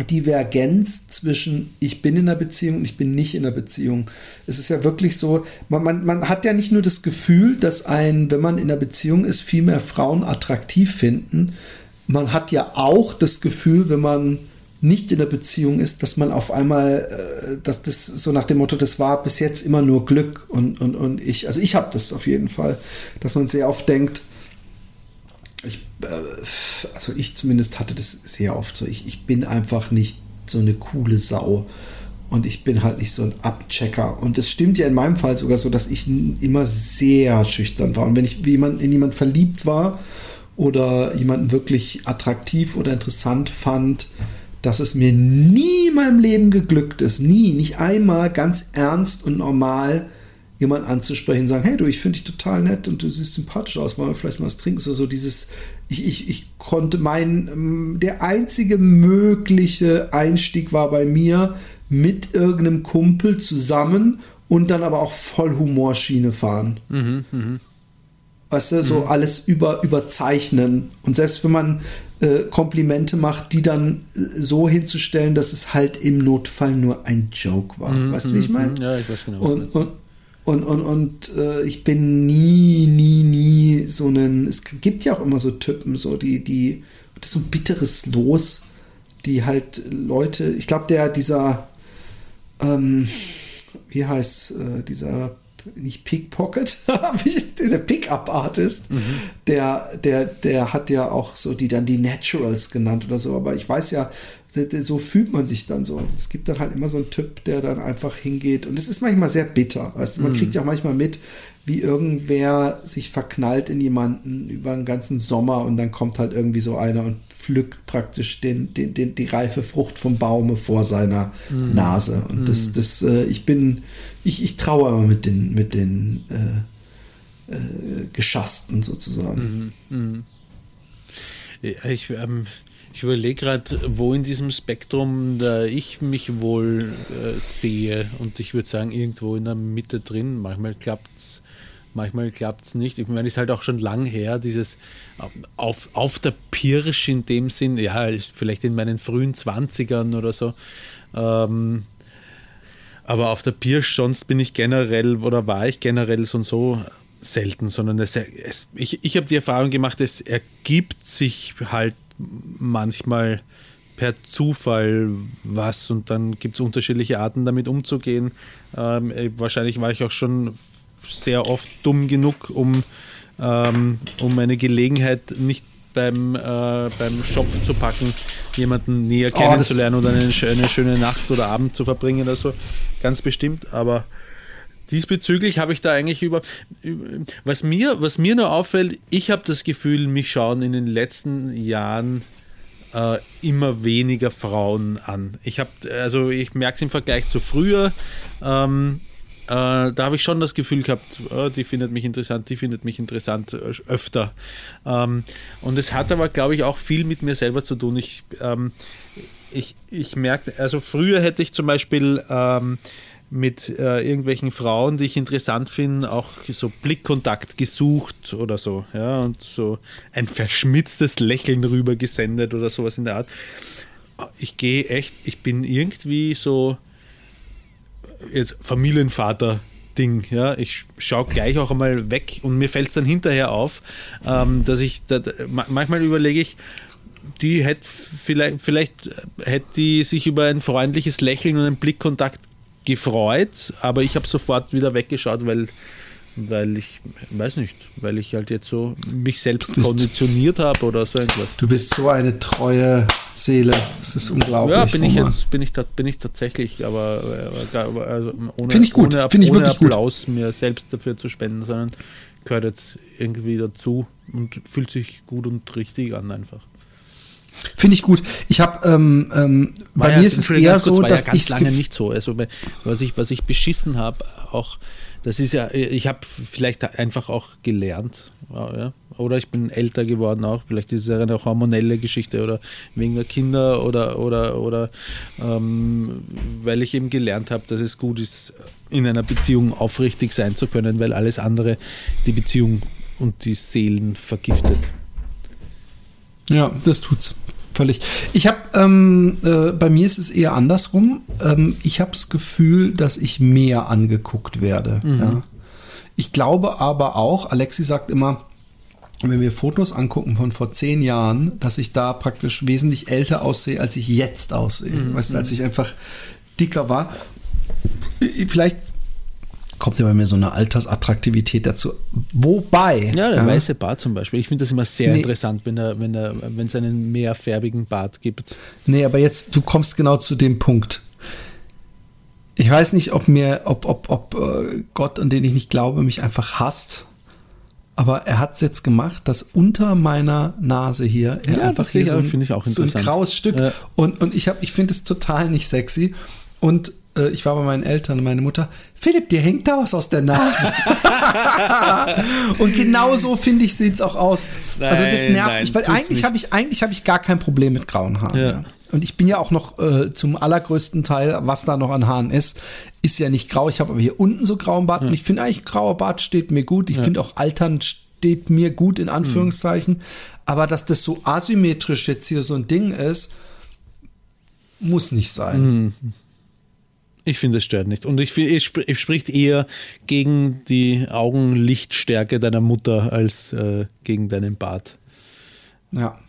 Divergenz zwischen ich bin in einer Beziehung und ich bin nicht in einer Beziehung. Es ist ja wirklich so, man, man, man hat ja nicht nur das Gefühl, dass ein, wenn man in einer Beziehung ist, viel mehr Frauen attraktiv finden. Man hat ja auch das Gefühl, wenn man nicht in der Beziehung ist, dass man auf einmal, äh, dass das so nach dem Motto, das war bis jetzt immer nur Glück und, und, und ich, also ich habe das auf jeden Fall, dass man sehr oft denkt, ich, äh, also ich zumindest hatte das sehr oft so, ich, ich bin einfach nicht so eine coole Sau. Und ich bin halt nicht so ein Abchecker. Und es stimmt ja in meinem Fall sogar so, dass ich immer sehr schüchtern war. Und wenn ich jemand, in jemand verliebt war oder jemanden wirklich attraktiv oder interessant fand, dass es mir nie in meinem Leben geglückt ist, nie, nicht einmal ganz ernst und normal jemand anzusprechen, sagen, hey du, ich finde dich total nett und du siehst sympathisch aus, wollen wir vielleicht mal was trinken? So, so dieses, ich, ich, ich konnte mein, ähm, der einzige mögliche Einstieg war bei mir mit irgendeinem Kumpel zusammen und dann aber auch voll Humorschiene fahren. Weißt du, so alles über, überzeichnen. Und selbst wenn man äh, Komplimente macht, die dann äh, so hinzustellen, dass es halt im Notfall nur ein Joke war. weißt du, wie ich meine? Ja, ich weiß genau. Und, und, und, und, und äh, ich bin nie, nie, nie so einen. Es gibt ja auch immer so Typen, so die, die, das ist so ein bitteres Los, die halt Leute, ich glaube, der, dieser, ähm, wie heißt äh, dieser, nicht Pickpocket, dieser Pickup-Artist, der, der, der hat ja auch so die dann die Naturals genannt oder so, aber ich weiß ja, so fühlt man sich dann so. Es gibt dann halt immer so einen Typ, der dann einfach hingeht. Und es ist manchmal sehr bitter, weißt du, man kriegt ja auch manchmal mit, wie irgendwer sich verknallt in jemanden über einen ganzen Sommer und dann kommt halt irgendwie so einer und pflückt praktisch den, den, den, die reife Frucht vom Baume vor seiner Nase. Und das, das, äh, ich bin, ich, ich traue immer mit den, mit den äh, äh, Geschassten sozusagen. Ja, Ich, ähm, ich überlege gerade, wo in diesem Spektrum da ich mich wohl äh, sehe. Und ich würde sagen, irgendwo in der Mitte drin. Manchmal klappt es, manchmal klappt es nicht. Ich meine, es ist halt auch schon lang her, dieses ähm, auf, auf der Pirsch in dem Sinn, ja, vielleicht in meinen frühen 20ern oder so. Ähm, aber auf der Pirsch, sonst bin ich generell oder war ich generell so und so selten, sondern es, es, ich, ich habe die Erfahrung gemacht, es ergibt sich halt manchmal per Zufall was und dann gibt es unterschiedliche Arten damit umzugehen. Ähm, äh, wahrscheinlich war ich auch schon sehr oft dumm genug, um, ähm, um eine Gelegenheit nicht beim, äh, beim Shop zu packen, jemanden näher Oh, kennenzulernen oder eine, eine schöne Nacht oder Abend zu verbringen oder so. Ganz bestimmt, aber diesbezüglich habe ich da eigentlich über, über was mir was mir nur auffällt, ich habe das Gefühl, mich schauen in den letzten Jahren äh, immer weniger Frauen an. Ich habe also ich merke es im Vergleich zu früher. Ähm, äh, da habe ich schon das Gefühl gehabt, äh, die findet mich interessant, die findet mich interessant äh, öfter. Ähm, und es hat aber, glaube ich, auch viel mit mir selber zu tun. Ich, ähm, ich, ich merkte, also früher hätte ich zum Beispiel ähm, mit äh, irgendwelchen Frauen, die ich interessant finde, auch so Blickkontakt gesucht oder so, ja, und so ein verschmitztes Lächeln rüber gesendet oder sowas in der Art. Ich gehe echt, ich bin irgendwie so jetzt Familienvater. Ding, ja, ich schaue gleich auch einmal weg und mir fällt es dann hinterher auf, ähm, dass ich, da, ma- manchmal überlege ich, die hätte vielleicht, vielleicht hätte die sich über ein freundliches Lächeln und einen Blickkontakt gefreut, aber ich habe sofort wieder weggeschaut, weil, weil ich, weiß nicht, weil ich halt jetzt so mich selbst bist- konditioniert habe oder so irgendwas. Du bist so eine treue Seele. Das ist unglaublich. Ja, bin ich jetzt, bin ich, bin ich tatsächlich, aber, äh, aber also ohne, Find ich gut, ohne, find ich ohne wirklich gut. Applaus mir selbst dafür zu spenden, sondern gehört jetzt irgendwie dazu und fühlt sich gut und richtig an einfach. Finde ich gut. Ich habe, ähm, ähm, bei ja- mir ist es eher kurz, so, dass ja ich lange nicht so. Also was ich, was ich beschissen habe, auch das ist ja, ich habe vielleicht einfach auch gelernt, ja, oder ich bin älter geworden auch. Vielleicht ist es ja eine hormonelle Geschichte oder wegen der Kinder oder oder oder ähm, weil ich eben gelernt habe, dass es gut ist, in einer Beziehung aufrichtig sein zu können, weil alles andere die Beziehung und die Seelen vergiftet. Ja, das tut's. Völlig. Ich habe, ähm, äh, bei mir ist es eher andersrum. Ähm, ich habe das Gefühl, dass ich mehr angeguckt werde. Ja. Ich glaube aber auch, Alexi sagt immer, wenn wir Fotos angucken von vor zehn Jahren, dass ich da praktisch wesentlich älter aussehe, als ich jetzt aussehe. Weißt du, als ich einfach dicker war. Vielleicht kommt ja bei mir so eine Altersattraktivität dazu. Wobei. Ja, der weiße Bart zum Beispiel. Ich finde das immer sehr Nee. interessant, wenn er, wenn er, wenn es einen mehrfärbigen Bart gibt. Nee, aber jetzt, du kommst genau zu dem Punkt. Ich weiß nicht, ob mir, ob, ob, ob äh, Gott, an den ich nicht glaube, mich einfach hasst. Aber er hat es jetzt gemacht, dass unter meiner Nase hier er Ja, einfach hier so ein, finde ich auch so ein graues Stück. Ja. Und, und ich habe, ich finde es total nicht sexy. Und ich war bei meinen Eltern und meine Mutter, Philipp, dir hängt da was aus der Nase. und genau so finde ich sieht's auch aus. also das Nein, nervt nein, mich, weil eigentlich habe ich eigentlich habe ich gar kein Problem mit grauen Haaren. Ja. Ja. und ich bin ja auch noch äh, zum allergrößten Teil, was da noch an Haaren ist, ist ja nicht grau. Ich habe aber hier unten so grauen Bart und ich finde eigentlich, grauer Bart steht mir gut. Ich finde auch Altern steht mir gut, in Anführungszeichen. Aber dass das so asymmetrisch jetzt hier so ein Ding ist, muss nicht sein. Ich finde, es stört nicht. Und ich sp- es spricht eher gegen die Augenlichtstärke deiner Mutter als äh, gegen deinen Bart. Ja.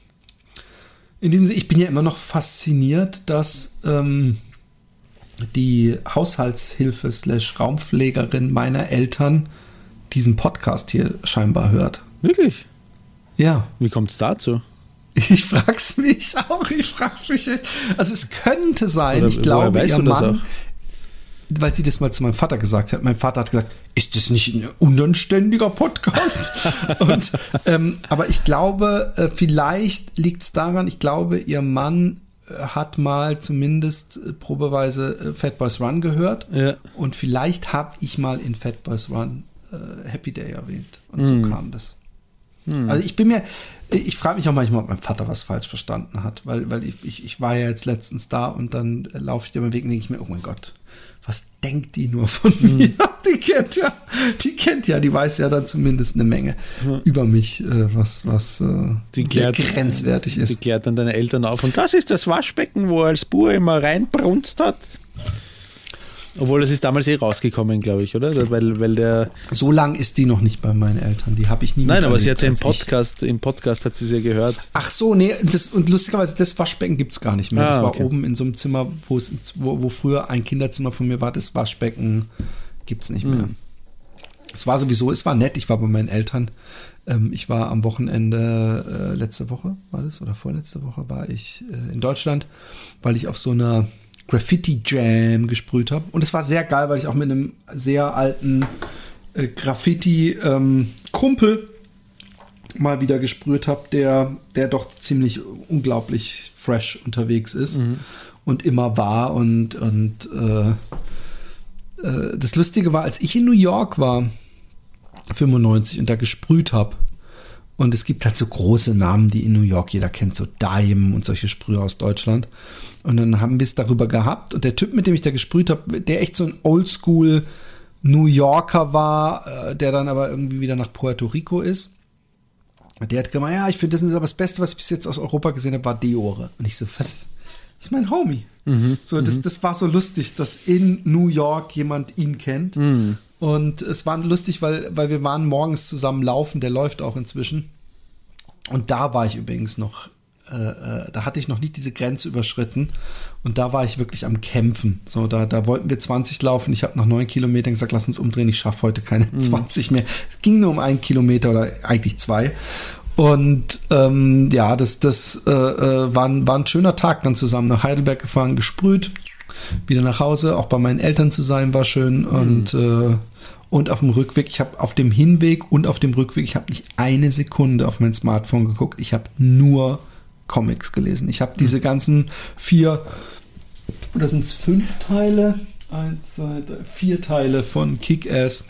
In dem Sinne, ich bin ja immer noch fasziniert, dass ähm, die Haushaltshilfe slash Raumpflegerin meiner Eltern diesen Podcast hier scheinbar hört. Wirklich? Ja, Wie kommt es dazu? ich frag's mich auch, ich frag's mich echt. Also es könnte sein, Oder ich glaube, ihr Mann? Weil sie das mal zu meinem Vater gesagt hat. Mein Vater hat gesagt, ist das nicht ein unanständiger Podcast? Und, ähm, aber ich glaube, äh, vielleicht liegt's daran, ich glaube, ihr Mann äh, hat mal zumindest äh, probeweise äh, Fat Boys Run gehört. Ja. Und vielleicht habe ich mal in Fat Boys Run äh, Happy Day erwähnt. Und so kam das. Also ich bin mir, ich frage mich auch manchmal, ob mein Vater was falsch verstanden hat, weil, weil ich, ich, ich war ja jetzt letztens da und dann laufe ich dir über den Weg und denke ich mir, oh mein Gott, was denkt die nur von mir? Die kennt ja, die kennt ja, die weiß ja dann zumindest eine Menge über mich, äh, was, was äh, Die klärt- grenzwertig Die ist. klärt dann deine Eltern auf. Und das ist das Waschbecken, wo er als Bur immer reinbrunzt hat. Obwohl, das ist damals eh rausgekommen, glaube ich, oder? Weil, weil der. So lang ist die noch nicht bei meinen Eltern, die habe ich nie Nein, aber sie hat ja im als ich- Podcast, im Podcast hat sie es ja gehört. Ach so, nee, das, und lustigerweise, das Waschbecken gibt's gar nicht mehr. Ah, das war okay. oben in so einem Zimmer, wo, es, wo, früher ein Kinderzimmer von mir war, das Waschbecken gibt's nicht mehr. Hm. Es war sowieso, es war nett, ich war bei meinen Eltern. Ähm, ich war am Wochenende, äh, letzte Woche war das, oder vorletzte Woche war ich äh, in Deutschland, weil ich auf so einer Graffiti Jam gesprüht habe. Und es war sehr geil, weil ich auch mit einem sehr alten äh, Graffiti-Kumpel mal wieder gesprüht habe, der, der doch ziemlich unglaublich fresh unterwegs ist und immer war. Und, und äh, äh, das Lustige war, als ich in New York war, 95 und da gesprüht habe, und es gibt halt so große Namen, die in New York jeder kennt, so Dime und solche Sprüher aus Deutschland. Und dann haben wir es darüber gehabt. Und der Typ, mit dem ich da gesprüht habe, der echt so ein Oldschool New Yorker war, äh, der dann aber irgendwie wieder nach Puerto Rico ist. Der hat gemeint, ja, ich finde, das ist aber das Beste, was ich bis jetzt aus Europa gesehen habe, war Deore. Und ich so, was? Das ist mein Homie. so, das, das war so lustig, dass in New York jemand ihn kennt. Und es war lustig, weil, weil wir waren morgens zusammen laufen, der läuft auch inzwischen. Und da war ich übrigens noch, äh, äh, da hatte ich noch nicht diese Grenze überschritten. Und da war ich wirklich am Kämpfen. So, da, da wollten wir 20 laufen. Ich habe nach neun Kilometern gesagt, lass uns umdrehen, ich schaffe heute keine 20 mehr. Es ging nur um einen Kilometer oder eigentlich zwei. Und ähm, ja, das, das äh, äh, war, ein, war ein schöner Tag dann zusammen nach Heidelberg gefahren, gesprüht, wieder nach Hause, auch bei meinen Eltern zu sein war schön und äh, und auf dem Rückweg, ich habe auf dem Hinweg und auf dem Rückweg, ich habe nicht eine Sekunde auf mein Smartphone geguckt, ich habe nur Comics gelesen. Ich habe diese ganzen vier oder sind es fünf Teile? Eins, zwei, drei, vier Teile von Kick-Ass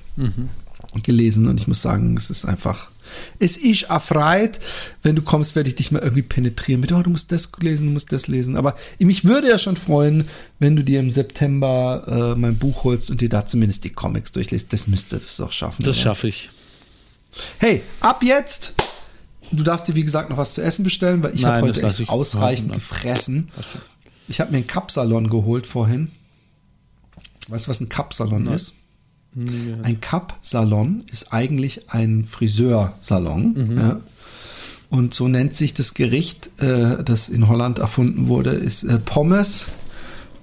gelesen und ich muss sagen, es ist einfach. Es ist erfreut, wenn du kommst, werde ich dich mal irgendwie penetrieren mit, oh, du musst das lesen, du musst das lesen. Aber mich würde ja schon freuen, wenn du dir im September äh, mein Buch holst und dir da zumindest die Comics durchliest. Das müsste das doch schaffen. Das schaffe ich. Hey, ab jetzt! Du darfst dir, wie gesagt, noch was zu essen bestellen, weil ich habe heute echt ich ausreichend warten. gefressen. Ich habe mir einen Kapsalon geholt vorhin. Weißt du, was ein Kapsalon ist? Ein Cup-Salon ist eigentlich ein Friseursalon. Ja. Und so nennt sich das Gericht, äh, das in Holland erfunden wurde, ist äh, Pommes,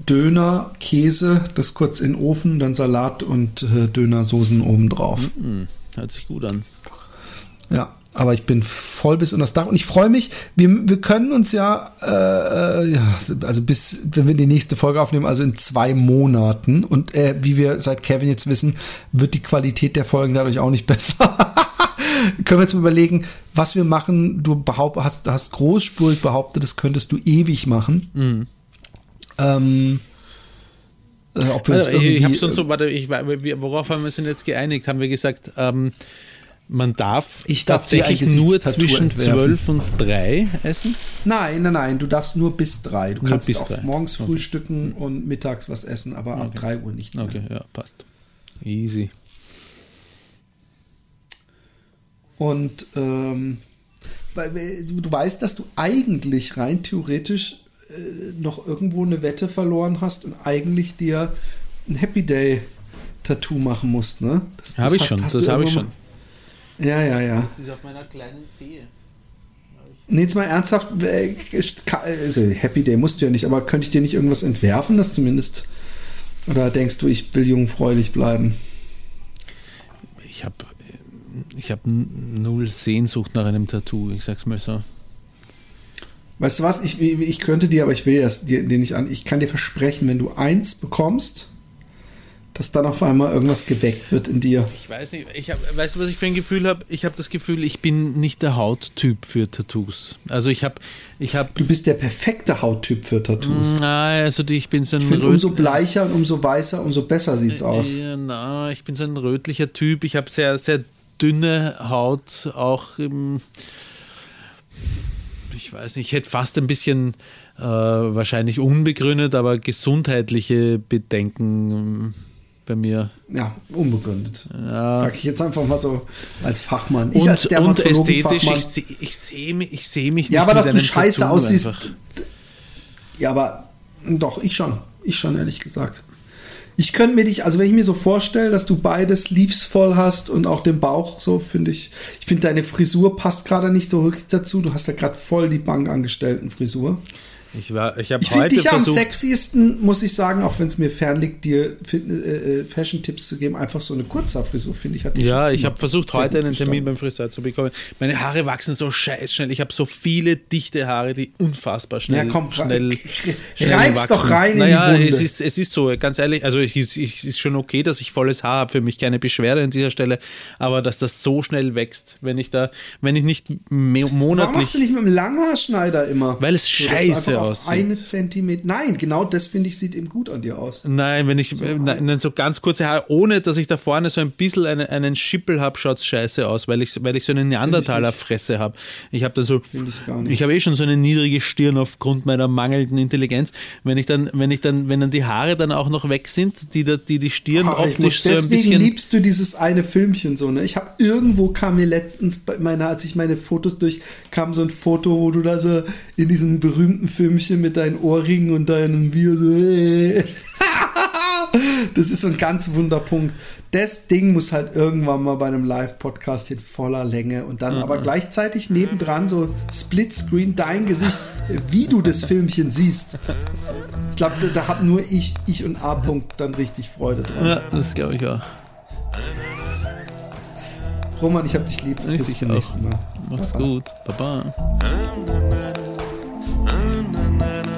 Döner, Käse, das kurz in den Ofen, dann Salat und äh, Dönersoßen obendrauf. Hört sich gut an. Ja, aber ich bin voll bis unter das Dach und ich freue mich. Wir, wir können uns ja, äh, äh, ja, also bis, wenn wir die nächste Folge aufnehmen, also in zwei Monaten und äh, wie wir seit Kevin jetzt wissen, wird die Qualität der Folgen dadurch auch nicht besser. können wir jetzt mal überlegen, was wir machen. Du behaupt, hast, hast großspurig behauptet, das könntest du ewig machen. Ähm, äh, ob wir Also, ich habe sonst so, warte, ich, worauf haben wir uns denn jetzt geeinigt? Haben wir gesagt, ähm, Man darf, Ich darf tatsächlich nur zwischen. 12 und 3 essen. Nein, nein, nein, du darfst nur bis drei. Du Nur kannst auch drei. morgens Okay. frühstücken und mittags was essen, aber ab drei Uhr nicht mehr. Okay, ja, passt. Easy. Und ähm, du weißt, dass du eigentlich rein theoretisch äh, noch irgendwo eine Wette verloren hast und eigentlich dir ein Happy Day Tattoo machen musst, ne? Das, Habe ich hast- schon, hast das du habe ich schon. Ja, ja, ja. Das ist auf meiner kleinen Zehe. Nee, jetzt mal ernsthaft, äh, also Happy Day musst du ja nicht, aber könnte ich dir nicht irgendwas entwerfen, das zumindest, oder denkst du, ich will jungfräulich bleiben? Ich habe ich hab null Sehnsucht nach einem Tattoo, ich sag's mal so. Weißt du was, ich, ich könnte dir, aber ich will das dir, dir nicht an, ich kann dir versprechen, wenn du eins bekommst, dass dann auf einmal irgendwas geweckt wird in dir. Ich weiß nicht, ich hab, weißt du, was ich für ein Gefühl habe? Ich habe das Gefühl, ich bin nicht der Hauttyp für Tattoos. Also ich habe, ich habe, Du bist der perfekte Hauttyp für Tattoos. na, also die, ich bin so ein Ich finde, Röt- umso bleicher und umso weißer, umso besser sieht's aus. Na, ich bin so ein rötlicher Typ. Ich habe sehr, sehr dünne Haut, auch im, ich weiß nicht, ich hätte fast ein bisschen äh, wahrscheinlich unbegründet, aber gesundheitliche Bedenken bei mir. Ja, unbegründet. Ja. Sag ich jetzt einfach mal so als Fachmann. Ich Und, als und ästhetisch, ich sehe ich seh mich, ich seh mich nicht Ja, aber dass du scheiße Tattoo aussiehst. einfach. Ja, aber doch, ich schon. Ich schon, ehrlich gesagt. Ich könnte mir dich, also wenn ich mir so vorstelle, dass du beides liebsvoll hast und auch den Bauch, so finde ich, ich finde deine Frisur passt gerade nicht so richtig dazu. Du hast ja gerade voll die Bankangestellten-Frisur. Ich, war- ich Ich finde dich am sexiesten, muss ich sagen, auch wenn es mir fernliegt, dir Fitness- äh, äh, Fashion-Tipps zu geben. Einfach so eine Kurzhaarfrisur, finde ich, hat Ja, ich habe versucht, heute einen Termin gestanden. beim Friseur zu bekommen. Meine Haare wachsen so scheiß schnell. Ich habe so viele dichte Haare, die unfassbar schnell, Ja, komm, schnell, reib's doch rein in die naja, Wunde. Es ist, es ist so, ganz ehrlich, also es ist, es ist schon okay, dass ich volles Haar habe, für mich keine Beschwerde an dieser Stelle, aber dass das so schnell wächst, wenn ich da, wenn ich nicht me- Warum monatlich... machst du nicht mit dem Langhaarschneider immer? Weil es scheiße aussieht. Eine Zentimeter. Nein, genau das finde ich sieht eben gut an dir aus. Nein, wenn ich äh, nein, so ganz kurze Haare, ohne dass ich da vorne so ein bisschen eine, einen Schippel habe, schaut es scheiße aus, weil ich, weil ich so eine Neandertaler-Fresse habe. Ich habe dann so, ich habe eh schon so eine niedrige Stirn aufgrund meiner mangelnden Intelligenz. Wenn ich dann, wenn ich dann, wenn dann die Haare dann auch noch weg sind, die die, die Stirn muss, optisch so ein deswegen bisschen. liebst du dieses eine Filmchen so, ne? Ich habe irgendwo kam mir letztens bei meiner, als ich meine Fotos durch, kam so ein Foto, wo du da so in diesem berühmten Filmchen mit deinen Ohrringen und deinem Video. Das ist so ein ganz Wunderpunkt. Das Ding muss halt irgendwann mal bei einem Live-Podcast in voller Länge und dann aber gleichzeitig nebendran so Splitscreen dein Gesicht, wie du das Filmchen siehst. Ich glaube, da, hab nur ich, ich und A. -Punkt dann richtig Freude dran. Ja, das glaube ich auch. Roman, ich hab dich lieb. Ich Bis zum nächsten Mal. Mach's Baba. gut. Baba. man.